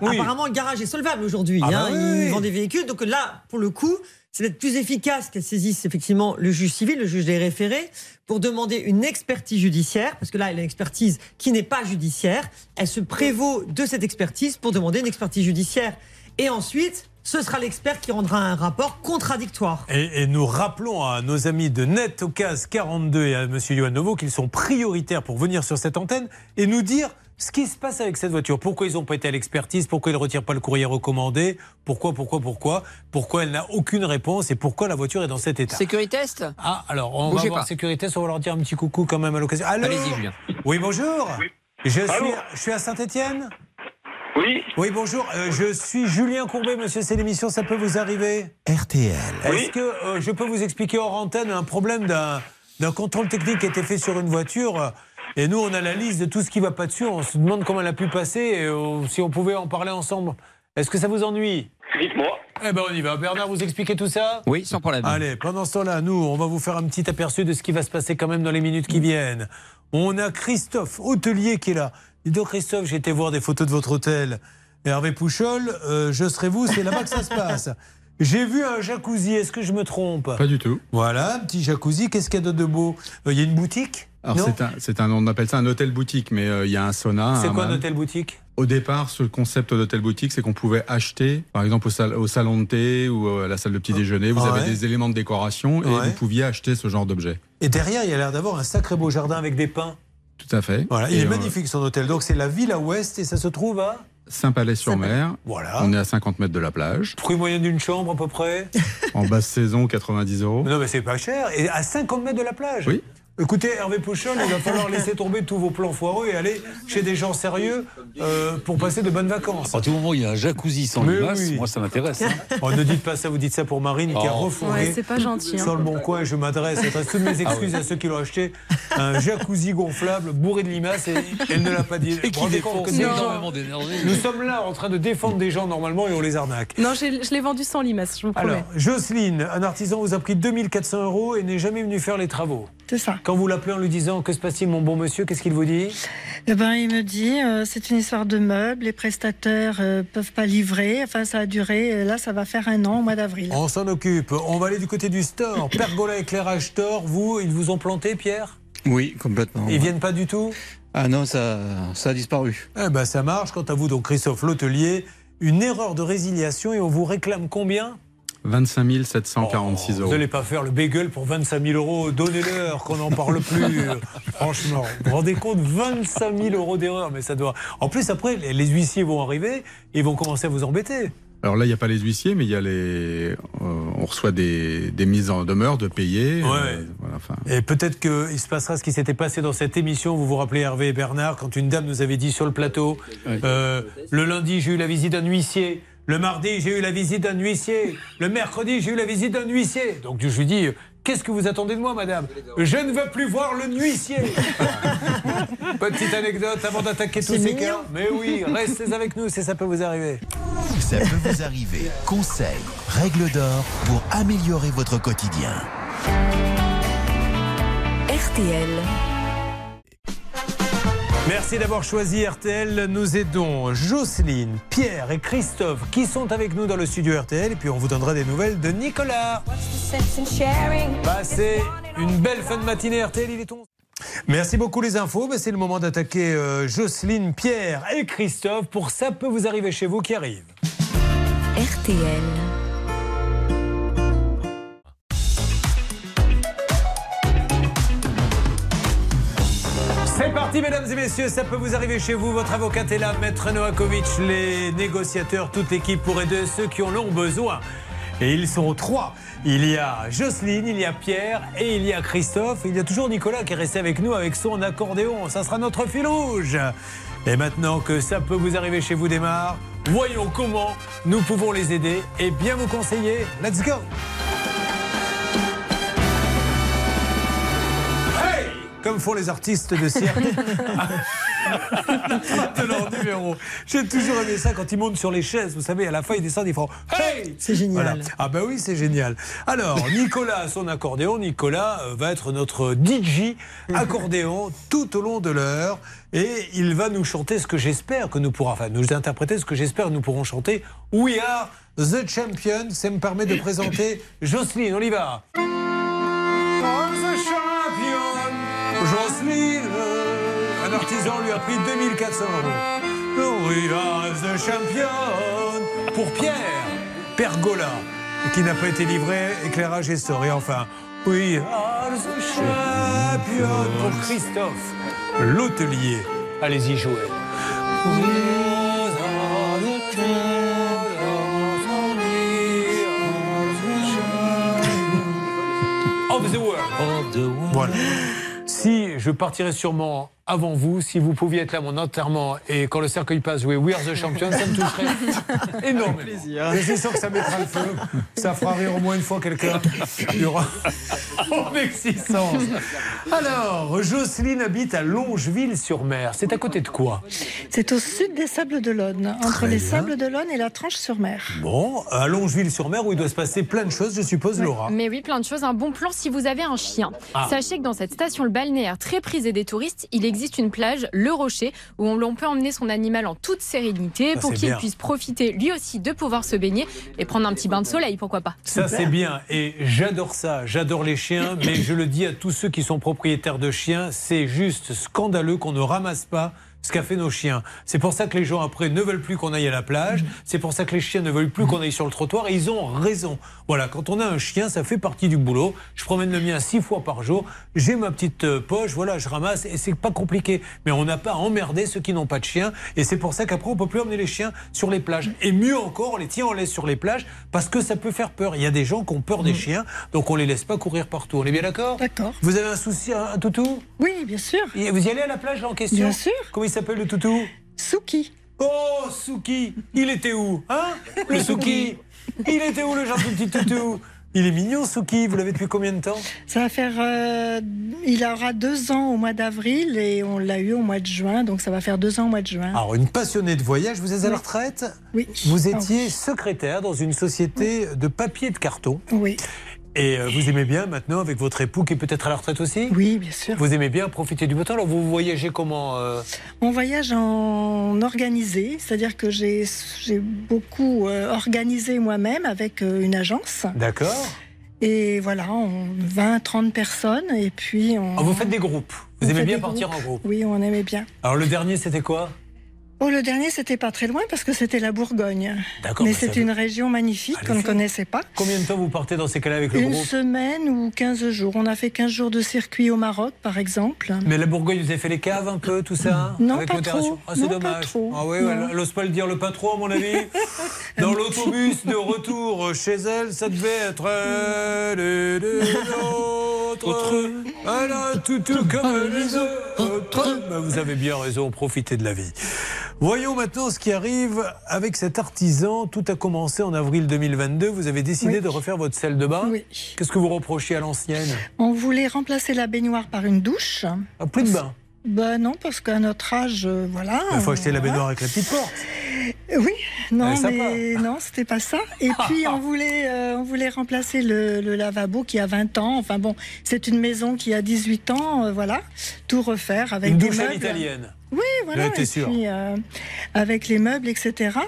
Oui. apparemment, le garage est solvable aujourd'hui. Ah hein, bah oui, il oui. vend des véhicules. Donc là, pour le coup, c'est d'être plus efficace qu'elle saisisse effectivement le juge civil, le juge des référés, pour demander une expertise judiciaire, parce que là, elle a une expertise qui n'est pas judiciaire. Elle se prévaut de cette expertise pour demander une expertise judiciaire. Et ensuite, ce sera l'expert qui rendra un rapport contradictoire. Et, nous rappelons à nos amis de Net Ocas 42 et à M. Novo qu'ils sont prioritaires pour venir sur cette antenne et nous dire ce qui se passe avec cette voiture. Pourquoi ils n'ont pas été à l'expertise Pourquoi ils ne retirent pas le courrier recommandé Pourquoi, pourquoi, pourquoi Pourquoi elle n'a aucune réponse et pourquoi la voiture est dans cet état Sécuritest Ah, alors on Bougez va voir sécurité, on va leur dire un petit coucou quand même à l'occasion. Allez-y, Julien. Oui, bonjour. Je suis, Allô je suis à Saint-Etienne Oui. Oui, bonjour. Euh, je suis Julien Courbet, monsieur, c'est l'émission, ça peut vous arriver? RTL. Est-ce que euh, je peux vous expliquer hors antenne un problème d'un d'un contrôle technique qui a été fait sur une voiture euh, et nous, on a la liste de tout ce qui va pas dessus. On se demande comment elle a pu passer et euh, si on pouvait en parler ensemble. Est-ce que ça vous ennuie? Dites-moi. Eh ben, on y va. Bernard, vous expliquez tout ça? Oui, sans problème. Allez, pendant ce temps-là, nous, on va vous faire un petit aperçu de ce qui va se passer quand même dans les minutes qui viennent. On a Christophe, hôtelier, qui est là. Dis donc, Christophe, j'ai été voir des photos de votre hôtel. Hervé Pouchol, euh, je serai vous, c'est là-bas que ça se passe. J'ai vu un jacuzzi, est-ce que je me trompe? Pas du tout. Voilà, un petit jacuzzi. Qu'est-ce qu'il y a d'autre de beau? Euh, Il y a une boutique? Alors c'est un, on appelle ça un hôtel boutique, mais euh, il y a un sauna. C'est quoi un hôtel boutique? Au départ, ce concept d'hôtel boutique, c'est qu'on pouvait acheter, par exemple au, sal- au salon de thé ou à la salle de petit déjeuner, vous Ouais. avez des éléments de décoration et Ouais. vous pouviez acheter ce genre d'objet. Et derrière, il y a l'air d'avoir un sacré beau jardin avec des pins. Tout à fait. Voilà, il Et, est euh, magnifique son hôtel. Donc c'est la Villa Ouest et ça se trouve à Saint-Palais-sur-Mer. Voilà. On est à 50 mètres de la plage. prix moyen d'une chambre à peu près. En basse saison, 90 euros. Non mais c'est pas cher. Et à 50 mètres de la plage. Oui. Écoutez, Hervé Pouchon, il va falloir laisser tomber tous vos plans foireux et aller chez des gens sérieux euh, pour passer de bonnes vacances. À partir du moment où il y a un jacuzzi sans Mais limace, oui. moi ça m'intéresse. hein. Oh, ne dites pas ça, vous dites ça pour Marine qui a Oh. refourgué Ouais, c'est pas gentil, hein. sur le bon coin. Et je m'adresse, j'adresse toutes mes excuses Ah à ceux qui l'ont acheté. Un jacuzzi gonflable bourré de limaces et elle ne l'a pas dit. Et qui gens- énormément d'énergie. Nous sommes là en train de défendre des gens normalement et on les arnaque. Non, je l'ai vendu sans limace, je vous promets. Alors, Jocelyne, un artisan vous a pris 2400 euros et n'est jamais venu faire les travaux. C'est ça. Quand vous l'appelez en lui disant Que se passe-t-il, mon bon monsieur Qu'est-ce qu'il vous dit? Eh ben, il me dit, euh, c'est une histoire de meubles, les prestataires euh, peuvent pas livrer. Enfin, ça a duré. euh, Là, ça va faire un an au mois d'avril. On s'en occupe. On va aller du côté du store. Pergola éclairage store, vous, ils vous ont planté, Pierre? Oui, complètement. Ils viennent pas du tout? Ah non, ça, ça a disparu. Eh ben, ça marche. Quant à vous, donc, Christophe Lotelier, une erreur de résiliation et on vous réclame combien? 25 746 Vous euros. n'allez pas faire le bagel pour 25 000 euros. Donnez-leur, qu'on n'en parle plus. Franchement, vous vous rendez compte 25 000 euros d'erreur, mais ça doit. En plus, après, les huissiers vont arriver et ils vont commencer à vous embêter. Alors là, il n'y a pas les huissiers, mais il y a les. euh, on reçoit des, des mises en demeure de payer. Ouais. euh, voilà, enfin, Et peut-être qu'il se passera ce qui s'était passé dans cette émission. Vous vous rappelez Hervé et Bernard, quand une dame nous avait dit sur le plateau euh, Le lundi, j'ai eu la visite d'un huissier. Le mardi, j'ai eu la visite d'un huissier. Le mercredi, j'ai eu la visite d'un huissier. Donc je lui dis Qu'est-ce que vous attendez de moi, madame? Je ne veux plus voir le huissier. Petite anecdote avant d'attaquer tous ces cas. Mais oui, restez avec nous si ça peut vous arriver. Ça peut vous arriver. Conseils, règles d'or pour améliorer votre quotidien. RTL. Merci d'avoir choisi RTL. Nous aidons Jocelyne, Pierre et Christophe qui sont avec nous dans le studio RTL. Et puis on vous donnera des nouvelles de Nicolas. Passez une belle fin de matinée RTL, il est 11. Merci beaucoup les infos. Ben, C'est le moment d'attaquer euh, Jocelyne, Pierre et Christophe pour Ça peut vous arriver chez vous qui arrive. RTL. Parti, mesdames et messieurs, ça peut vous arriver chez vous. Votre avocate est là, Maître Novakovic, les négociateurs, toute l'équipe pour aider ceux qui en ont besoin. Et ils sont trois. Il y a Jocelyne, il y a Pierre et il y a Christophe. Il y a toujours Nicolas qui est resté avec nous avec son accordéon. Ça sera notre fil rouge. Et maintenant que ça peut vous arriver chez vous démarre, voyons comment nous pouvons les aider et bien vous conseiller. Let's go Comme font les artistes de cirque. de leur numéro. J'ai toujours aimé ça quand ils montent sur les chaises. Vous savez, à la fin, ils descendent, ils font Hey C'est génial. Voilà. Ah, bah oui, c'est génial. Alors, Nicolas a son accordéon. Nicolas euh, va être notre DJ accordéon tout au long de l'heure. Et il va nous chanter ce que j'espère que nous pourrons, enfin, nous interpréter ce que j'espère que nous pourrons chanter. We are the champion. Ça me permet de présenter Jocelyne. On 2 ans lui a pris 2400 euros. Nourrias de champion. pour Pierre Pergola, qui n'a pas été livré, éclairage et story. Enfin, oui, champion pour Christophe, l'hôtelier. Allez-y, jouer. Of the world. Voilà. Si je partirais sûrement avant vous, si vous pouviez être là à mon enterrement et quand le cercueil passe jouer We Are the Champion, ça me toucherait énormément. Et c'est sûr que ça mettra le feu. Ça fera rire au moins une fois quelqu'un. Il y aura en existence. Alors, Jocelyne habite à Longeville-sur-Mer. C'est à côté de quoi? C'est au sud des Sables d'Olonne, entre Très les bien. Sables d'Olonne et la Tranche-sur-Mer. Bon, à Longeville-sur-Mer où il doit se passer plein de choses, je suppose, Laura. Mais oui, plein de choses. Un bon plan si vous avez un chien. Ah. Sachez que dans cette station le balnéaire très prisée des touristes, il existe existe une plage, le Rocher, où on, l'on peut emmener son animal en toute sérénité Ça, pour qu'il puisse profiter lui aussi de pouvoir se baigner et prendre un petit bain de soleil, pourquoi pas. Ça, c'est bien. Et j'adore ça. J'adore les chiens. Mais je le dis à tous ceux qui sont propriétaires de chiens, c'est juste scandaleux qu'on ne ramasse pas ce qu'a fait nos chiens. C'est pour ça que les gens après ne veulent plus qu'on aille à la plage. C'est pour ça que les chiens ne veulent plus qu'on aille sur le trottoir. Et ils ont raison. Voilà, quand on a un chien, ça fait partie du boulot. Je promène le mien six fois par jour. J'ai ma petite euh, poche, voilà, je ramasse et c'est pas compliqué. Mais on n'a pas à emmerder ceux qui n'ont pas de chien. Et c'est pour ça qu'après, on peut plus emmener les chiens sur les plages. Et mieux encore, on les tient en laisse sur les plages parce que ça peut faire peur. Il y a des gens qui ont peur des chiens, donc on les laisse pas courir partout. On est bien d'accord? D'accord. Vous avez un souci, un, un toutou? Oui, bien sûr. Et Vous y allez à la plage là, en question? Bien sûr. Comment il s'appelle le toutou? Suki. Oh, Suki Il était où Hein? Le Suki Il était où le gentil petit toutou? Il est mignon, Suki. Vous l'avez depuis combien de temps? Ça va faire. euh, il aura deux ans au mois d'avril et on l'a eu au mois de juin, donc ça va faire deux ans au mois de juin. Alors, une passionnée de voyage, vous êtes à la retraite? Oui. Vous étiez secrétaire dans une société de papier de carton. Oui. Et euh, vous aimez bien maintenant, avec votre époux qui est peut-être à la retraite aussi? Oui, bien sûr. Vous aimez bien profiter du beau temps? Alors, vous voyagez comment euh? On voyage en organisé, c'est-à-dire que j'ai beaucoup euh, organisé moi-même avec euh, une agence. D'accord. Et voilà, on 20, 30 personnes. Et puis on. Ah, Vous faites des groupes. Vous on aimez bien partir groupes. en groupe. Oui, on aimait bien. Alors, le dernier, c'était quoi? Oh, le dernier, c'était pas très loin parce que c'était la Bourgogne. D'accord, Mais bah, c'est veut- une région magnifique qu'on ne connaissait pas. Combien de temps vous partez dans ces cas-là avec le Une groupe semaine ou 15 jours. On a fait 15 jours de circuit au Maroc, par exemple. Mais la Bourgogne, vous avez fait les caves un peu, tout ça Non, Avec pas modération trop. Ah, c'est Non, pas dommage. trop. Ah oui, elle n'ose pas le dire, le pas trop, à mon avis. Dans l'autobus de retour chez elle, ça devait être elle et les autres. Elle a tout, tout comme les autres. Ben, vous avez bien raison, profitez de la vie. Voyons maintenant ce qui arrive avec cet artisan. Tout a commencé en avril 2022. Vous avez décidé de refaire votre salle de bain. Oui. Qu'est-ce que vous reprochiez à l'ancienne? On voulait remplacer la baignoire par une douche. Ah, Plus de bain. Ben non, parce qu'à notre âge, euh, voilà. Il faut acheter la baignoire avec la petite porte. Oui, non, mais non, c'était pas ça. Et puis on voulait, euh, on voulait remplacer le, le lavabo qui a 20 ans. Enfin bon, c'est une maison qui a 18 ans, euh, voilà, tout refaire avec Une des douche à meubles. l'italienne. Oui, voilà. Sûr. puis, euh, avec les meubles, etc.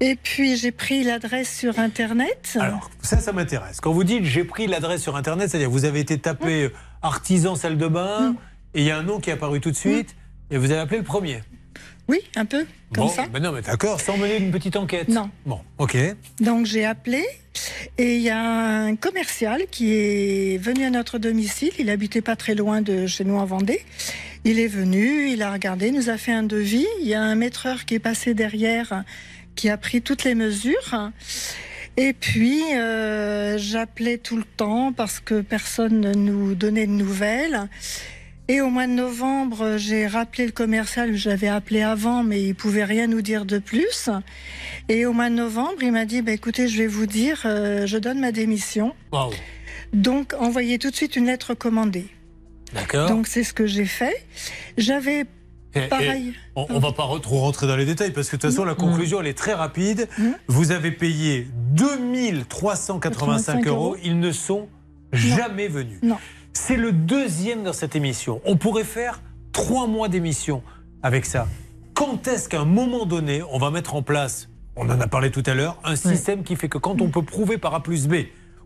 Et puis j'ai pris l'adresse sur internet. Alors, ça, ça m'intéresse. Quand vous dites j'ai pris l'adresse sur Internet, c'est-à-dire vous avez été tapé euh, artisan salle de bain, Mm. et il y a un nom qui est apparu tout de suite, et vous avez appelé le premier. Oui, un peu comme bon, ça. ben non, mais d'accord, sans mener une petite enquête. Non. Bon, ok. Donc j'ai appelé et il y a un commercial qui est venu à notre domicile. Il habitait pas très loin de chez nous en Vendée. Il est venu, il a regardé, nous a fait un devis. Il y a un maîtreur qui est passé derrière qui a pris toutes les mesures. Et puis euh, j'appelais tout le temps parce que personne ne nous donnait de nouvelles. Et au mois de novembre, j'ai rappelé le commercial, je l'avais appelé avant, mais il pouvait rien nous dire de plus. Et au mois de novembre, il m'a dit, bah, écoutez, je vais vous dire, euh, je donne ma démission. Donc, envoyez tout de suite une lettre commandée. D'accord. Donc, c'est ce que j'ai fait. J'avais Et- et pareil. on, on va pas trop rentrer dans les détails parce que de toute façon, la conclusion, elle est très rapide. Vous avez payé 2385 euros. Ils ne sont jamais venus. Non. C'est le deuxième dans cette émission. On pourrait faire trois mois d'émission avec ça. Quand est-ce qu'à un moment donné, on va mettre en place, on en a parlé tout à l'heure, un système qui fait que quand on peut prouver par A plus B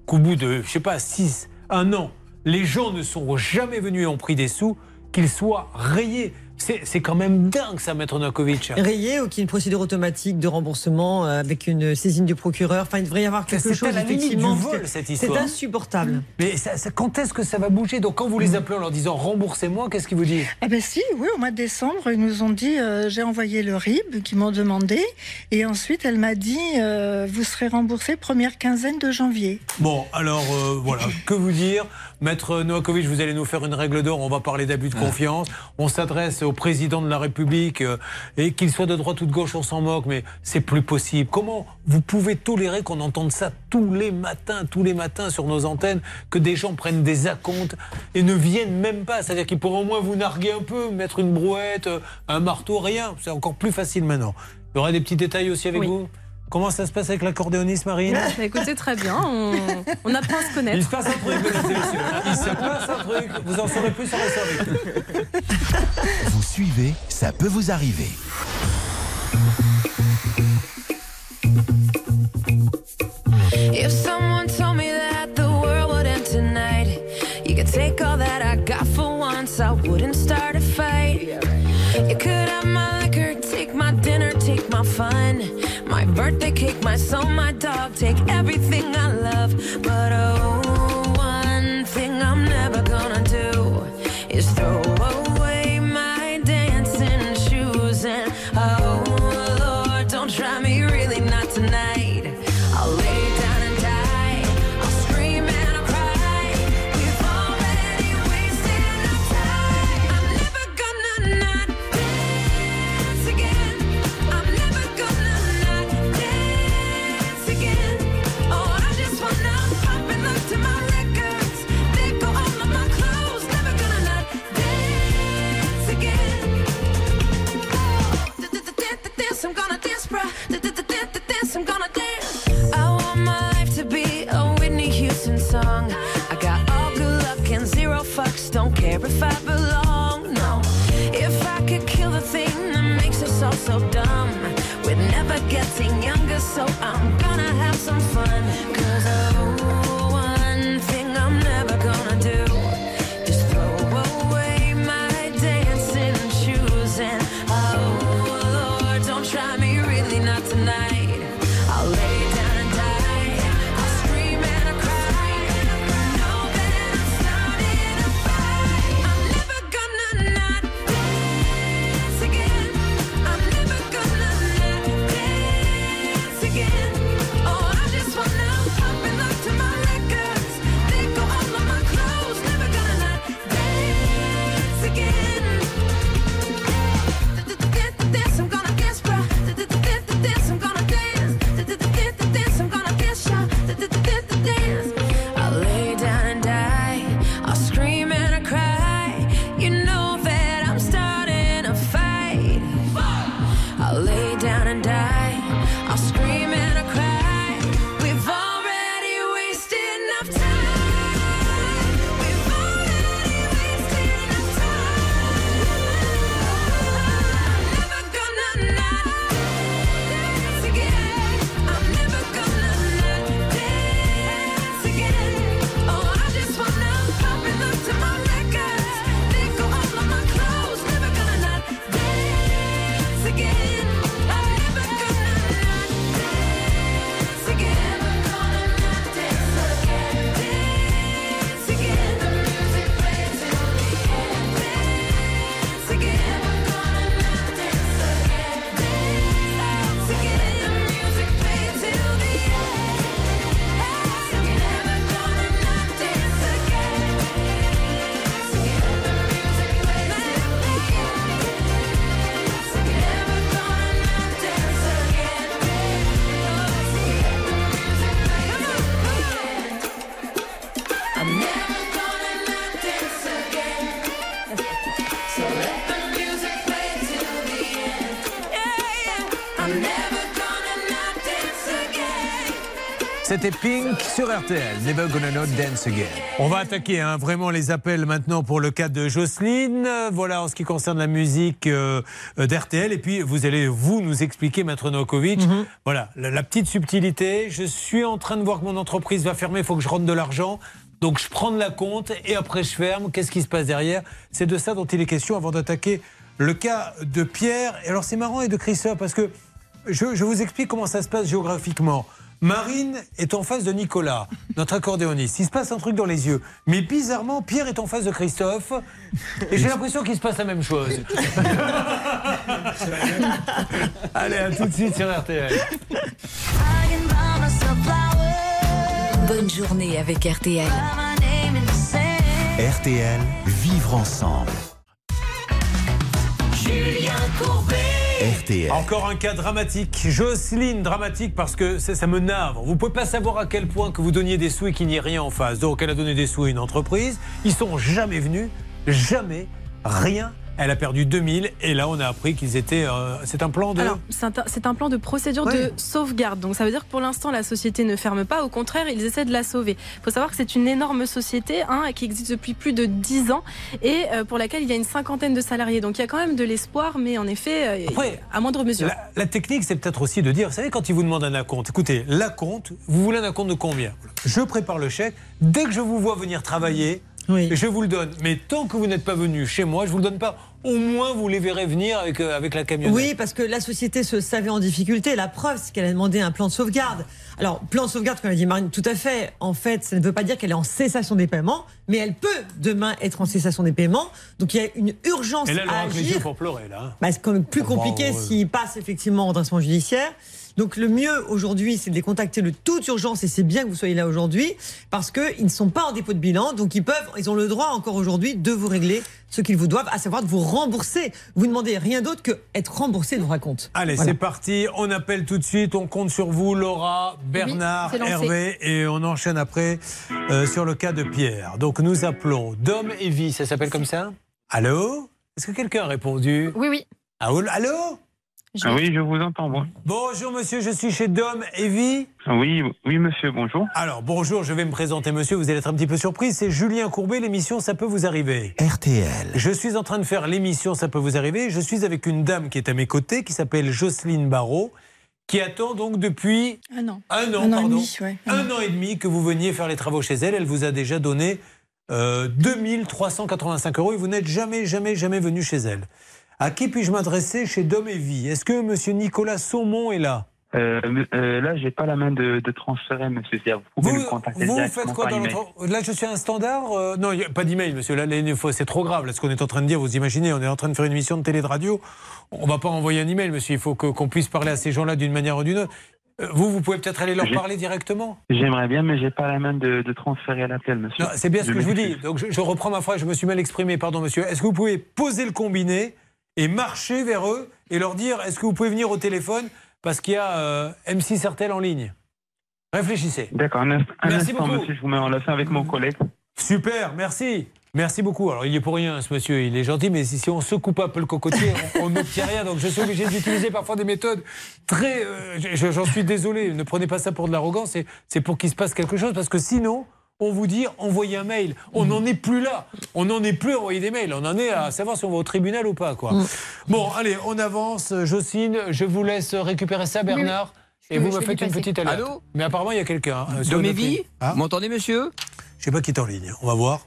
qu'au bout de, je sais pas, 6, un an, les gens ne sont jamais venus et ont pris des sous, qu'ils soient rayés. C'est c'est quand même dingue ça, Maître Novakovic. Rayé ou qu'il y ait une procédure automatique de remboursement euh, avec une saisine du procureur. Enfin, il devrait y avoir quelque C'est à chose la limite effectivement. du vol, cette C'est histoire. insupportable. Mais ça- ça- quand est-ce que ça va bouger? Donc quand vous les appelez en leur disant remboursez-moi, qu'est-ce qu'ils vous disent? Ah ben si, oui, au mois de décembre, ils nous ont dit, euh, j'ai envoyé le RIB qui m'ont demandé, et ensuite elle m'a dit, euh, vous serez remboursé première quinzaine de janvier. Bon, alors euh, voilà, que vous dire? Maître Novakovic, vous allez nous faire une règle d'or, on va parler d'abus de confiance. On s'adresse au président de la République, euh, et qu'il soit de droite ou de gauche, on s'en moque, mais c'est plus possible. Comment vous pouvez tolérer qu'on entende ça tous les matins, tous les matins sur nos antennes, que des gens prennent des acomptes et ne viennent même pas? C'est-à-dire qu'ils pourraient au moins vous narguer un peu, mettre une brouette, euh, un marteau, rien. C'est encore plus facile maintenant. Il y aura des petits détails aussi avec Oui. vous? Comment ça se passe avec l'accordéoniste, Marine Bah, écoutez, très bien, on, on apprend à se connaître. Il se passe un truc, mesdames. Il se passe un truc. Vous en saurez plus avec nous. Vous suivez, ça peut vous arriver. If someone told me that the world would end tonight, you could take all that I got for once, I wouldn't start a fight. Take my fun, my birthday cake, my soul, my dog, take everything I love. But oh, bruh. C'était Pink sur RTL. Never gonna not dance again. On va attaquer hein, vraiment les appels maintenant pour le cas de Jocelyne. Voilà en ce qui concerne la musique euh, d'RTL. Et puis vous allez vous nous expliquer, Maître Novakovic, voilà la, la petite subtilité. Je suis en train de voir que mon entreprise va fermer. Il faut que je rentre de l'argent. Donc je prends de la compte et après je ferme. Qu'est-ce qui se passe derrière? C'est de ça dont il est question avant d'attaquer le cas de Pierre. Et alors c'est marrant et de Christophe parce que je, je vous explique comment ça se passe géographiquement. Marine est en face de Nicolas, notre accordéoniste. Il se passe un truc dans les yeux. Mais bizarrement, Pierre est en face de Christophe. Et j'ai l'impression qu'il se passe la même chose. Allez, à tout de suite sur RTL. Bonne journée avec RTL. RTL, vivre ensemble. Julien Courbet. Encore un cas dramatique. Jocelyne, dramatique parce que ça, ça me navre. Vous pouvez pas savoir à quel point que vous donniez des sous et qu'il n'y ait rien en face. Donc elle a donné des sous à une entreprise. Ils sont jamais venus. Jamais. Rien Elle a perdu 2000 et là on a appris qu'ils étaient. euh, c'est un plan de. Alors, c'est un, plan de procédure de sauvegarde. Donc, ça veut dire que pour l'instant, la société ne ferme pas. Au contraire, ils essaient de la sauver. Il faut savoir que c'est une énorme société hein, qui existe depuis plus de 10 ans et euh, pour laquelle il y a une cinquantaine de salariés. Donc, il y a quand même de l'espoir, mais en effet, euh, à moindre mesure. La, la technique, c'est peut-être aussi de dire, vous savez, quand ils vous demandent un acompte, écoutez, l'acompte, vous voulez un acompte de combien? Je prépare le chèque. Dès que je vous vois venir travailler, je vous le donne. Mais tant que vous n'êtes pas venu chez moi, je vous le donne pas. Au moins, vous les verrez venir avec, euh, avec la camionnette. Oui, parce que la société se savait en difficulté. La preuve, c'est qu'elle a demandé un plan de sauvegarde. Alors, plan de sauvegarde, comme a dit Marine, tout à fait. En fait, ça ne veut pas dire qu'elle est en cessation des paiements, mais elle peut demain être en cessation des paiements. Donc, il y a une urgence Et là, elle à aura agir. pour pleurer, là. hein. Bah, c'est quand même plus Ah, compliqué ouais. s'il passe effectivement en redressement judiciaire. Donc le mieux aujourd'hui, c'est de les contacter de toute urgence et c'est bien que vous soyez là aujourd'hui parce qu'ils ne sont pas en dépôt de bilan, donc ils peuvent, ils ont le droit encore aujourd'hui de vous régler ce qu'ils vous doivent, à savoir de vous rembourser. Vous ne demandez rien d'autre que être remboursé de vos racontes. Allez, Voilà. c'est parti. On appelle tout de suite. On compte sur vous, Laura, Bernard. Hervé. Et on enchaîne après euh, sur le cas de Pierre. Donc nous appelons Dom et Vie. Ça s'appelle comme ça? Allô? Est-ce que quelqu'un a répondu? Oui, oui. Ah, oh, Ah oui, je vous entends. Bonjour monsieur, je suis chez Dom et Vie. Oui, oui, monsieur, bonjour. Alors, bonjour, je vais me présenter, monsieur. Vous allez être un petit peu surpris. C'est Julien Courbet, l'émission Ça peut vous arriver. RTL. Je suis en train de faire l'émission Ça peut vous arriver. Je suis avec une dame qui est à mes côtés, qui s'appelle Jocelyne Barrault, qui attend donc depuis Un an. un an, Un an et demi, ouais. un an et demi que vous veniez faire les travaux chez elle. Elle vous a déjà donné euh, 2385 euros et vous n'êtes jamais, jamais, jamais venu chez elle. À qui puis-je m'adresser chez Dom et Vie? Est-ce que monsieur Nicolas Saumon est là? Euh, euh, là, j'ai pas la main de, de transférer, monsieur. Vous pouvez Vous, me contacter vous faites quoi dans notre... Là, je suis à un standard euh, Non, il y a pas d'email, monsieur. Là, c'est trop grave. Là, ce qu'on est en train de dire, vous imaginez, on est en train de faire une émission de télé de radio. On va pas envoyer un email, monsieur. Il faut qu'on puisse parler à ces gens-là d'une manière ou d'une autre. Euh, Vous, vous pouvez peut-être aller leur parler directement J'aimerais bien, mais j'ai pas la main de, de transférer l'appel, monsieur. C'est bien ce que je vous dis. Donc, je, je reprends ma phrase. Je me suis mal exprimé. Pardon, monsieur. Est-ce que vous pouvez poser le combiné et marcher vers eux et leur dire est-ce que vous pouvez venir au téléphone parce qu'il y a euh, M6 RTL en ligne Réfléchissez. D'accord, un, Merci beaucoup. monsieur. Je vous mets en relation avec mon collègue. Super, merci. Merci beaucoup. Alors, il est pour rien, ce monsieur. Il est gentil, mais si, si on secoue pas un peu le cocotier, on n'obtient rien. Donc, je suis obligé d'utiliser parfois des méthodes très. euh, je- J'en suis désolé. Ne prenez pas ça pour de l'arrogance. C'est- C'est pour qu'il se passe quelque chose. Parce que sinon, on vous dit envoyez un mail. On n'en est plus là. On n'en est plus à envoyer des mails. On en est à savoir si on va au tribunal ou pas. Quoi. Bon, allez, on avance. Jocelyne, je vous laisse récupérer ça, Bernard. Et vous me faites une petite alerte. Allô Mais apparemment, il y a quelqu'un. hein, ligne. Ah Vous m'entendez, monsieur? Je sais pas qui est en ligne. On va voir.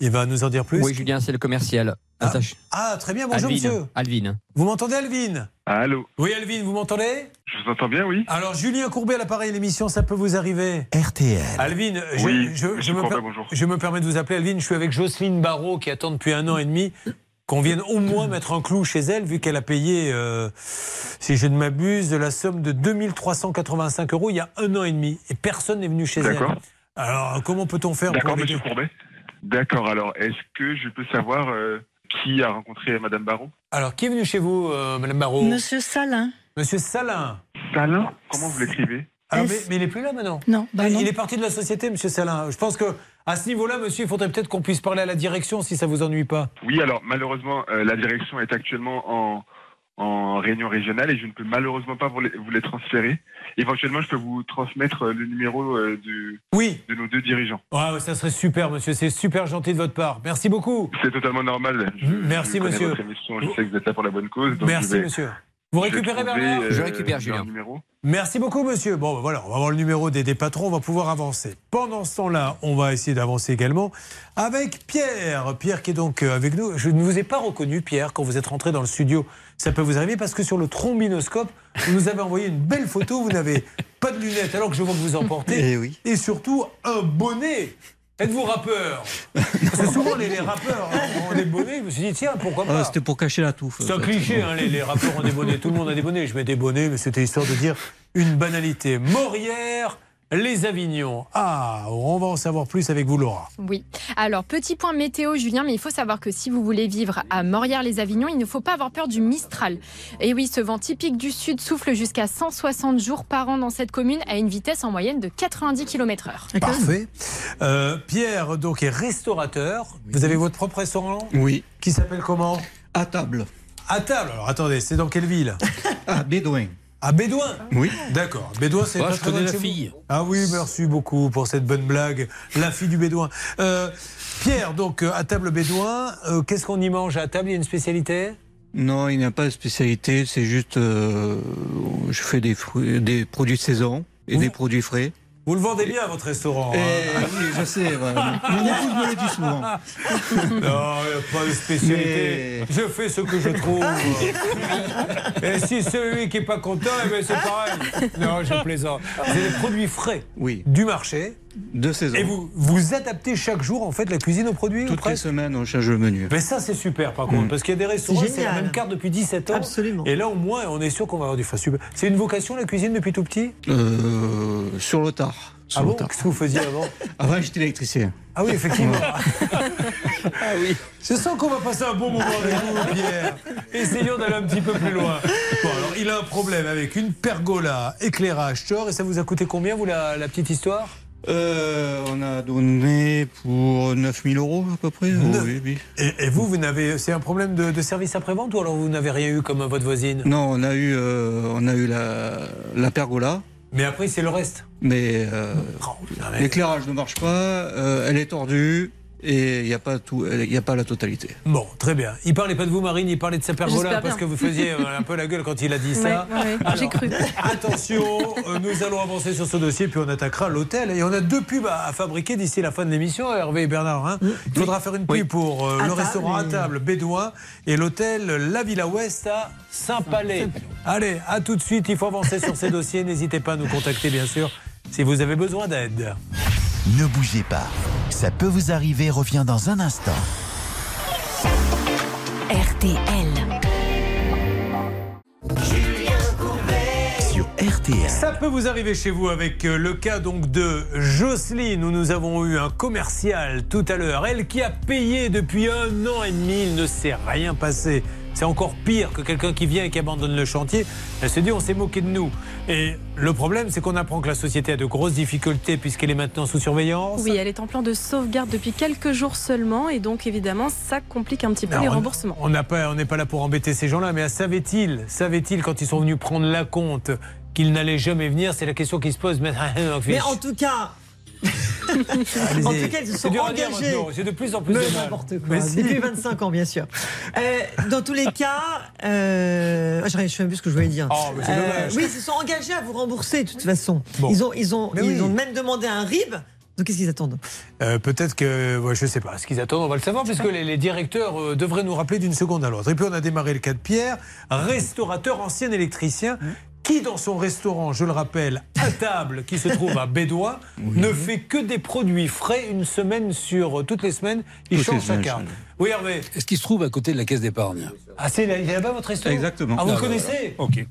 Il va nous en dire plus. Oui, Julien, c'est le commercial. Attache. Ah, très bien, bonjour Alvin. monsieur. Alvin. Vous m'entendez Alvin? Allô Oui Alvin, vous m'entendez? Je vous entends bien, oui. Alors Julien Courbet à l'appareil, l'émission, ça peut vous arriver? RTL. Alvin, je, Oui, je- me, Courbet, per- bonjour. je me permets de vous appeler Alvin, je suis avec Jocelyne Barrault qui attend depuis un an et demi qu'on vienne au moins mettre un clou chez elle, vu qu'elle a payé, euh, si je ne m'abuse, la somme de 2385 euros il y a un an et demi. Et personne n'est venu chez elle. D'accord. Alors comment peut-on faire pour D'accord, monsieur Courbet. D'accord, alors, est-ce que je peux savoir euh, qui a rencontré Madame Baron Alors qui est venu chez vous, euh, Madame Barrault Monsieur Salin. Monsieur Salin. Salin Comment vous l'écrivez S- mais, mais il n'est plus là maintenant Non, bah Ah, non. Il est parti de la société, monsieur Salin. Je pense que à ce niveau-là, monsieur, il faudrait peut-être qu'on puisse parler à la direction si ça vous ennuie pas. Oui, alors, malheureusement, euh, la direction est actuellement en, en réunion régionale et je ne peux malheureusement pas vous les, vous les transférer. Éventuellement, je peux vous transmettre euh, le numéro euh, du, Oui. de nos deux dirigeants. Ouais, ça serait super, monsieur. C'est super gentil de votre part. Merci beaucoup. C'est totalement normal. Je, Merci, je monsieur. votre émission, je sais que vous êtes là pour la bonne cause. donc Merci, je vais- monsieur. Vous récupérez Bernard euh, Je récupère, Julien. numéro. Merci beaucoup, monsieur. Bon, ben voilà, on va avoir le numéro des, des patrons, on va pouvoir avancer. Pendant ce temps-là, on va essayer d'avancer également avec Pierre. Pierre qui est donc euh, avec nous. Je ne vous ai pas reconnu, Pierre, quand vous êtes rentré dans le studio. Ça peut vous arriver parce que sur le trombinoscope, vous nous avez envoyé une belle photo. Vous n'avez pas de lunettes alors que je vois que vous en portez. Eh oui. Et surtout, un bonnet. Êtes-vous rappeur Parce que souvent, les, les rappeurs hein, ont des bonnets. Je me suis dit, tiens, pourquoi Ah, pas C'était pour cacher la touffe. c'est un cliché, hein, les, les rappeurs ont des bonnets. Tout le monde a des bonnets. Je mets des bonnets, mais c'était histoire de dire une banalité. Morière, les Avignons. Ah, on va en savoir plus avec vous, Laura. Oui. Alors, petit point météo, Julien, mais il faut savoir que si vous voulez vivre à Morières-les-Avignon, il ne faut pas avoir peur du Mistral. Et oui, ce vent typique du sud souffle jusqu'à 160 jours par an dans cette commune à une vitesse en moyenne de 90 km/h. Parfait. Euh, Pierre, donc, est restaurateur. Vous avez votre propre restaurant? Oui. Qui s'appelle comment? À table. À table. Alors attendez, c'est dans quelle ville? À Bédouin. À Bédouin Oui. D'accord. Bédouin, c'est Ouais, pas je connais la fille. Ah oui, merci beaucoup pour cette bonne blague. La fille du Bédouin. Euh, Pierre, donc euh, à table Bédouin, euh, qu'est-ce qu'on y mange à table? Il y a une spécialité? Non, il n'y a pas de spécialité, c'est juste. euh, je fais des, fruits, des produits de saison et des produits frais. Vous le vendez bien, votre restaurant. Hein oui, je sais. voilà. Mon épouse me le dit souvent. Non, il n'y a pas de spécialité. Je fais ce que je trouve. Et si celui qui n'est pas content, eh ben, c'est pareil. Non, je plaisante. C'est des produits frais Oui. du marché. De saison. Et vous vous adaptez chaque jour en fait la cuisine aux produits ou Toutes les semaines, on change le menu. mais ça c'est super par contre Mm. parce qu'il y a des restaurants C'est la même carte depuis 17 ans Absolument. et là au moins on est sûr qu'on va avoir du enfin, super. C'est une vocation la cuisine depuis tout petit? Euh, sur le tard. Sur Ah bon? Qu'est-ce que vous faisiez avant? Avant, j'étais électricien. Ah oui effectivement Ah oui Je sens qu'on va passer un bon moment avec vous Pierre Essayons d'aller un petit peu plus loin Bon alors il a un problème avec une pergola éclairage Thor et ça vous a coûté combien vous la, la petite histoire? Euh, on a donné pour 9000 euros à peu près. Oui, oui. et, et vous, vous n'avez, c'est un problème de, de service après-vente ou alors vous n'avez rien eu comme votre voisine? Non, on a eu, euh, on a eu la, la pergola, Mais après c'est le reste mais euh, mais- l'éclairage ne marche pas. euh, elle est tordue et il n'y a pas tout, il y a pas la totalité. Bon, très bien. Il parlait pas de vous, Marine, il parlait de sa pergola parce bien. que vous faisiez euh, un peu la gueule quand il a dit ça. Ouais, ouais, j'ai cru. Attention, euh, nous allons avancer sur ce dossier puis on attaquera l'hôtel. Et on a deux pubs à, à fabriquer d'ici la fin de l'émission, Hervé et Bernard. hein. Il faudra faire une pub pour euh, le table restaurant à table Bédouin et l'hôtel La Villa Ouest à Saint-Palais. Allez, à tout de suite. Il faut avancer sur ces dossiers. N'hésitez pas à nous contacter, bien sûr, si vous avez besoin d'aide. Ne bougez pas. Ça peut vous arriver revient dans un instant. RTL. Sur RTL. Ça peut vous arriver chez vous avec euh, le cas donc de Jocelyne où nous avons eu un commercial tout à l'heure. Elle qui a payé depuis un an et demi, il ne s'est rien passé. C'est encore pire que quelqu'un qui vient et qui abandonne le chantier. Elle se dit on s'est moqué de nous. Et le problème c'est qu'on apprend que la société a de grosses difficultés puisqu'elle est maintenant sous surveillance. Oui, elle est en plan de sauvegarde depuis quelques jours seulement et donc évidemment ça complique un petit peu les on- remboursements. On pas, n'est pas là pour embêter ces gens-là, mais savait-il, savait-il quand ils sont venus prendre la compte qu'ils n'allaient jamais venir? C'est la question qui se pose. Mais en tout cas, en tout cas, ils se C'est sont engagés. J'ai de plus en plus n'importe quoi. Depuis 25 ans, bien sûr. Euh, dans tous les cas, euh... ah, je ne sais même plus ce que je voulais dire. Oh, c'est dommage. oui, ils se sont engagés à vous rembourser de toute façon. Bon. Ils, ont, ils, ont, ils oui. ont même demandé un RIB. Donc qu'est-ce qu'ils attendent? Euh, Peut-être que, ouais, je sais pas, ce qu'ils attendent, on va le savoir, puisque les, les directeurs euh, devraient nous rappeler d'une seconde à l'autre. Et puis on a démarré le cas de Pierre, restaurateur, ancien électricien, qui dans son restaurant, je le rappelle, à table, qui se trouve à Bédoin, ne fait que des produits frais une semaine sur euh, toutes les semaines. Il change sa semaines, carte. change. Oui, Hervé. Est-ce qu'il se trouve à côté de la caisse d'épargne Ah, c'est là, il est là-bas votre restaurant Exactement. Ah, vous Ah, le bah, connaissez voilà. Ok.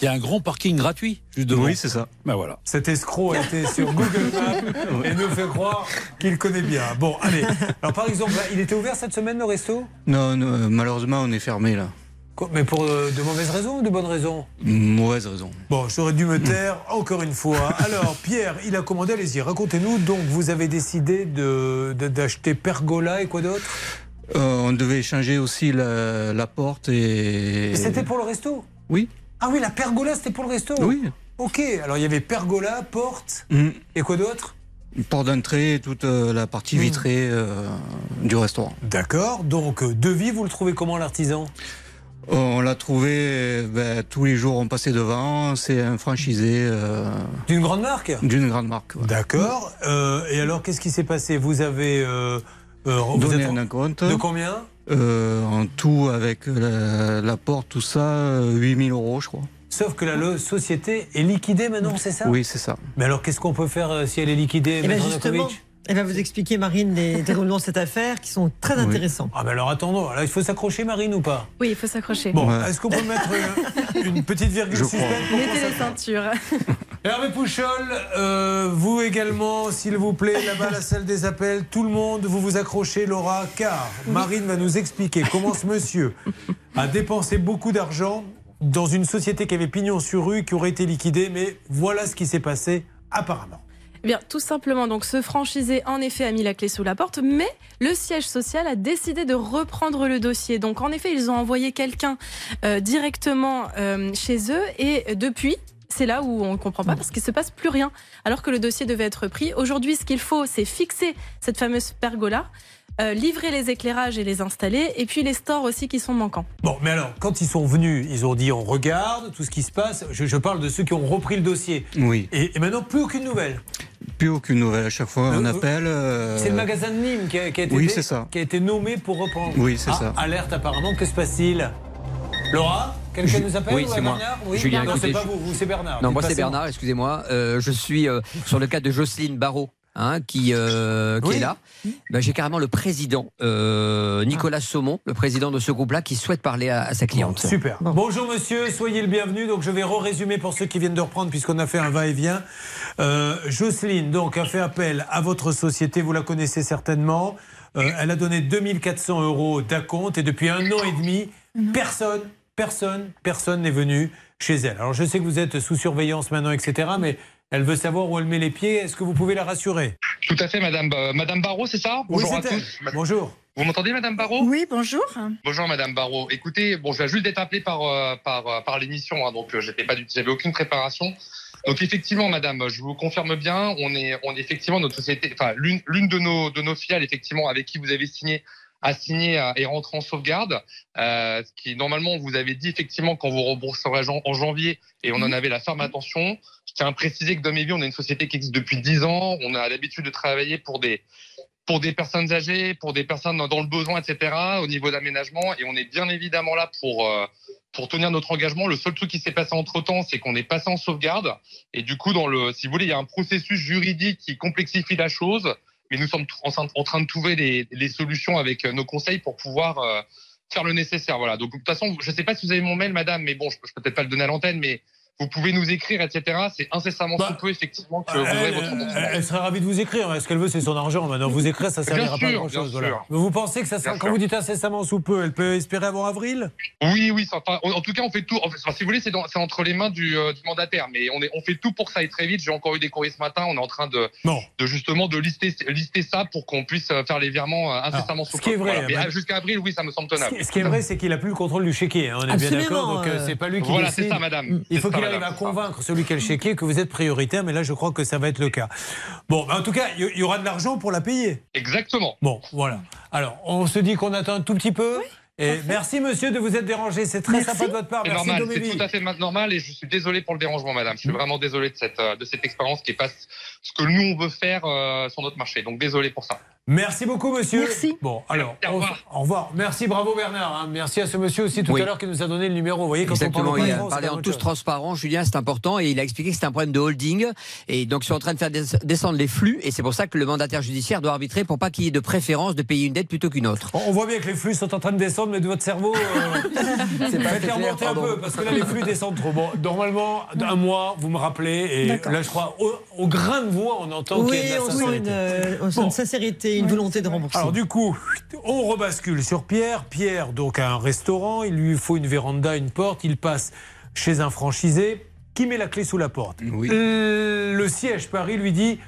Il y a un grand parking gratuit juste devant. Oui, c'est ça. Ben voilà. Cet escroc a été sur Google Maps et nous fait croire qu'il connaît bien. Bon, allez. Alors, par exemple, là, il était ouvert cette semaine, le resto? Non, non, euh, malheureusement, on est fermé là. Mais pour euh, de mauvaises raisons ou de bonnes raisons Mauvaise raison. Bon, j'aurais dû me taire encore une fois. Alors, Pierre, il a commandé, allez-y, racontez-nous. Donc, vous avez décidé de- de- d'acheter Pergola et quoi d'autre Euh, on devait changer aussi la, la porte et. Et C'était pour le resto Oui. Ah oui, la Pergola, c'était pour le resto Oui. Ok, alors il y avait Pergola, porte, Mm. et quoi d'autre Porte d'entrée et toute euh, la partie Mm. vitrée euh, du restaurant. D'accord, donc devis, vous le trouvez comment l'artisan? On l'a trouvé, euh, ben, tous les jours on passait devant, c'est un franchisé euh, D'une grande marque d'une grande marque. ouais. D'accord. Euh, et alors, qu'est-ce qui s'est passé? Vous avez. Euh, euh, vous Donné êtes- un compte. De combien? Euh, en tout, avec la, la porte, tout ça, euh, 8000 euros, je crois. Sauf que la société est liquidée maintenant, c'est ça? Oui, c'est ça. Mais alors, qu'est-ce qu'on peut faire si elle est liquidée, Eh Maître justement, elle va vous expliquer, Marine, les déroulements de cette affaire qui sont très Oui. intéressants. Ah, mais alors attendons, il faut s'accrocher, Marine, ou pas? Oui, il faut s'accrocher. Bon, Ouais. est-ce qu'on peut mettre euh, une petite virgule Je suspense crois. pour qu'on Mettez les ceintures. Hervé Pouchol, euh, vous également, s'il vous plaît, là-bas, la salle des appels, tout le monde, vous vous accrochez, Laura, car Marine va nous expliquer comment ce monsieur a dépensé beaucoup d'argent dans une société qui avait pignon sur rue, qui aurait été liquidée, mais voilà ce qui s'est passé apparemment. Eh bien, tout simplement, donc ce franchisé en effet a mis la clé sous la porte, mais le siège social a décidé de reprendre le dossier. Donc en effet, ils ont envoyé quelqu'un euh, directement euh, chez eux et depuis. C'est là où on ne comprend pas parce qu'il ne se passe plus rien alors que le dossier devait être pris. Aujourd'hui, ce qu'il faut, c'est fixer cette fameuse pergola, euh, livrer les éclairages et les installer, et puis les stores aussi qui sont manquants. Bon, mais alors, quand ils sont venus, ils ont dit on regarde tout ce qui se passe. Je, je parle de ceux qui ont repris le dossier. Oui. Et, et maintenant, plus aucune nouvelle. Plus aucune nouvelle. À chaque fois, on Euh, appelle. euh, C'est le magasin de Nîmes qui a, qui a été, Oui, c'est ça. qui a été nommé pour reprendre. Oui, c'est Ah, ça. Alerte apparemment, que se passe-t-il? Laura Quelqu'un nous appelle Oui, ou c'est moi. Bernard Oui. Julien, non, c'est pas vous, vous c'est Bernard. Non, moi c'est. Bernard, excusez-moi. Euh, je suis euh, sur le cas de Jocelyne Barrault. Hein, qui, euh, qui Oui. est là. Ben, J'ai carrément le président, euh, Nicolas Saumon, le président de ce groupe-là, qui souhaite parler à, à sa cliente. Super. Bonjour monsieur, soyez le bienvenu. Donc je vais résumer pour ceux qui viennent de reprendre puisqu'on a fait un va-et-vient. Euh, Jocelyne donc a fait appel à votre société, vous la connaissez certainement. Euh, elle a donné 2400 euros d'acompte et depuis un an et demi, personne, personne, personne n'est venu chez elle. Alors je sais que vous êtes sous surveillance maintenant, etc. Mais elle veut savoir où elle met les pieds. Est-ce que vous pouvez la rassurer? Tout à fait, Madame, euh, Madame Barrault, c'est ça? Oui, Bonjour à tous. Bonjour. Vous m'entendez, Madame Barrault? Oui, bonjour. Bonjour, Madame Barrault. Écoutez, bon, je viens juste d'être appelé par euh, par euh, par l'émission, hein, donc euh, j'étais pas, du- j'avais aucune préparation. Donc effectivement, Madame, je vous confirme bien, on est, on est effectivement notre société, enfin l'une l'une de nos de nos filiales, effectivement, avec qui vous avez signé a signé et rentré en sauvegarde, euh, ce qui normalement on vous avait dit effectivement quand vous rembourserez en en janvier et on en avait la ferme attention. Tiens à préciser que dans mes vies, on est une société qui existe depuis 10 ans. On a l'habitude de travailler pour des pour des personnes âgées, pour des personnes dans le besoin, etc. Au niveau d'aménagement, et on est bien évidemment là pour euh, pour tenir notre engagement. Le seul truc qui s'est passé entre temps, c'est qu'on est passé en sauvegarde, et du coup, dans le, si vous voulez, il y a un processus juridique qui complexifie la chose, mais nous sommes en, train de trouver les, les solutions avec euh, nos conseils pour pouvoir euh, faire le nécessaire. Voilà. Donc de toute façon, je ne sais pas si vous avez mon mail, Madame, mais bon, je, je peux peut-être pas le donner à l'antenne, mais vous pouvez nous écrire, etc. C'est incessamment Bah, sous peu, effectivement, que vous aurez Elle, votre remboursement. elle serait ravie de vous écrire. Ce qu'elle veut, c'est son argent. Maintenant, vous écrire, ça Bien servira pas à sûr, grand chose. bien sûr. Mais vous pensez que ça sera, Bien quand sûr. vous dites incessamment sous peu, elle peut espérer avant avril? Oui, oui. enfin, en tout cas, on fait tout. Enfin, si vous voulez, c'est dans- c'est entre les mains du, euh, du mandataire, mais on, est, on fait tout pour que ça aille très vite. J'ai encore eu des courriers ce matin. On est en train de, de justement de lister, lister ça pour qu'on puisse euh, faire les virements euh, incessamment sous ce qui peu. est vrai, Voilà. Mais bah- euh, jusqu'à avril, oui, ça me semble ce tenable. qui, ce qui est vrai, c'est qu'il a plus le contrôle du chéquier. hein, on est bien Absolument, d'accord. Donc, euh, euh, c'est pas lui qui voilà, décide. c'est ça, madame. Il faut arrive à convaincre celui qui a le chéquier que vous êtes prioritaire. Mais là, je crois que ça va être le cas. Bon, bah, en tout cas, il y- aura de l'argent pour la payer. Exactement. Bon, voilà. Alors, on se dit qu'on attend un tout petit peu. Et merci, monsieur, de vous être dérangé. C'est très sympa de votre part. C'est Merci, normal, c'est tout à fait ma- normal et je suis désolé pour le dérangement, madame. Je suis vraiment désolé de cette, euh, de cette expérience qui est pas ce que nous on veut faire euh, sur notre marché. Donc désolé pour ça. Merci beaucoup, monsieur. Merci. Bon, alors, Au revoir. au revoir. Merci, bravo Bernard. hein. Merci à ce monsieur aussi tout Oui. à l'heure qui nous a donné le numéro. Vous voyez, quand Exactement, on il parle au a parlé c'est en tous transparent, Julien, c'est important, et il a expliqué que c'était un problème de holding, et donc ils sont en train de faire des- descendre les flux, et c'est pour ça que le mandataire judiciaire doit arbitrer pour pas qu'il y ait de préférence de payer une dette plutôt qu'une autre. On voit bien que les flux sont en train de descendre, mais de votre cerveau, euh, C'est pas clair, remonter un peu, parce que là, les flux descendent trop. Bon, normalement, un mois, vous me rappelez, et D'accord. là, je crois, au, au grain de voix, on entend qu'il y a Oui, de la on sent sincérité. une, on sent une sincérité, une volonté de rembourser. Alors du coup, on rebascule sur Pierre. Pierre, donc, a un restaurant. Il lui faut une véranda, une porte. Il passe chez un franchisé qui met la clé sous la porte. Euh, Le siège Paris lui dit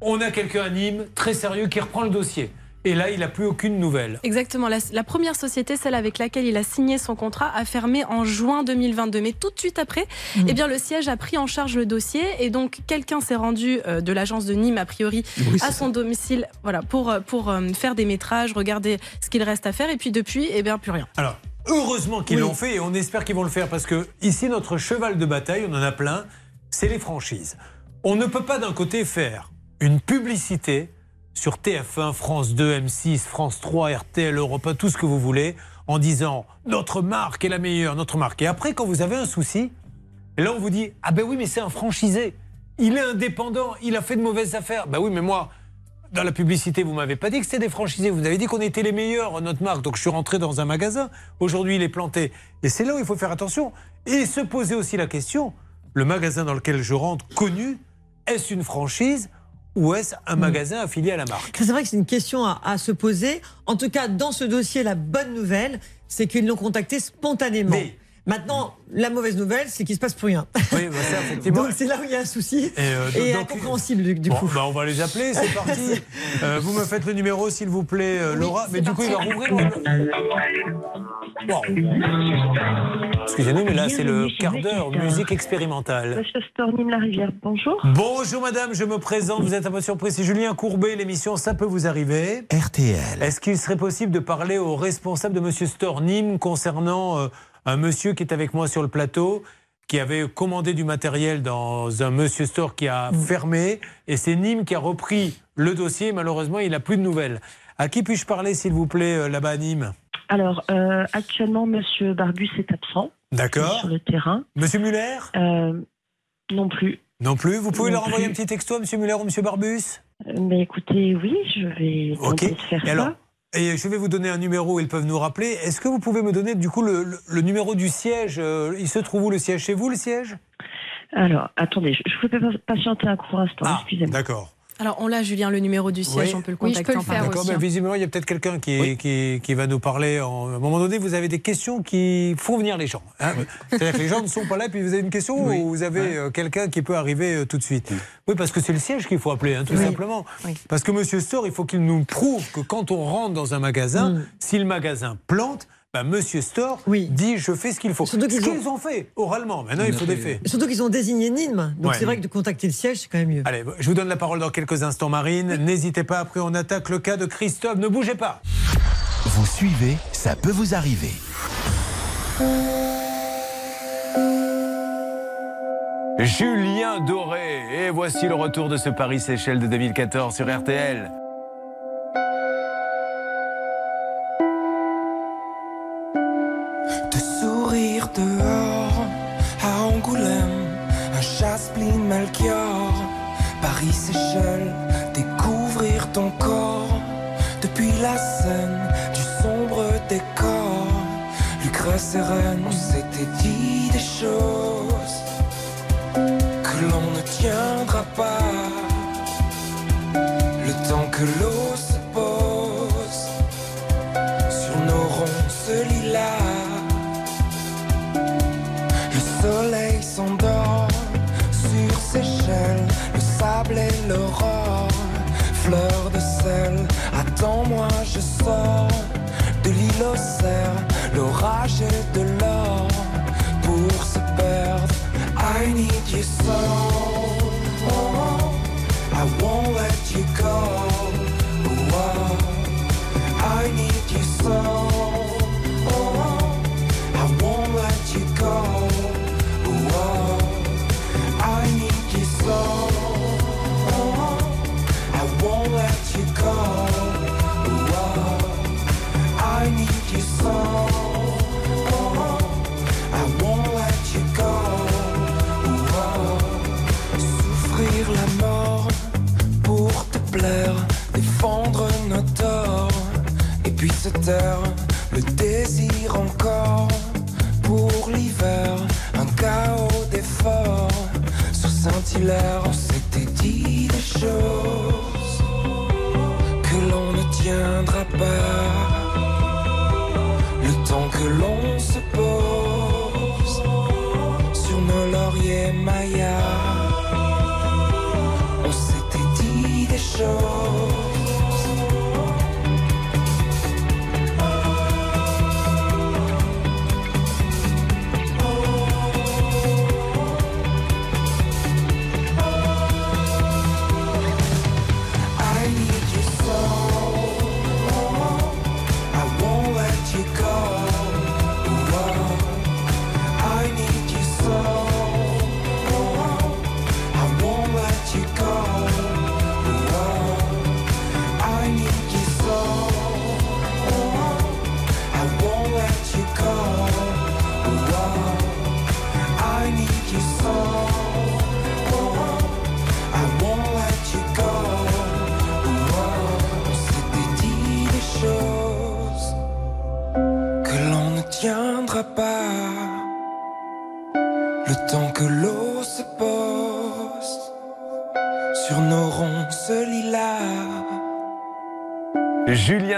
on a quelqu'un à Nîmes, très sérieux, qui reprend le dossier. Et là, il n'a plus aucune nouvelle. Exactement. La, la première société, celle avec laquelle il a signé son contrat, a fermé en juin 2022. Mais tout de suite après, Mmh. eh bien, le siège a pris en charge le dossier et donc quelqu'un s'est rendu euh, de l'agence de Nîmes, a priori, Oui, à son domicile, voilà, pour, euh, pour euh, faire des métrages, regarder ce qu'il reste à faire. Et puis depuis, eh bien, plus rien. Alors, heureusement qu'ils Oui. l'ont fait et on espère qu'ils vont le faire parce que ici, notre cheval de bataille, on en a plein, c'est les franchises. On ne peut pas d'un côté faire une publicité sur TF1, France 2, M6, France 3, RTL, Europe 1, tout ce que vous voulez, en disant notre marque est la meilleure, notre marque. Et après, quand vous avez un souci, là, on vous dit ah ben oui, mais c'est un franchisé. Il est indépendant, il a fait de mauvaises affaires. Ben oui, mais moi, dans la publicité, vous m'avez pas dit que c'était des franchisés. Vous avez dit qu'on était les meilleurs, notre marque. Donc je suis rentré dans un magasin. Aujourd'hui, il est planté. Et c'est là où il faut faire attention. Et se poser aussi la question le magasin dans lequel je rentre, connu, est-ce une franchise ou est-ce un magasin affilié à la marque C'est vrai que c'est une question à, à se poser. En tout cas, dans ce dossier, la bonne nouvelle, c'est qu'ils l'ont contacté spontanément. Maintenant, la mauvaise nouvelle, c'est qu'il se passe plus rien. Oui, bah ça, effectivement. Donc c'est là où il y a un souci Et, euh, et donc- incompréhensible du, du Bon, coup. bah, on va les appeler, c'est parti. Euh, vous me faites le numéro, s'il vous plaît, euh, Laura. Mais du coup, il va rouvrir. Wow. Excusez-nous, mais là, c'est le quart d'heure musique expérimentale. Monsieur Stornim La Rivière, bonjour. Bonjour madame, je me présente, vous êtes à votre surprise, c'est Julien Courbet, l'émission Ça peut vous arriver. RTL. Est-ce qu'il serait possible de parler au responsable de monsieur Stornim concernant euh, un monsieur qui est avec moi sur le plateau qui avait commandé du matériel dans un monsieur store qui a fermé et c'est Nîmes qui a repris le dossier. Malheureusement, il n'a plus de nouvelles. À qui puis-je parler, s'il vous plaît, euh, là-bas à Nîmes Alors, euh, actuellement, Monsieur Barbus est absent. D'accord. Sur le terrain. Monsieur Muller? Euh, non plus. Non plus. Vous pouvez Non leur envoyer plus. un petit texto à monsieur Muller ou monsieur Barbus Mais écoutez, oui, je vais Ok. tenter de faire Et alors, ça. Et je vais vous donner un numéro ils peuvent nous rappeler. Est-ce que vous pouvez me donner du coup le, le- le numéro du siège euh, Il se trouve où le siège? Chez vous le siège? Alors, attendez, je, je peux pas patienter un court instant, excusez-moi. D'accord. Alors, on l'a, Julien, le numéro du siège, Oui. on peut le Oui, je contacter peux le en faire parlant. D'accord, aussi, mais hein. visiblement, il y a peut-être quelqu'un qui, qui, qui va nous parler. En... À un moment donné, vous avez des questions qui font venir les gens. hein. C'est-à-dire que les gens ne sont pas là, puis vous avez une question ou vous avez euh, quelqu'un qui peut arriver euh, tout de suite. Oui, parce que c'est le siège qu'il faut appeler, hein, tout Oui. simplement. Parce que Monsieur Store, il faut qu'il nous prouve que quand on rentre dans un magasin, Mm. si le magasin plante, bah, Monsieur Store dit je fais ce qu'il faut. Surtout ce qu'ils qu'ils ont... fait oralement. Maintenant, il faut des faits. Surtout qu'ils ont désigné Nîmes. Donc Ouais. c'est vrai que de contacter le siège, c'est quand même mieux. Allez, je vous donne la parole dans quelques instants, Marine. N'hésitez pas, après on attaque le cas de Christophe. Ne bougez pas. Vous suivez, ça peut vous arriver. Julien Doré. Et voici le retour de ce Paris-Seychelles de 2014 sur RTL. Dehors à Angoulême, un chasse-pline Melchior, Paris Seychelles, découvrir ton corps depuis la scène du sombre décor. Lucrèce et Reine, on s'était dit des choses que l'on ne tiendra pas. Le temps que l'eau fleur de sel. Attends-moi, je sors de l'île aux cerfs, l'orage et de l'or pour se perdre. I need you so.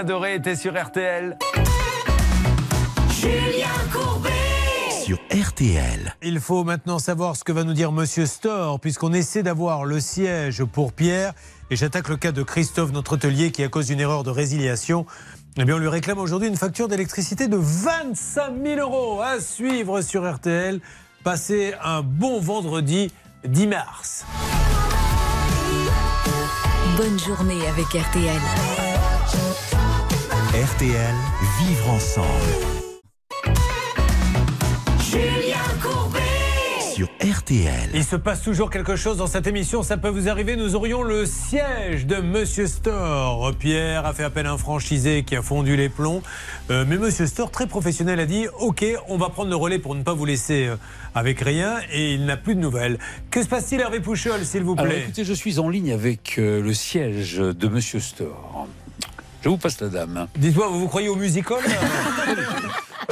Julien Doré était sur RTL. Julien Courbet sur RTL. Il faut maintenant savoir ce que va nous dire Monsieur Store, puisqu'on essaie d'avoir le siège pour Pierre. Et j'attaque le cas de Christophe, notre hôtelier, qui, à cause d'une erreur de résiliation, eh bien, on lui réclame aujourd'hui une facture d'électricité de 25 000 euros à suivre sur RTL. Passez un bon vendredi 10 mars. Bonne journée avec RTL. RTL, vivre ensemble. Julien Courbet. Sur RTL. Il se passe toujours quelque chose dans cette émission, ça peut vous arriver. Nous aurions le siège de Monsieur Store. Pierre a fait appel à un franchisé qui a fondu les plombs. Euh, mais Monsieur Store, très professionnel, a dit Ok, on va prendre le relais pour ne pas vous laisser euh, avec rien. Et il n'a plus de nouvelles. Que se passe-t-il, Hervé Pouchol, s'il vous Alors plaît? écoutez, je suis en ligne avec euh, le siège de Monsieur Store. Je vous passe la dame. Dites-moi, vous vous croyez au musical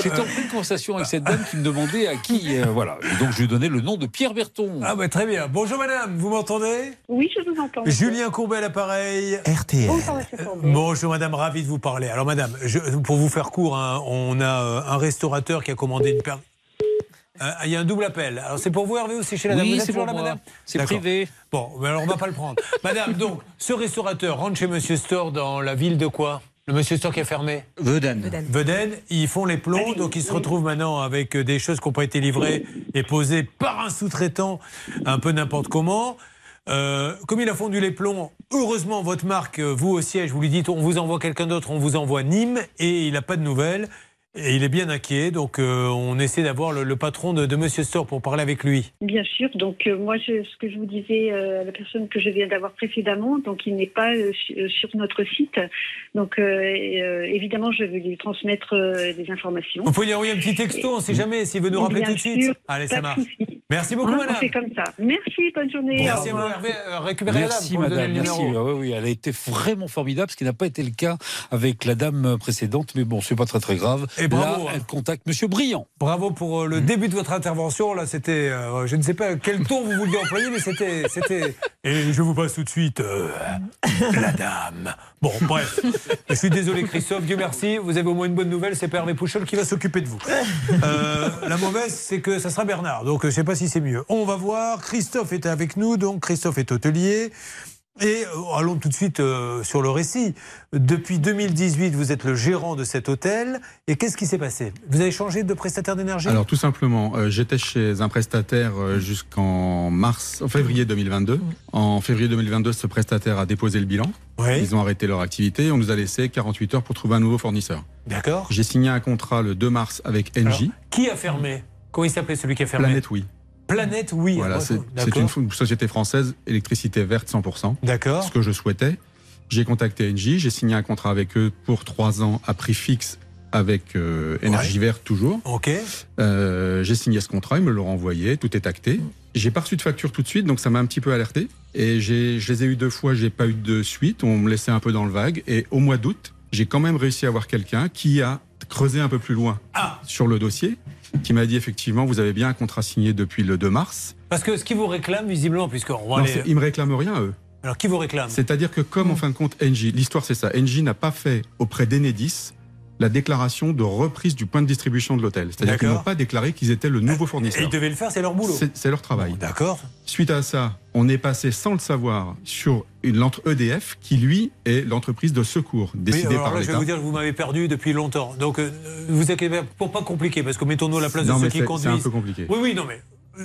J'étais en pleine conversation avec cette dame qui me demandait à qui. euh, voilà. Et donc je lui ai donné le nom de Pierre Berton. Ah, bah très bien. Bonjour madame, vous m'entendez? Oui, je vous entends. Julien Courbet à l'appareil. RTL. Bonjour. Bonjour madame, ravi de vous parler. Alors madame, je- pour vous faire court, hein, on a euh, un restaurateur qui a commandé une Il y a un double appel. Alors c'est pour vous Hervé ou c'est chez la dame Oui, c'est toujours pour là, moi. madame C'est privé. Bon, mais alors on va pas le prendre. madame, donc, ce restaurateur rentre chez Monsieur Store dans la ville de quoi? Le Monsieur Store qui est fermé? Veden. Veden, ils font les plombs, donc ils se retrouvent maintenant avec euh, des choses qui n'ont pas été livrées et posées par un sous-traitant un peu n'importe comment. Euh, comme il a fondu les plombs, heureusement votre marque, euh, vous au siège, vous lui dites on vous envoie quelqu'un d'autre, on vous envoie Nîmes et il n'a pas de nouvelles. Et il est bien inquiet, donc euh, on essaie d'avoir le, le patron de, de Monsieur Store pour parler avec lui. Bien sûr. Donc euh, moi, je- ce que je vous disais euh, à la personne que je viens d'avoir précédemment, donc il n'est pas su- sur notre site. Donc euh, euh, évidemment, je vais lui transmettre euh, des informations. Vous pouvez lui envoyer un petit texto, on ne sait jamais s'il veut nous rappeler tout de suite. Allez, ça marche. Merci beaucoup, Hein, madame. Fait comme ça. Merci, bonne journée. Merci au à vous, revoir. Hervé. Euh, récupérez Merci madame, le merci. Ah oui, oui, elle a été vraiment formidable, ce qui n'a pas été le cas avec la dame précédente, mais bon, c'est pas très très grave. Et bravo, Là, hein. elle contacte Monsieur Brillant. Bravo pour euh, le début de votre intervention. Là, c'était, euh, je ne sais pas quel ton vous vouliez employer, mais c'était, c'était. Et je vous passe tout de suite euh, la dame. Bon, bref. Je suis désolé, Christophe. Dieu merci. Vous avez au moins une bonne nouvelle. C'est Hervé Pouchol qui va s'occuper de vous. Euh, la mauvaise, c'est que ça sera Bernard. Donc, je ne sais pas si c'est mieux. On va voir. Christophe est avec nous. Donc, Christophe est hôtelier. Et euh, allons tout de suite euh, sur le récit. Depuis 2018, vous êtes le gérant de cet hôtel. Et qu'est-ce qui s'est passé? Vous avez changé de prestataire d'énergie? Alors tout simplement, euh, j'étais chez un prestataire jusqu'en mars, en février 2022. En février 2022, ce prestataire a déposé le bilan. Ils ont arrêté leur activité. On nous a laissé 48 heures pour trouver un nouveau fournisseur. D'accord. J'ai signé un contrat le 2 mars avec Engie. Alors, qui a fermé? Comment il s'appelait celui qui a fermé? Planète Oui. Planète, oui. Voilà, c'est une, société française, électricité verte 100%. D'accord. Ce que je souhaitais. J'ai contacté Engie, j'ai signé un contrat avec eux pour trois ans à prix fixe avec euh, énergie verte toujours. Ok. Euh, j'ai signé ce contrat, ils me l'ont renvoyé, tout est acté. J'ai pas reçu de facture tout de suite, donc ça m'a un petit peu alerté. Et j'ai- je les ai eu deux fois, j'ai pas eu de suite, on me laissait un peu dans le vague. Et au mois d'août, j'ai quand même réussi à avoir quelqu'un qui a creusé un peu plus loin Ah. sur le dossier, qui m'a dit effectivement, vous avez bien un contrat signé depuis le 2 mars. Parce que ce qui vous réclame, visiblement, puisqu'on va Non, ils me réclament rien, eux. Alors, qui vous réclame? C'est-à-dire que comme en fin de compte, Engie, l'histoire c'est ça, Engie n'a pas fait auprès d'Enedis la déclaration de reprise du point de distribution de l'hôtel. C'est-à-dire qu'ils n'ont pas déclaré qu'ils étaient le nouveau Et fournisseur. ils devaient le faire, c'est leur boulot. C'est leur travail. D'accord. Suite à ça, on est passé sans le savoir sur l'entre EDF qui lui est l'entreprise de secours Oui, décidée alors par là, je vais l'État. vous dire que vous m'avez perdu depuis longtemps. Donc, euh, vous inquiétez pas, pour pas compliquer, parce que mettons-nous à la place Non, de ceux qui conduisent. c'est un peu compliqué. Oui, oui, non, mais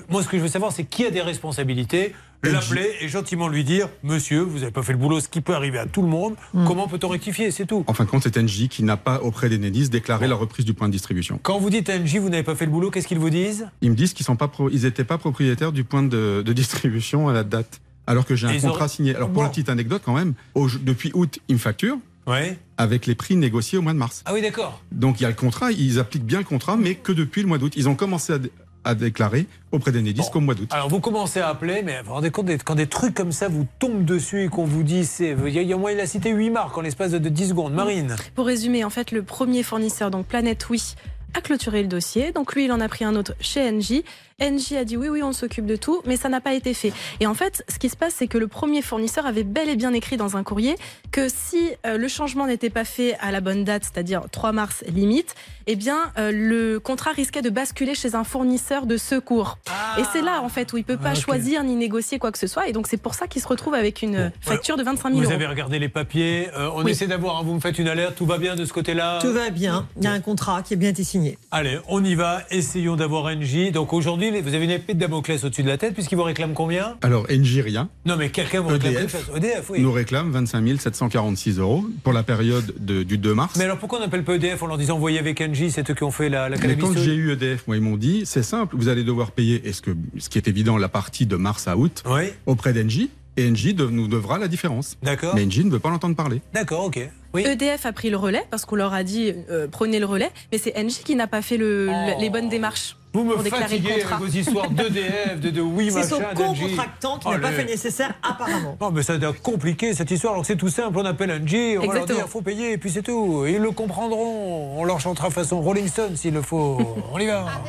moi, ce que je veux savoir, c'est qui a des responsabilités. L'appeler et gentiment lui dire Monsieur, vous n'avez pas fait le boulot, ce qui peut arriver à tout le monde. Hmm. Comment peut-on rectifier C'est tout. En fin de compte, c'est Engie qui n'a pas auprès d'Enedis déclaré la reprise du point de distribution. Quand vous dites à NJ, vous n'avez pas fait le boulot, qu'est-ce qu'ils vous disent? Ils me disent qu'ils pas n'étaient pas propriétaires du point de, de distribution à la date. Alors que j'ai un contrat signé. Alors pour Bon. la petite anecdote quand même, au- depuis août, ils me facturent Ouais. avec les prix négociés au mois de mars. Ah oui, d'accord. Donc il y a le contrat, ils appliquent bien le contrat, mais que depuis le mois d'août. Ils ont commencé à, dé- à déclarer auprès d'Enedis qu'au mois d'août. Alors vous commencez à appeler, mais vous vous rendez compte quand des trucs comme ça vous tombent dessus et qu'on vous dit c'est. Il y a, il y a moins, il a cité 8 marques en l'espace de, de 10 secondes. Marine. Pour résumer, en fait, le premier fournisseur, donc Planète Oui, a clôturé le dossier. Donc lui, il en a pris un autre chez Engie. Engie a dit oui, oui, on s'occupe de tout, mais ça n'a pas été fait. Et en fait, ce qui se passe, c'est que le premier fournisseur avait bel et bien écrit dans un courrier que si euh, le changement n'était pas fait à la bonne date, c'est-à-dire 3 mars limite, eh bien, euh, le contrat risquait de basculer chez un fournisseur de secours. Et c'est là, en fait, où il peut pas Ah, choisir ni négocier quoi que ce soit. Et donc, c'est pour ça qu'il se retrouve avec une euh, facture de 25 000 Vous euros. avez regardé les papiers. euh, on Oui. essaie d'avoir. hein, vous me faites une alerte. Tout va bien de ce côté-là? Tout va bien. Il y a un contrat qui a bien été signé. Allez, on y va. Essayons d'avoir NJ. Donc aujourd'hui, vous avez une épée de Damoclès au-dessus de la tête puisqu'il vous réclame combien? Alors, NJ rien. Non, mais quelqu'un vous réclame EDF, oui. nous réclame 25 746 euros pour la période de- du 2 mars. Mais alors pourquoi on n'appelle pas EDF en leur disant envoyez avec NJ, c'est eux qui ont fait la, la Mais quand j'ai eu EDF, moi, ils m'ont dit, c'est simple, vous allez devoir payer, est-ce que, ce qui est évident, la partie de mars à août, Oui. auprès d'Engie, et Engie de- nous devra la différence. D'accord. Mais Engie ne veut pas l'entendre parler. D'accord, ok. EDF a pris le relais parce qu'on leur a dit euh, prenez le relais, mais c'est Engie qui n'a pas fait le- le- les bonnes démarches Oh. Vous me pour fatiguez avec vos histoires d'EDF, de, de oui, C'est son co-contractant qui Oh, n'a pas fait le nécessaire, apparemment. Non, mais ça doit compliquer cette histoire. Alors que c'est tout simple, on appelle Angie, on va leur dire faut payer, et puis c'est tout. Ils le comprendront. On leur chantera façon Rolling Stone s'il le faut. On y va.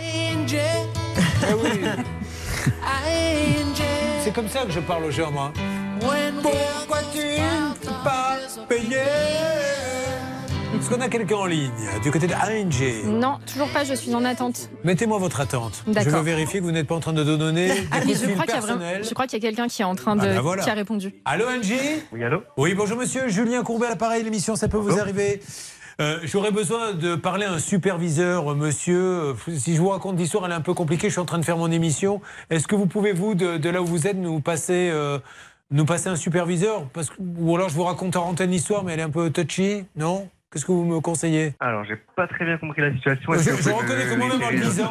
Eh oui. C'est comme ça que je parle aux gens, moi. Pourquoi tu ne peux pas payer Est-ce qu'on a quelqu'un en ligne du côté de ANG Non, toujours pas, je suis en attente. Mettez-moi votre attente. Je veux vérifier que vous n'êtes pas en train de donner des Ah, coups mais de je crois qu'il y a vraiment- personnels. je crois qu'il y a quelqu'un qui est en train de. Ah, voilà. qui a répondu. Allô Angie Oui, allô Oui, bonjour monsieur, Julien Courbet à l'appareil, l'émission, ça peut vous arriver Euh, J'aurais besoin de parler à un superviseur, monsieur. Si je vous raconte l'histoire, elle est un peu compliquée. Je suis en train de faire mon émission. Est-ce que vous pouvez, vous, de, de là où vous êtes, nous passer, euh, nous passer un superviseur? Parce que, Ou alors je vous raconte en antenne l'histoire, mais elle est un peu touchy, non? Qu'est-ce que vous me conseillez? Alors, j'ai pas très bien compris la situation. Je, je reconnais que moi-même en le disant,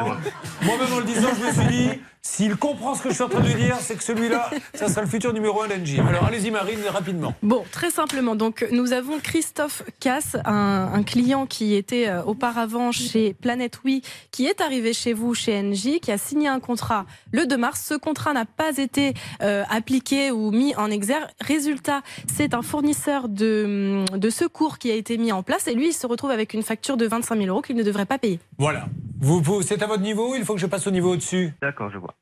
moi-même en le disant, je me suis dit, s'il comprend ce que je suis en train de lui dire, c'est que celui-là, ça sera le futur numéro 1 d'Engie. Alors allez-y Marine, rapidement. Bon, très simplement, donc nous avons Christophe Casse, un, un client qui était euh, auparavant chez Planète Oui, qui est arrivé chez vous, chez NJ, qui a signé un contrat le 2 mars. Ce contrat n'a pas été euh, appliqué ou mis en exergue. Résultat, c'est un fournisseur de, de secours qui a été mis en place et lui, il se retrouve avec une facture de 25 000 euros qu'il ne devrait pas payer. Voilà. Vous, vous- c'est à votre niveau, il faut que je passe au niveau au-dessus? D'accord, je vois.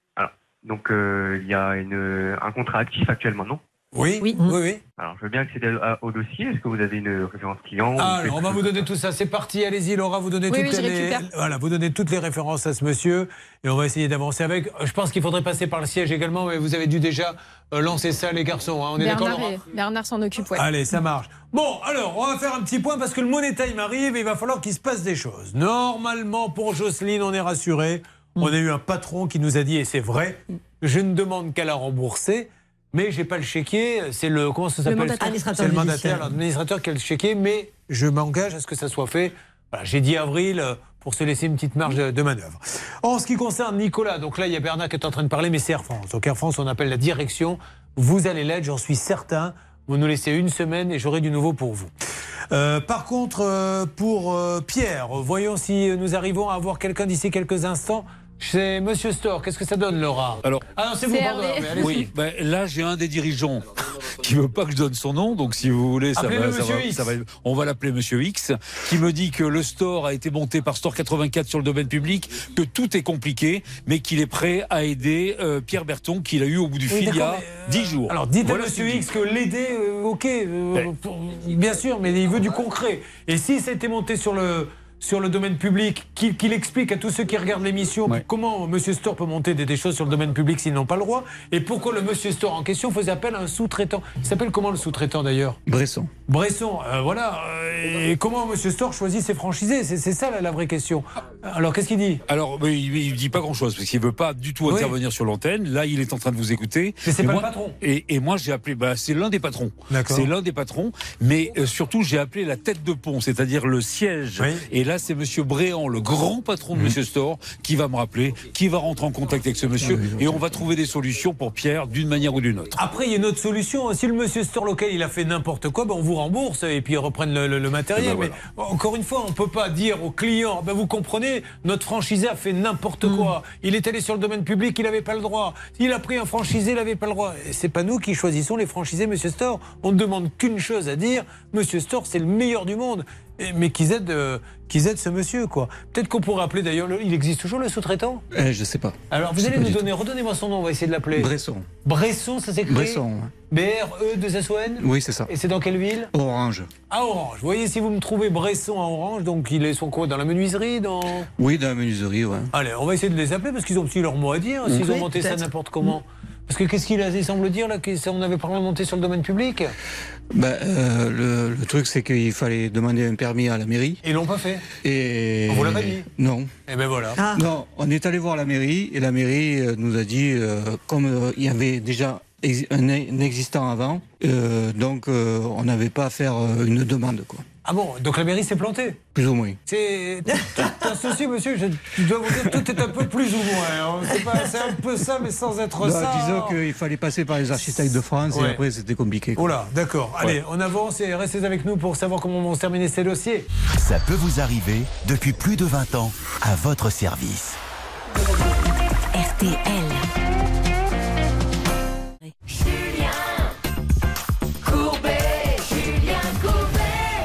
Donc, euh, il y a une, un contrat actif actuellement, non Oui, oui, oui. Alors, je veux bien accéder à- au dossier. Est-ce que vous avez une référence client Ah, alors, on va vous donner tout ça. C'est parti, allez-y, Laura, vous donnez Oui, toutes oui, les, récupère. voilà, vous donnez toutes les références à ce monsieur et on va essayer d'avancer avec. Je pense qu'il faudrait passer par le siège également, mais vous avez dû déjà euh, lancer ça, les garçons. hein. On est d'accord, Bernard, Laura Bernard s'en occupe, ouais. Allez, ça marche. Bon, alors, on va faire un petit point parce que le Money Time arrive et il va falloir qu'il se passe des choses. Normalement, pour Jocelyne, on est rassuré. On a eu un patron qui nous a dit, et c'est vrai, je ne demande qu'à la rembourser. Mais j'ai pas le chéquier, c'est le comment ça Le s'appelle C'est le mandataire, l'administrateur qui a le chéquier, mais je m'engage à ce que ça soit fait. Voilà, j'ai dit avril euh, pour se laisser une petite marge de, de manœuvre. En ce qui concerne Nicolas, donc là il y a Bernard qui est en train de parler, mais c'est Air France. Donc Air France, on appelle la direction. Vous allez l'être, j'en suis certain. Vous nous laissez une semaine et j'aurai du nouveau pour vous. Euh, par contre, euh, pour euh, Pierre, voyons si nous arrivons à avoir quelqu'un d'ici quelques instants. C'est Monsieur Store. Qu'est-ce que ça donne, Laura Alors, Ah non, c'est vous, pardon. mais allez-y. Oui, ben, là j'ai un des dirigeants qui veut pas que je donne son nom, donc si vous voulez, ça Appelez-le va, ça Monsieur va- X. ça va- on va l'appeler Monsieur X, qui me dit que le store a été monté par Store 84 sur le domaine public, que tout est compliqué, mais qu'il est prêt à aider euh, Pierre Berton, qu'il a eu au bout du fil il y a d'accord, mais, 10 jours. Alors dites Voilà à ce Monsieur dit. X que l'aider, euh, ok, euh, pour- bien sûr, mais il veut du concret. Et si c'était monté sur le sur le domaine public, qu'il explique à tous ceux qui regardent l'émission comment Monsieur Store peut monter des, des choses sur le domaine public s'ils n'ont pas le droit, et pourquoi le Monsieur Store en question faisait appel à un sous-traitant. Il s'appelle comment le sous-traitant d'ailleurs? Bresson. Bresson, euh, voilà. euh, et comment Monsieur Store choisit ses franchisés? C'est ça la, la vraie question. Alors qu'est-ce qu'il dit? Alors, il, il dit pas grand-chose parce qu'il veut pas du tout Oui. intervenir sur l'antenne. Là, il est en train de vous écouter. Mais c'est pas moi- le patron. Et, et moi, j'ai appelé. Bah, c'est l'un des patrons. C'est l'un des patrons. Mais euh, surtout, j'ai appelé la tête de pont, c'est-à-dire le siège. Et là, c'est Monsieur Bréant, le grand patron de Mhm. Monsieur Store, qui va me rappeler, qui va rentrer en contact avec ce monsieur, et on va trouver des solutions pour Pierre d'une manière ou d'une autre. Après, il y a une autre solution. Si le monsieur store local il a fait n'importe quoi, ben on vous rembourse et puis ils reprennent le, le- le matériel. Eh ben Mais encore une fois, on peut pas dire aux clients, ben vous comprenez, notre franchisé a fait n'importe Hmm. quoi. Il est allé sur le domaine public, il n'avait pas le droit. Il a pris un franchisé, il n'avait pas le droit. Et C'est pas nous qui choisissons les franchisés, monsieur Store. On ne demande qu'une chose à dire, monsieur Store, c'est le meilleur du monde. Mais qu'ils aident, euh, qu'ils aident ce monsieur, quoi. Peut-être qu'on pourrait appeler d'ailleurs, le- il existe toujours le sous-traitant? Eh, je sais pas. Alors, vous allez nous donner, redonnez-moi son nom, on va essayer de l'appeler. Bresson. Bresson, ça s'écrit Bresson. ouais. B-R-E-2-S-O-N Oui, c'est ça. Et c'est dans quelle ville? Orange. À Orange. Vous voyez, si vous me trouvez Bresson à Orange, donc il est son quoi? Dans la menuiserie dans... Oui, dans la menuiserie, ouais. Allez, on va essayer de les appeler parce qu'ils ont aussi leur mot à dire, s'ils Oui, ont monté ça n'importe comment. Parce que qu'est-ce qu'il a- il semble dire là qu'on avait pas monté sur le domaine public? Ben, euh, le, le truc, c'est qu'il fallait demander un permis à la mairie. Ils l'ont pas fait? Et On vous l'a pas dit? Non. Eh ben voilà. Non, on est allé voir la mairie et la mairie euh, nous a dit, euh, comme euh, il y avait déjà un, un existant avant, euh, donc euh, on n'avait pas à faire euh, une demande, quoi. Ah bon, donc la mairie s'est plantée Plus ou moins. C'est un souci, monsieur. Je, je dois vous dire, tout est un peu plus ou moins. hein. C'est un peu ça, mais sans être Non, ça. disons qu'il fallait passer par les architectes de France Ouais. et après c'était compliqué. quoi. Oh là, d'accord. Allez, Ouais. on avance et restez avec nous pour savoir comment vont se terminer ces dossiers. Ça peut vous arriver depuis plus de 20 ans à votre service. RTL.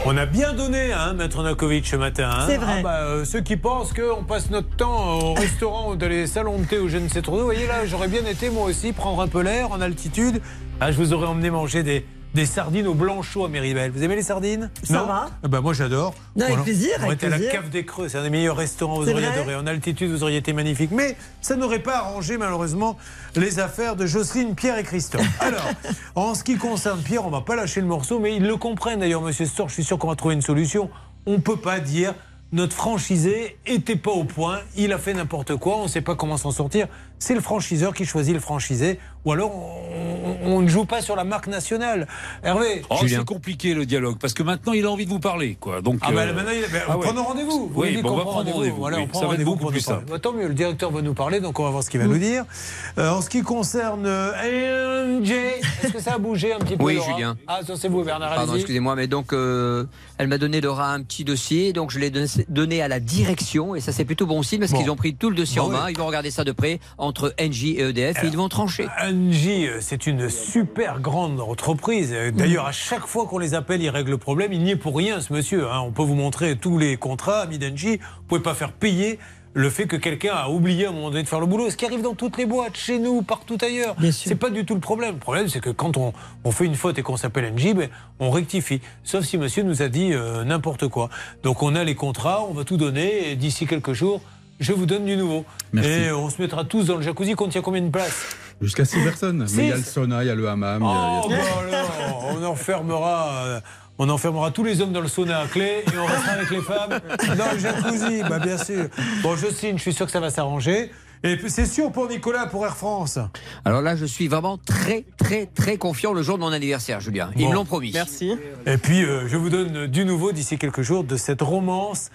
On a bien donné, hein, Maître Nakovic, ce matin. hein. C'est vrai. Ah bah, euh, ceux qui pensent qu'on passe notre temps au restaurant ou dans les salons de thé ou je ne sais trop. Vous voyez là, j'aurais bien été moi aussi prendre un peu l'air en altitude. Ah, je vous aurais emmené manger des, des sardines au blanchot à Méribel. Vous aimez les sardines Ça Non va. Bah, Moi j'adore. Avec Voilà. plaisir, On était à la cave des Creux, c'est un des meilleurs restaurants, vous auriez adoré. En altitude, vous auriez été magnifique. Mais ça n'aurait pas arrangé malheureusement les affaires de Jocelyne, Pierre et Christophe. Alors, en ce qui concerne Pierre, on va pas lâcher le morceau, mais ils le comprennent d'ailleurs, monsieur Storr, je suis sûr qu'on va trouver une solution. On ne peut pas dire notre franchisé était pas au point, il a fait n'importe quoi, on ne sait pas comment s'en sortir. C'est le franchiseur qui choisit le franchisé, ou alors on, on ne joue pas sur la marque nationale. Hervé, Oh, c'est compliqué le dialogue parce que maintenant il a envie de vous parler quoi. Donc ah bah, euh, maintenant, il- bah, ah ouais. prenons rendez-vous. Vous Oui, bon, on va prend prendre rendez-vous. Voilà, oui. on prend Ça va être rendez-vous beaucoup pour plus simple. Bah, tant mieux, le directeur va nous parler, donc on va voir ce qu'il va nous dire. Euh, en ce qui concerne euh, NJ, est-ce que ça a bougé un petit peu Oui, Laura Julien. Ah, ça c'est vous, Bernard. Pardon, excusez-moi, mais donc euh, elle m'a donné Laura un petit dossier, donc je l'ai donné, à la direction et ça c'est plutôt bon signe parce Bon. qu'ils ont pris tout le dossier en main, ouais. ils vont regarder ça de près entre NJ et EDF et ils vont trancher. Engie, euh, c'est une super grande entreprise. Euh, D'ailleurs, à chaque fois qu'on les appelle, ils règlent le problème. Il n'y est pour rien, ce monsieur. hein. On peut vous montrer tous les contrats, amis d'Engie. Vous pouvez pas faire payer le fait que quelqu'un a oublié à un moment donné de faire le boulot. Ce qui arrive dans toutes les boîtes, chez nous, partout ailleurs. C'est pas du tout le problème. Le problème, c'est que quand on, on fait une faute et qu'on s'appelle Engie, ben, on rectifie. Sauf si monsieur nous a dit euh, n'importe quoi. Donc on a les contrats, on va tout donner et d'ici quelques jours, je vous donne du nouveau. Merci. Et on se mettra tous dans le jacuzzi quand il y a combien de places? Jusqu'à 6 personnes. Mais il y a le Six. sauna, il y a le hammam. il y a- Oh, y a- bah alors, on enfermera. euh, On enfermera tous les hommes dans le sauna à clé et on restera avec les femmes dans le jacuzzi, bah bien sûr. Bon, Jocelyne, je suis sûr que ça va s'arranger. Et puis c'est sûr pour Nicolas, pour Air France. Alors là, je suis vraiment très, très, très confiant le jour de mon anniversaire, Julien. Ils Bon. me l'ont promis. Merci. Et puis, euh, je vous donne du nouveau d'ici quelques jours de cette romance,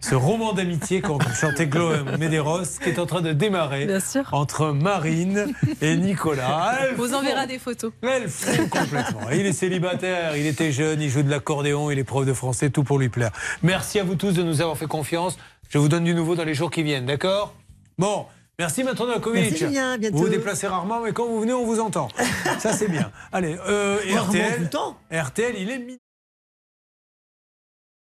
ce roman d'amitié quand chantait Glo Medeiros, qui est en train de démarrer entre Marine et Nicolas. Elles Vous enverra des photos. Elles font complètement. Il est célibataire, il était jeune, il joue de l'accordéon, il est prof de français, tout pour lui plaire. Merci à vous tous de nous avoir fait confiance. Je vous donne du nouveau dans les jours qui viennent, d'accord? Bon. Merci, Maître Novakovic. Vous vous déplacez rarement, mais quand vous venez, on vous entend. Ça, c'est bien. Allez, euh, RTL. RTL, il est.